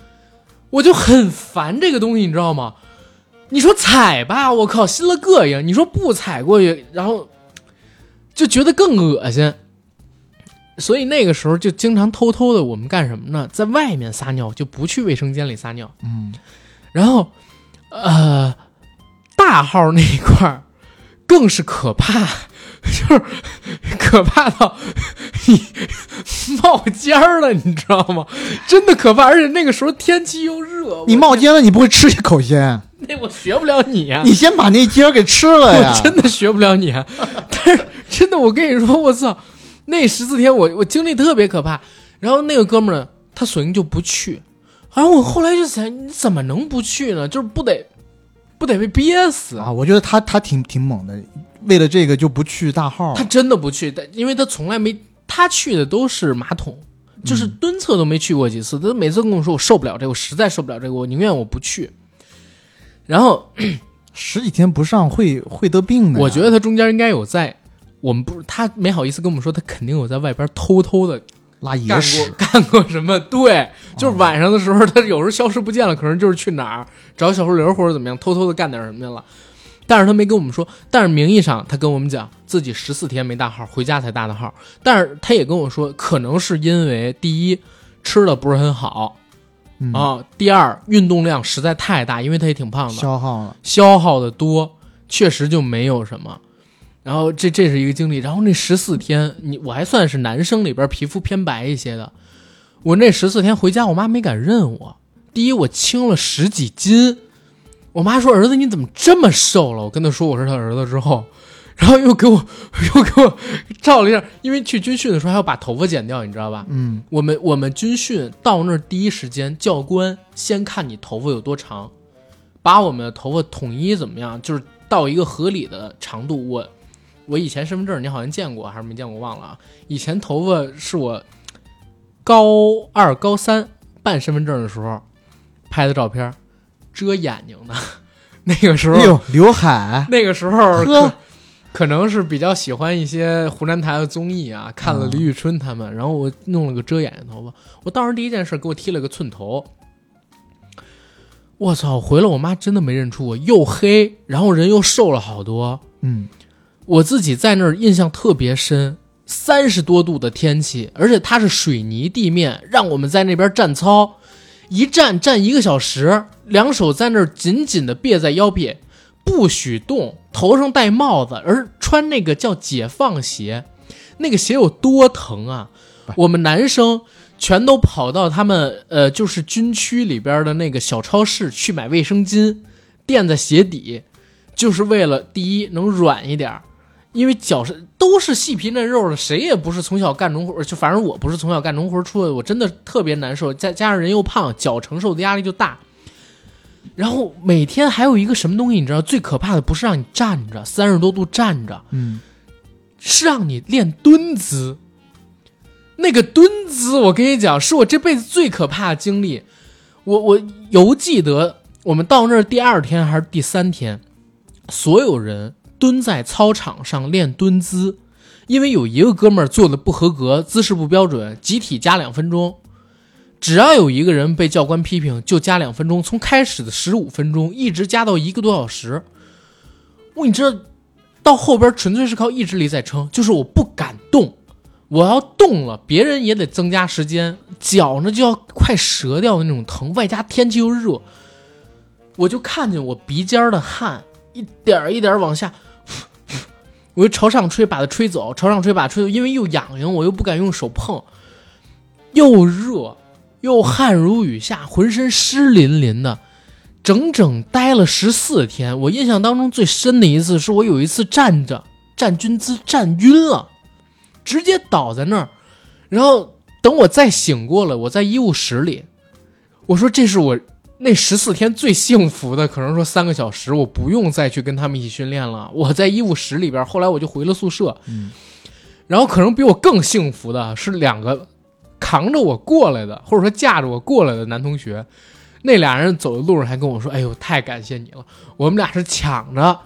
我就很烦这个东西，你知道吗？你说踩吧，我靠，心了膈应；你说不踩过去，然后就觉得更恶心。所以那个时候就经常偷偷的，我们干什么呢？在外面撒尿，就不去卫生间里撒尿。嗯，然后，呃，大号那一块儿更是可怕，就是可怕到你冒尖儿了，你知道吗？真的可怕，而且那个时候天气又热，你冒尖了，你不会吃一口先？那我学不了你呀、你先把那尖儿给吃了呀我！真的学不了你、啊。但是真的，我跟你说，我操，那十四天我我经历特别可怕。然后那个哥们儿，他索性就不去。然后我后来就想，你怎么能不去呢？就是不得不得被憋死啊，我觉得他他挺挺猛的，为了这个就不去大号。他。真的不去，但因为他从来没他去的都是马桶，就是蹲厕都没去过几次。他每次跟我说我受不了这个，我实在受不了这个，我宁愿我不去。然后十几天不上会会得病的。我觉得他中间应该有在，我们不他没好意思跟我们说，他肯定有在外边偷偷的拉野干屎过，干过什么？对，就是晚上的时候，他有时候消失不见了，可能就是去哪儿找小树林或者怎么样，偷偷的干点什么去了。但是他没跟我们说，但是名义上他跟我们讲自己十四天没大号，回家才大的号。但是他也跟我说，可能是因为第一吃的不是很好嗯啊，第二运动量实在太大，因为他也挺胖的，消耗了。消耗的多，确实就没有什么。然后这这是一个经历，然后那十四天，你我还算是男生里边皮肤偏白一些的，我那十四天回家，我妈没敢认我。第一，我轻了十几斤，我妈说：“儿子你怎么这么瘦了？”我跟她说我是她儿子之后，然后又给我 又给我照了一下，因为去军训的时候还要把头发剪掉，你知道吧？嗯，我们我们军训到那儿第一时间，教官先看你头发有多长，把我们的头发统一怎么样，就是到一个合理的长度。我我以前身份证你好像见过还是没见过忘了啊？以前头发是我高二高三办身份证的时候拍的照片，遮眼睛的。那个时候，刘海，那个时候可能是比较喜欢一些湖南台的综艺啊，看了李宇春他们，然后我弄了个遮眼睛头发。我当时第一件事给我剃了个寸头，我操！回来我妈真的没认出我，又黑，然后人又瘦了好多。嗯，我自己在那儿印象特别深，三十多度的天气，而且它是水泥地面，让我们在那边站操，一站站一个小时，两手在那儿紧紧的别在腰边，不许动，头上戴帽子，而穿那个叫解放鞋，那个鞋有多疼啊！我们男生全都跑到他们呃，就是军区里边的那个小超市去买卫生巾，垫在鞋底，就是为了第一能软一点儿，因为脚是都是细皮嫩肉的，谁也不是从小干农活，就反正我不是从小干农活出来的，我真的特别难受，再加上人又胖，脚承受的压力就大。然后每天还有一个什么东西，你知道最可怕的不是让你站着三十多度站着，嗯，是让你练蹲姿。那个蹲姿，我跟你讲，是我这辈子最可怕的经历。我我犹记得，我们到那儿第二天还是第三天，所有人蹲在操场上练蹲姿，因为有一个哥们儿做的不合格，姿势不标准，集体加两分钟。只要有一个人被教官批评，就加两分钟，从开始的十五分钟一直加到一个多小时。我你知道，到后边纯粹是靠意志力在撑，就是我不敢动，我要动了，别人也得增加时间，脚呢就要快折掉的那种疼，外加天气又热，我就看见我鼻尖的汗一点一点往下，我就朝上吹，把它吹走，朝上吹，把它吹走，因为又痒痒，我又不敢用手碰，又热又汗如雨下，浑身湿淋淋的。整整待了十四天，我印象当中最深的一次是我有一次站着站军姿站晕了，直接倒在那儿，然后等我再醒过来，我在医务室里，我说这是我那十四天最幸福的，可能说三个小时，我不用再去跟他们一起训练了，我在医务室里边，后来我就回了宿舍，嗯，然后可能比我更幸福的是两个扛着我过来的，或者说架着我过来的男同学。那俩人走的路上还跟我说：“哎呦，太感谢你了！我们俩是抢着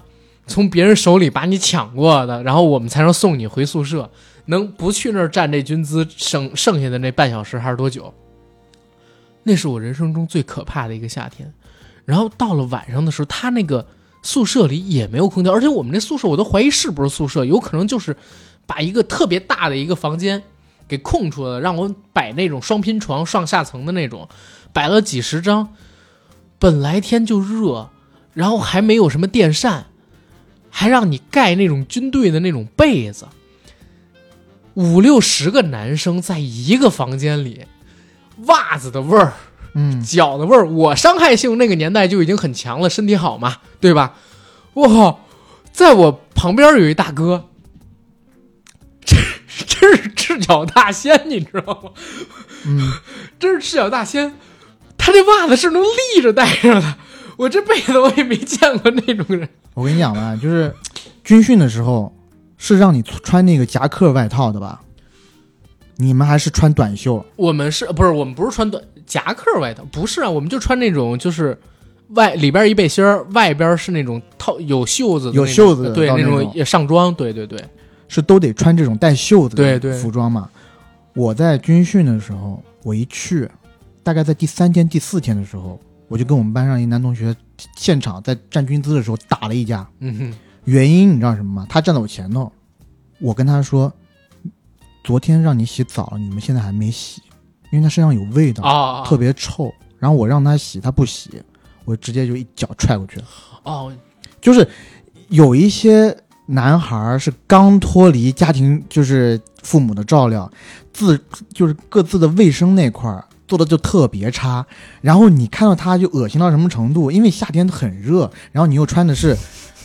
从别人手里把你抢过的，然后我们才能送你回宿舍。能不去那儿站这军姿，剩剩下的那半小时还是多久？那是我人生中最可怕的一个夏天。然后到了晚上的时候，他那个宿舍里也没有空调，而且我们那宿舍我都怀疑是不是宿舍，有可能就是把一个特别大的一个房间给空出来了，让我摆那种双拼床、上下层的那种。”摆了几十张，本来天就热，然后还没有什么电扇，还让你盖那种军队的那种被子，五六十个男生在一个房间里，袜子的味儿嗯，脚的味儿，我伤害性那个年代就已经很强了，身体好嘛，对吧？我靠，在我旁边有一大哥，这 真是赤脚大仙，你知道吗？嗯，真是赤脚大仙，他这袜子是能立着戴上的，我这辈子我也没见过那种人。我跟你讲吧，就是军训的时候是让你穿那个夹克外套的吧？你们还是穿短袖？我们是不是我们不是穿短夹克外套？不是啊，我们就穿那种就是外里边一背心儿，外边是那种套有袖子的，有袖子的对那种上装，对对对，是都得穿这种带袖子的服装嘛？我在军训的时候，我一去，大概在第三天、第四天的时候，我就跟我们班上一男同学现场在站军姿的时候打了一架。嗯哼，原因你知道什么吗？他站在我前头，我跟他说，昨天让你洗澡，你们现在还没洗，因为他身上有味道，啊，特别臭。然后我让他洗，他不洗，我直接就一脚踹过去。哦，就是有一些男孩是刚脱离家庭，就是父母的照料，自就是各自的卫生那块儿做的就特别差。然后你看到他就恶心到什么程度？因为夏天很热，然后你又穿的是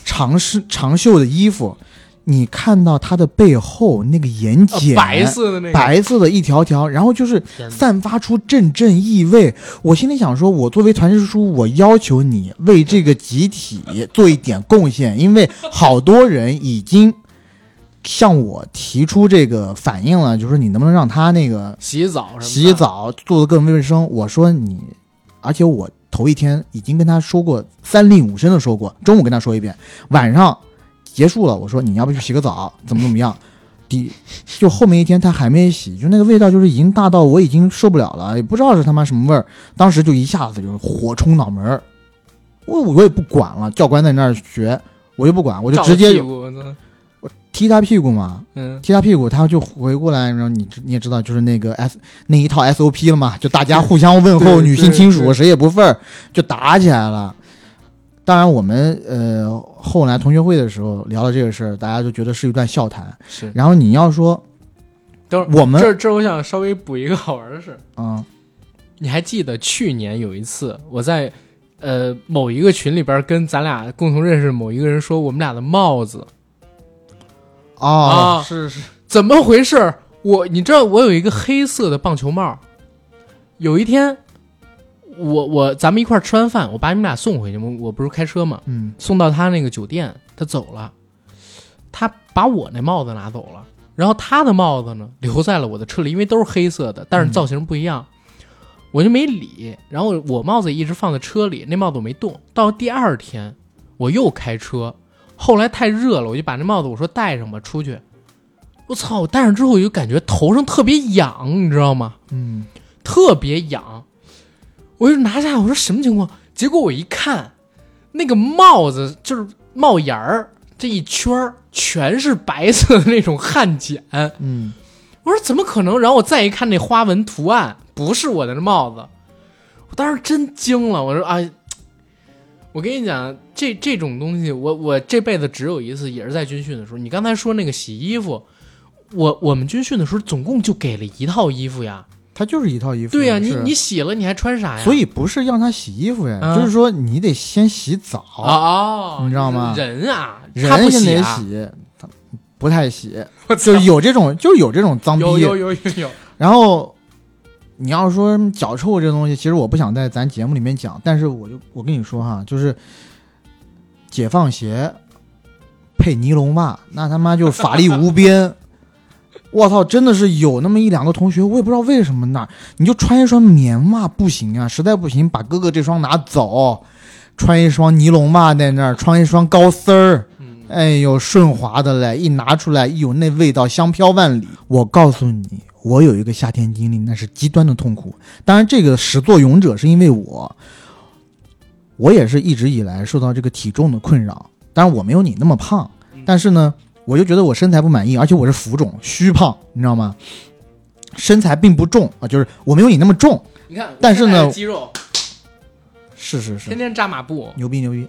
长是长袖的衣服，你看到他的背后那个眼啊睑、白色的那个，白色的一条条，然后就是散发出阵阵异味。我心里想说，我作为团支书，我要求你为这个集体做一点贡献，因为好多人已经 向我提出这个反应了，就是你能不能让他那个洗澡什么洗，澡做得更卫生？我说你，而且我头一天已经跟他说过三令五申的说过，中午跟他说一遍，晚上结束了，我说你要不去洗个澡，怎么怎么样？第就后面一天他还没洗，就那个味道就是已经大到我已经受不了了，也不知道是他妈什么味儿，当时就一下子就是火冲脑门儿，我我也不管了，教官在那儿学，我就不管，我就直接我踢他屁股嘛，嗯，踢他屁股，他就回过来，然后你你也知道，就是那个 S 那一套 SOP 了嘛，就大家 互相问候，女性亲属谁也不份儿，就打起来了。当然，我们呃后来同学会的时候聊了这个事儿，大家就觉得是一段笑谈。是。然后你要说等会儿我们这这，我想稍微补一个好玩的事。嗯你还记得去年有一次，我在呃某一个群里边跟咱俩共同认识某一个人说，我们俩的帽子哦、啊是是怎么回事？我你知道我有一个黑色的棒球帽，有一天我我咱们一块儿吃完饭，我把你们俩送回去，我我不是开车嘛，嗯送到他那个酒店，他走了，他把我那帽子拿走了，然后他的帽子呢留在了我的车里，因为都是黑色的，但是造型不一样，我就没理。然后我帽子一直放在车里，那帽子我没动。到第二天我又开车，后来太热了，我就把那帽子我说戴上吧，出去。我操！我戴上之后我就感觉头上特别痒，你知道吗？嗯特别痒，我就拿下来，我说什么情况？结果我一看，那个帽子就是帽檐儿这一圈儿全是白色的那种汗碱，嗯，我说怎么可能？然后我再一看那花纹图案，不是我的帽子，我当时真惊了。我说啊，我跟你讲，这这种东西，我我这辈子只有一次，也是在军训的时候。你刚才说那个洗衣服，我我们军训的时候总共就给了一套衣服呀。它就是一套衣服。对呀、你你洗了你还穿啥呀？所以不是让他洗衣服呀，嗯就是说你得先洗澡，哦，你知道吗人啊，人先得啊，洗，他不太洗，就是有这种，就是有这种脏逼。有有有有有，然后你要说脚臭这东西，其实我不想在咱节目里面讲，但是我就我跟你说哈，就是解放鞋配尼龙袜，那他妈就法力无边。我操，真的是有那么一两个同学，我也不知道为什么那你就穿一双棉袜不行啊，实在不行把哥哥这双拿走，穿一双尼龙袜在那儿，穿一双高丝儿，嗯，哎呦，顺滑的嘞！一拿出来，一有那味道，香飘万里。我告诉你，我有一个夏天经历，那是极端的痛苦。当然，这个始作俑者是因为我，我也是一直以来受到这个体重的困扰。当然，我没有你那么胖，但是呢，我就觉得我身材不满意，而且我是浮肿、虚胖，你知道吗？身材并不重啊，就是我没有你那么重。你看，但是呢肌肉是是是天，天扎马步，牛逼牛逼！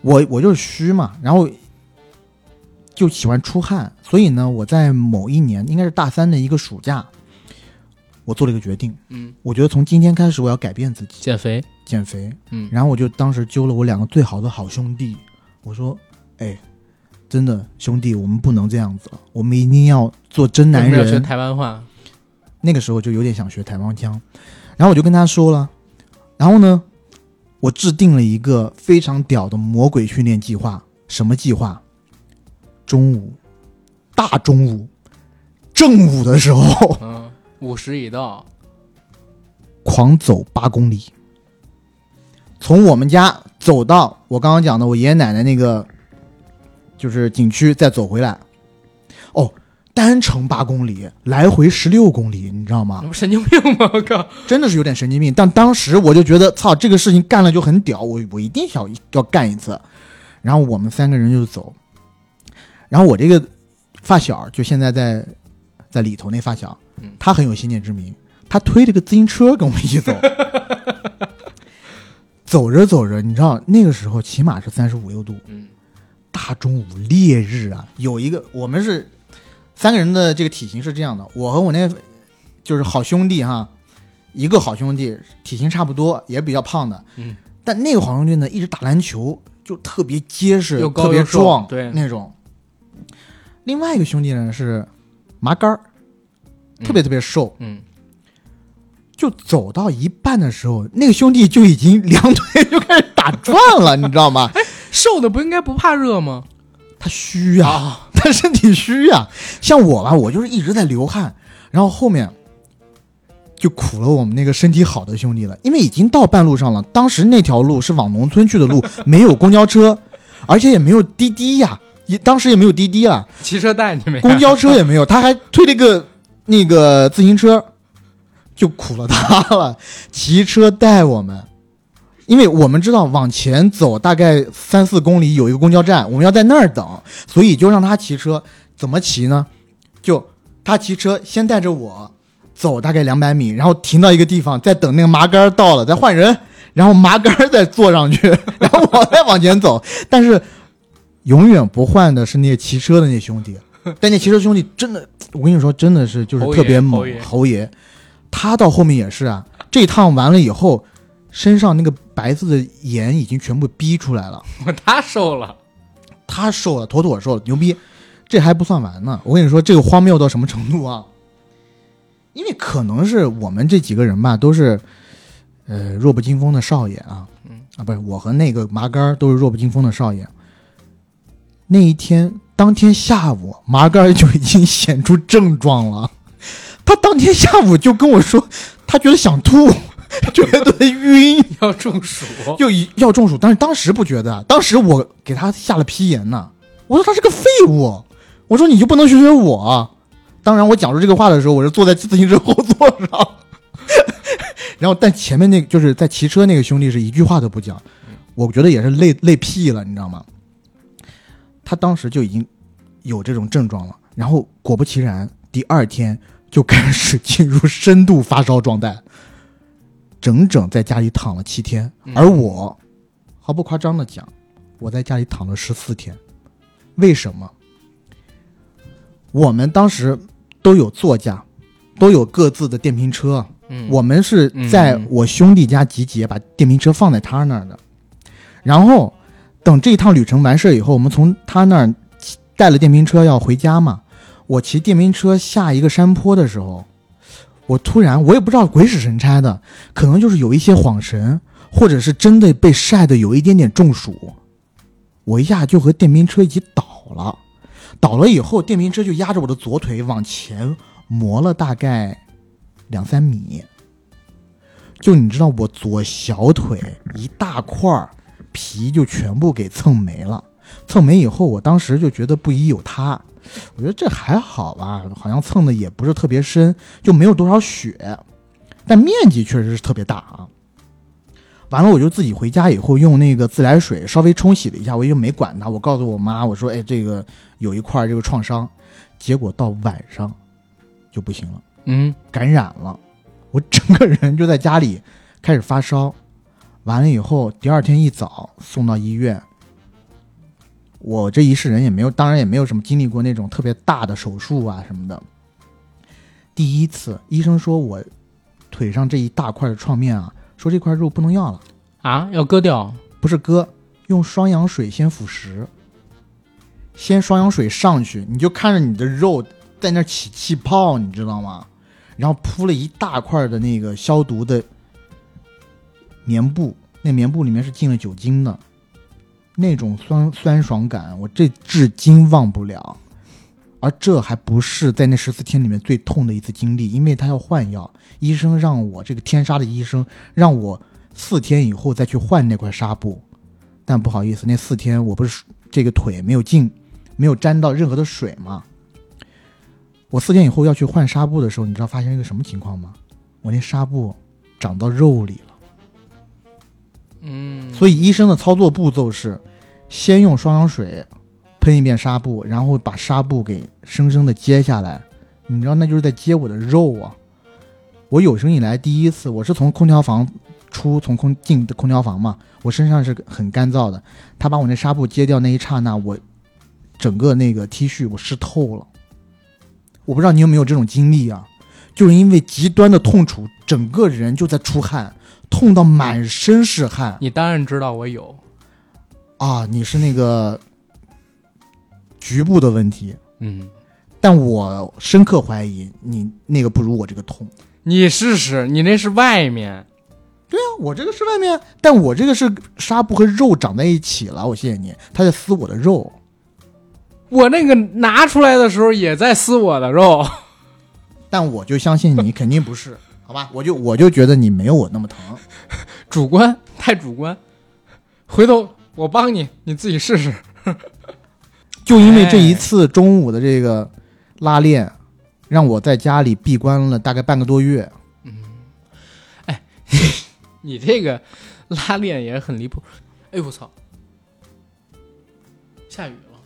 我我就是虚嘛，然后就喜欢出汗，所以呢，我在某一年应该是大三的一个暑假，我做了一个决定，嗯，我觉得从今天开始我要改变自己，减肥，减肥。嗯，然后我就当时揪了我两个最好的好兄弟，我说：“哎，真的兄弟，我们不能这样子了，我们一定要做真男为什么要学人。台湾话，”那个时候就有点想学台湾腔，然后我就跟他说了，然后呢，我制定了一个非常屌的魔鬼训练计划。什么计划？中午，大中午，正午的时候，嗯，五十已到，狂走八公里，从我们家走到我刚刚讲的我爷爷奶奶那个，就是景区，再走回来。哦，单程八公里，来回十六公里，你知道吗神经病吗？我靠！真的是有点神经病。但当时我就觉得，操，这个事情干了就很屌，我我一定想要干一次。然后我们三个人就走，然后我这个发小就现在在在里头那发小嗯，他很有先见之明，他推着个自行车跟我们一起走。走着走着，你知道那个时候起码是三十五六度，嗯，大中午烈日啊，有一个我们是三个人的这个体型是这样的，我和我那就是好兄弟哈，一个好兄弟体型差不多，也比较胖的，嗯，但那个好兄弟呢一直打篮球，就特别结实，又高特别壮，对。那种。另外一个兄弟呢是麻杆儿，特别特别瘦，嗯，就走到一半的时候，那个兄弟就已经两腿就开始打转了，你知道吗？瘦的不应该不怕热吗？他虚呀，啊，他身体虚呀、像我吧，我就是一直在流汗，然后后面就苦了我们那个身体好的兄弟了，因为已经到半路上了。当时那条路是往农村去的路，没有公交车，而且也没有滴滴呀，也当时也没有滴滴啊，骑车带你没？公交车也没有，他还推了一个那个自行车，就苦了他了，骑车带我们。因为我们知道往前走大概三四公里有一个公交站，我们要在那儿等，所以就让他骑车。怎么骑呢？就他骑车先带着我走大概两百米，然后停到一个地方，再等那个麻杆到了再换人，然后麻杆再坐上去，然后我再往前走。但是永远不换的是那些骑车的那兄弟，但那骑车兄弟真的，我跟你说，真的是就是特别猛侯爷，侯爷。他到后面也是啊，这一趟完了以后，身上那个白色的盐已经全部逼出来了。他瘦了，他瘦了，妥妥瘦了，牛逼！这还不算完呢，我跟你说，这个荒谬到什么程度啊？因为可能是我们这几个人吧，都是呃弱不禁风的少爷啊，嗯啊，不是我和那个麻杆都是弱不禁风的少爷。那一天，当天下午，麻杆就已经显出症状了。他当天下午就跟我说，他觉得想吐，觉得晕，要中暑，就一要中暑，但是当时不觉得，当时我给他下了批言呢。我说他是个废物，我说你就不能学学我？当然，我讲出这个话的时候，我是坐在自行车后座上，然后但前面那个就是在骑车那个兄弟是一句话都不讲，我觉得也是累累屁了，你知道吗？他当时就已经有这种症状了，然后果不其然，第二天就开始进入深度发烧状态，整整在家里躺了七天，嗯而我毫不夸张的讲，我在家里躺了十四天。为什么？我们当时都有座驾，都有各自的电瓶车。嗯，我们是在我兄弟家集结，把电瓶车放在他那儿的。然后等这一趟旅程完事儿以后，我们从他那儿带了电瓶车要回家嘛。我骑电瓶车下一个山坡的时候，我突然我也不知道鬼使神差的，可能就是有一些恍神，或者是真的被晒得有一点点中暑，我一下就和电瓶车一起倒了。倒了以后，电瓶车就压着我的左腿往前磨了大概两三米。就你知道，我左小腿一大块皮就全部给蹭没了。蹭没以后，我当时就觉得不疑有他，我觉得这还好吧，好像蹭的也不是特别深，就没有多少血，但面积确实是特别大啊。完了，我就自己回家以后用那个自来水稍微冲洗了一下，我也没管它。我告诉我妈，我说：“哎，这个有一块这个创伤。”结果到晚上就不行了。嗯，感染了，我整个人就在家里开始发烧，完了以后第二天一早送到医院。我这一世人也没有，当然也没有什么经历过那种特别大的手术啊什么的。第一次，医生说我腿上这一大块的创面啊，说这块肉不能要了，啊，要割掉，不是割，用双氧水先腐蚀，先双氧水上去，你就看着你的肉在那起气泡，你知道吗？然后铺了一大块的那个消毒的棉布，那棉布里面是进了酒精的，那种酸酸爽感，我这至今忘不了。而这还不是在那十四天里面最痛的一次经历，因为他要换药，医生让我这个天杀的医生让我四天以后再去换那块纱布，但不好意思，那四天我不是这个腿没有进，没有沾到任何的水嘛。我四天以后要去换纱布的时候，你知道发生一个什么情况吗？我那纱布长到肉里。嗯，所以医生的操作步骤是，先用双氧水喷一遍纱布，然后把纱布给生生的揭下来。你知道那就是在揭我的肉啊！我有生以来第一次，我是从空调房出，从空进的空调房嘛，我身上是很干燥的。他把我那纱布揭掉那一刹那，我整个那个 T 恤我湿透了。我不知道你有没有这种经历啊？就是因为极端的痛楚，整个人就在出汗，痛到满身是汗。你当然知道我有，啊，你是那个局部的问题，嗯，但我深刻怀疑你那个不如我这个痛。你试试，你那是外面，对啊，我这个是外面，但我这个是纱布和肉长在一起了。我谢谢你，他在撕我的肉。我那个拿出来的时候也在撕我的肉，但我就相信你肯定不是，好吧？我就我就觉得你没有我那么疼。主观太主观，回头我帮你，你自己试试。就因为这一次中午的这个拉练，让我在家里闭关了大概半个多月。嗯，哎 你这个拉练也很离谱。哎呦我操！下雨了。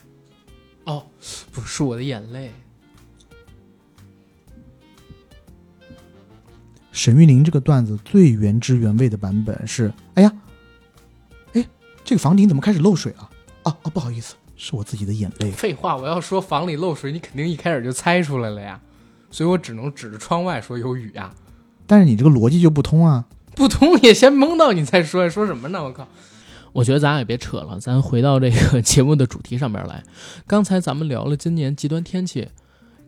哦，不是我的眼泪。沈玉琳这个段子最原汁原味的版本是：哎呀，哎，这个房顶怎么开始漏水了？啊啊，不好意思，是我自己的眼泪。废话，我要说房里漏水，你肯定一开始就猜出来了呀，所以我只能指着窗外说有雨呀。但是你这个逻辑就不通啊！不通也先蒙到你再说，说什么呢？我靠！我觉得咱俩也别扯了，咱回到这个 节目的主题上边来。刚才咱们聊了今年极端天气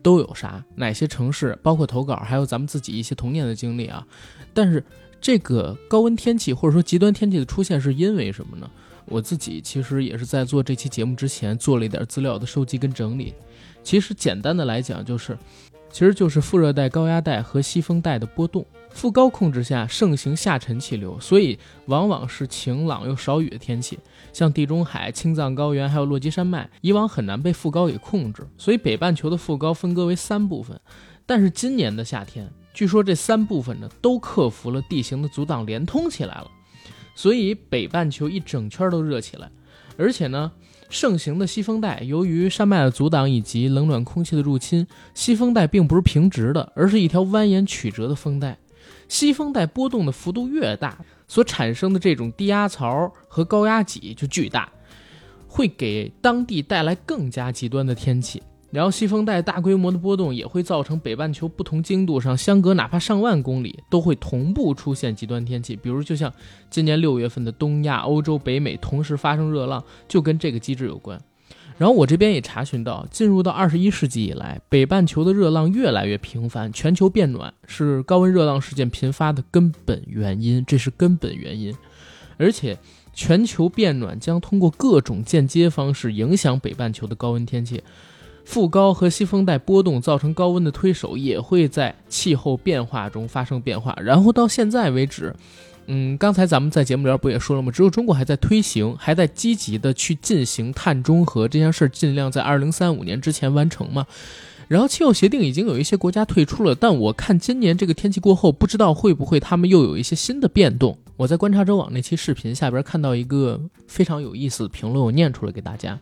都有啥，哪些城市，包括投稿，还有咱们自己一些童年的经历啊。但是这个高温天气或者说极端天气的出现是因为什么呢？我自己其实也是在做这期节目之前做了一点资料的收集跟整理。其实简单的来讲就是，其实就是副热带高压带和西风带的波动。副高控制下盛行下沉气流，所以往往是晴朗又少雨的天气。像地中海、青藏高原还有落基山脉，以往很难被副高给控制，所以北半球的副高分割为三部分。但是今年的夏天，据说这三部分呢都克服了地形的阻挡，连通起来了，所以北半球一整圈都热起来。而且呢，盛行的西风带，由于山脉的阻挡以及冷暖空气的入侵，西风带并不是平直的，而是一条蜿蜒曲折的风带。西风带波动的幅度越大，所产生的这种低压槽和高压脊就巨大，会给当地带来更加极端的天气。然后西风带大规模的波动也会造成北半球不同经度上相隔哪怕上万公里都会同步出现极端天气，比如就像今年六月份的东亚、欧洲、北美同时发生热浪，就跟这个机制有关。然后我这边也查询到，进入到二十一世纪以来，北半球的热浪越来越频繁，全球变暖是高温热浪事件频发的根本原因，这是根本原因。而且，全球变暖将通过各种间接方式影响北半球的高温天气。副高和西风带波动造成高温的推手，也会在气候变化中发生变化。然后到现在为止。嗯，刚才咱们在节目里边不也说了吗？只有中国还在推行，还在积极的去进行碳中和这件事，尽量在二零三五年之前完成嘛。然后气候协定已经有一些国家退出了，但我看今年这个天气过后，不知道会不会他们又有一些新的变动。我在观察者网那期视频下边看到一个非常有意思的评论，我念出来给大家：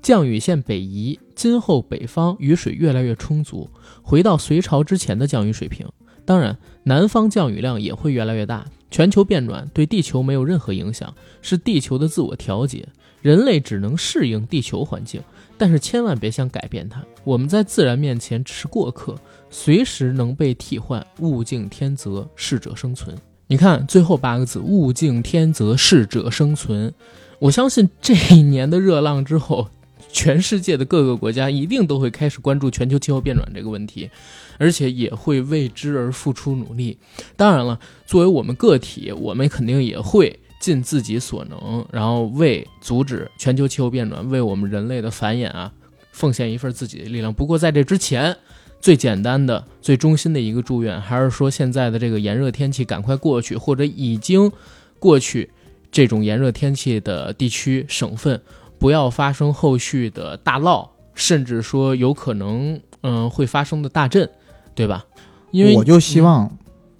降雨线北移，今后北方雨水越来越充足，回到隋朝之前的降雨水平。当然，南方降雨量也会越来越大。全球变暖对地球没有任何影响，是地球的自我调节。人类只能适应地球环境，但是千万别想改变它。我们在自然面前只是过客，随时能被替换。物竞天择，适者生存。你看最后八个字“物竞天择，适者生存”，我相信这一年的热浪之后，全世界的各个国家一定都会开始关注全球气候变暖这个问题，而且也会为之而付出努力。当然了，作为我们个体，我们肯定也会尽自己所能，然后为阻止全球气候变暖，为我们人类的繁衍啊，奉献一份自己的力量。不过在这之前，最简单的、最衷心的一个祝愿，还是说现在的这个炎热天气赶快过去，或者已经过去这种炎热天气的地区省份，不要发生后续的大涝，甚至说有可能嗯会发生的大震，对吧？因为我就希望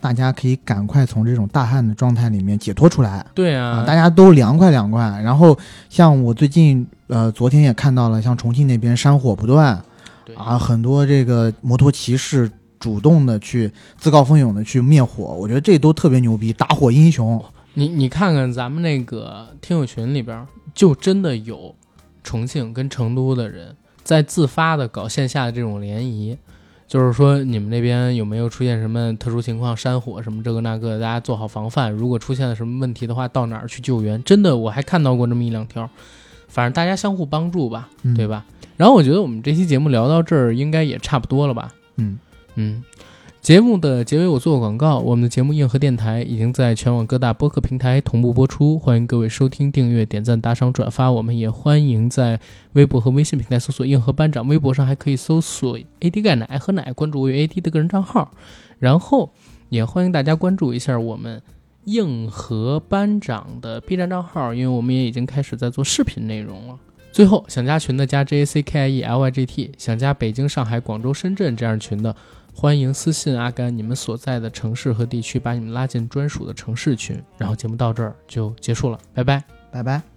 大家可以赶快从这种大旱的状态里面解脱出来对啊，啊，大家都凉快凉快。然后像我最近呃昨天也看到了，像重庆那边山火不断啊，很多这个摩托骑士主动的去自告奋勇的去灭火，我觉得这都特别牛逼，打火英雄。你你看看咱们那个听友群里边，就真的有重庆跟成都的人在自发的搞线下的这种联谊，就是说你们那边有没有出现什么特殊情况，山火什么这个那个，大家做好防范。如果出现了什么问题的话，到哪儿去救援？真的，我还看到过这么一两条。反正大家相互帮助吧，嗯对吧？然后我觉得我们这期节目聊到这儿，应该也差不多了吧？嗯嗯，节目的结尾我做个广告，我们的节目《硬核电台》已经在全网各大播客平台同步播出，欢迎各位收听、订阅、点赞、打赏、转发。我们也欢迎在微博和微信平台搜索“硬核班长”，微博上还可以搜索 “AD 钙奶”和奶，关注我与 AD 的个人账号。然后也欢迎大家关注一下我们硬核班长的 B 站账号，因为我们也已经开始在做视频内容了。最后，想加群的加 J A C K I E L Y G T，想加北京、上海、广州、深圳这样群的，欢迎私信阿甘你们所在的城市和地区，把你们拉进专属的城市群。然后节目到这儿就结束了，拜拜。拜拜。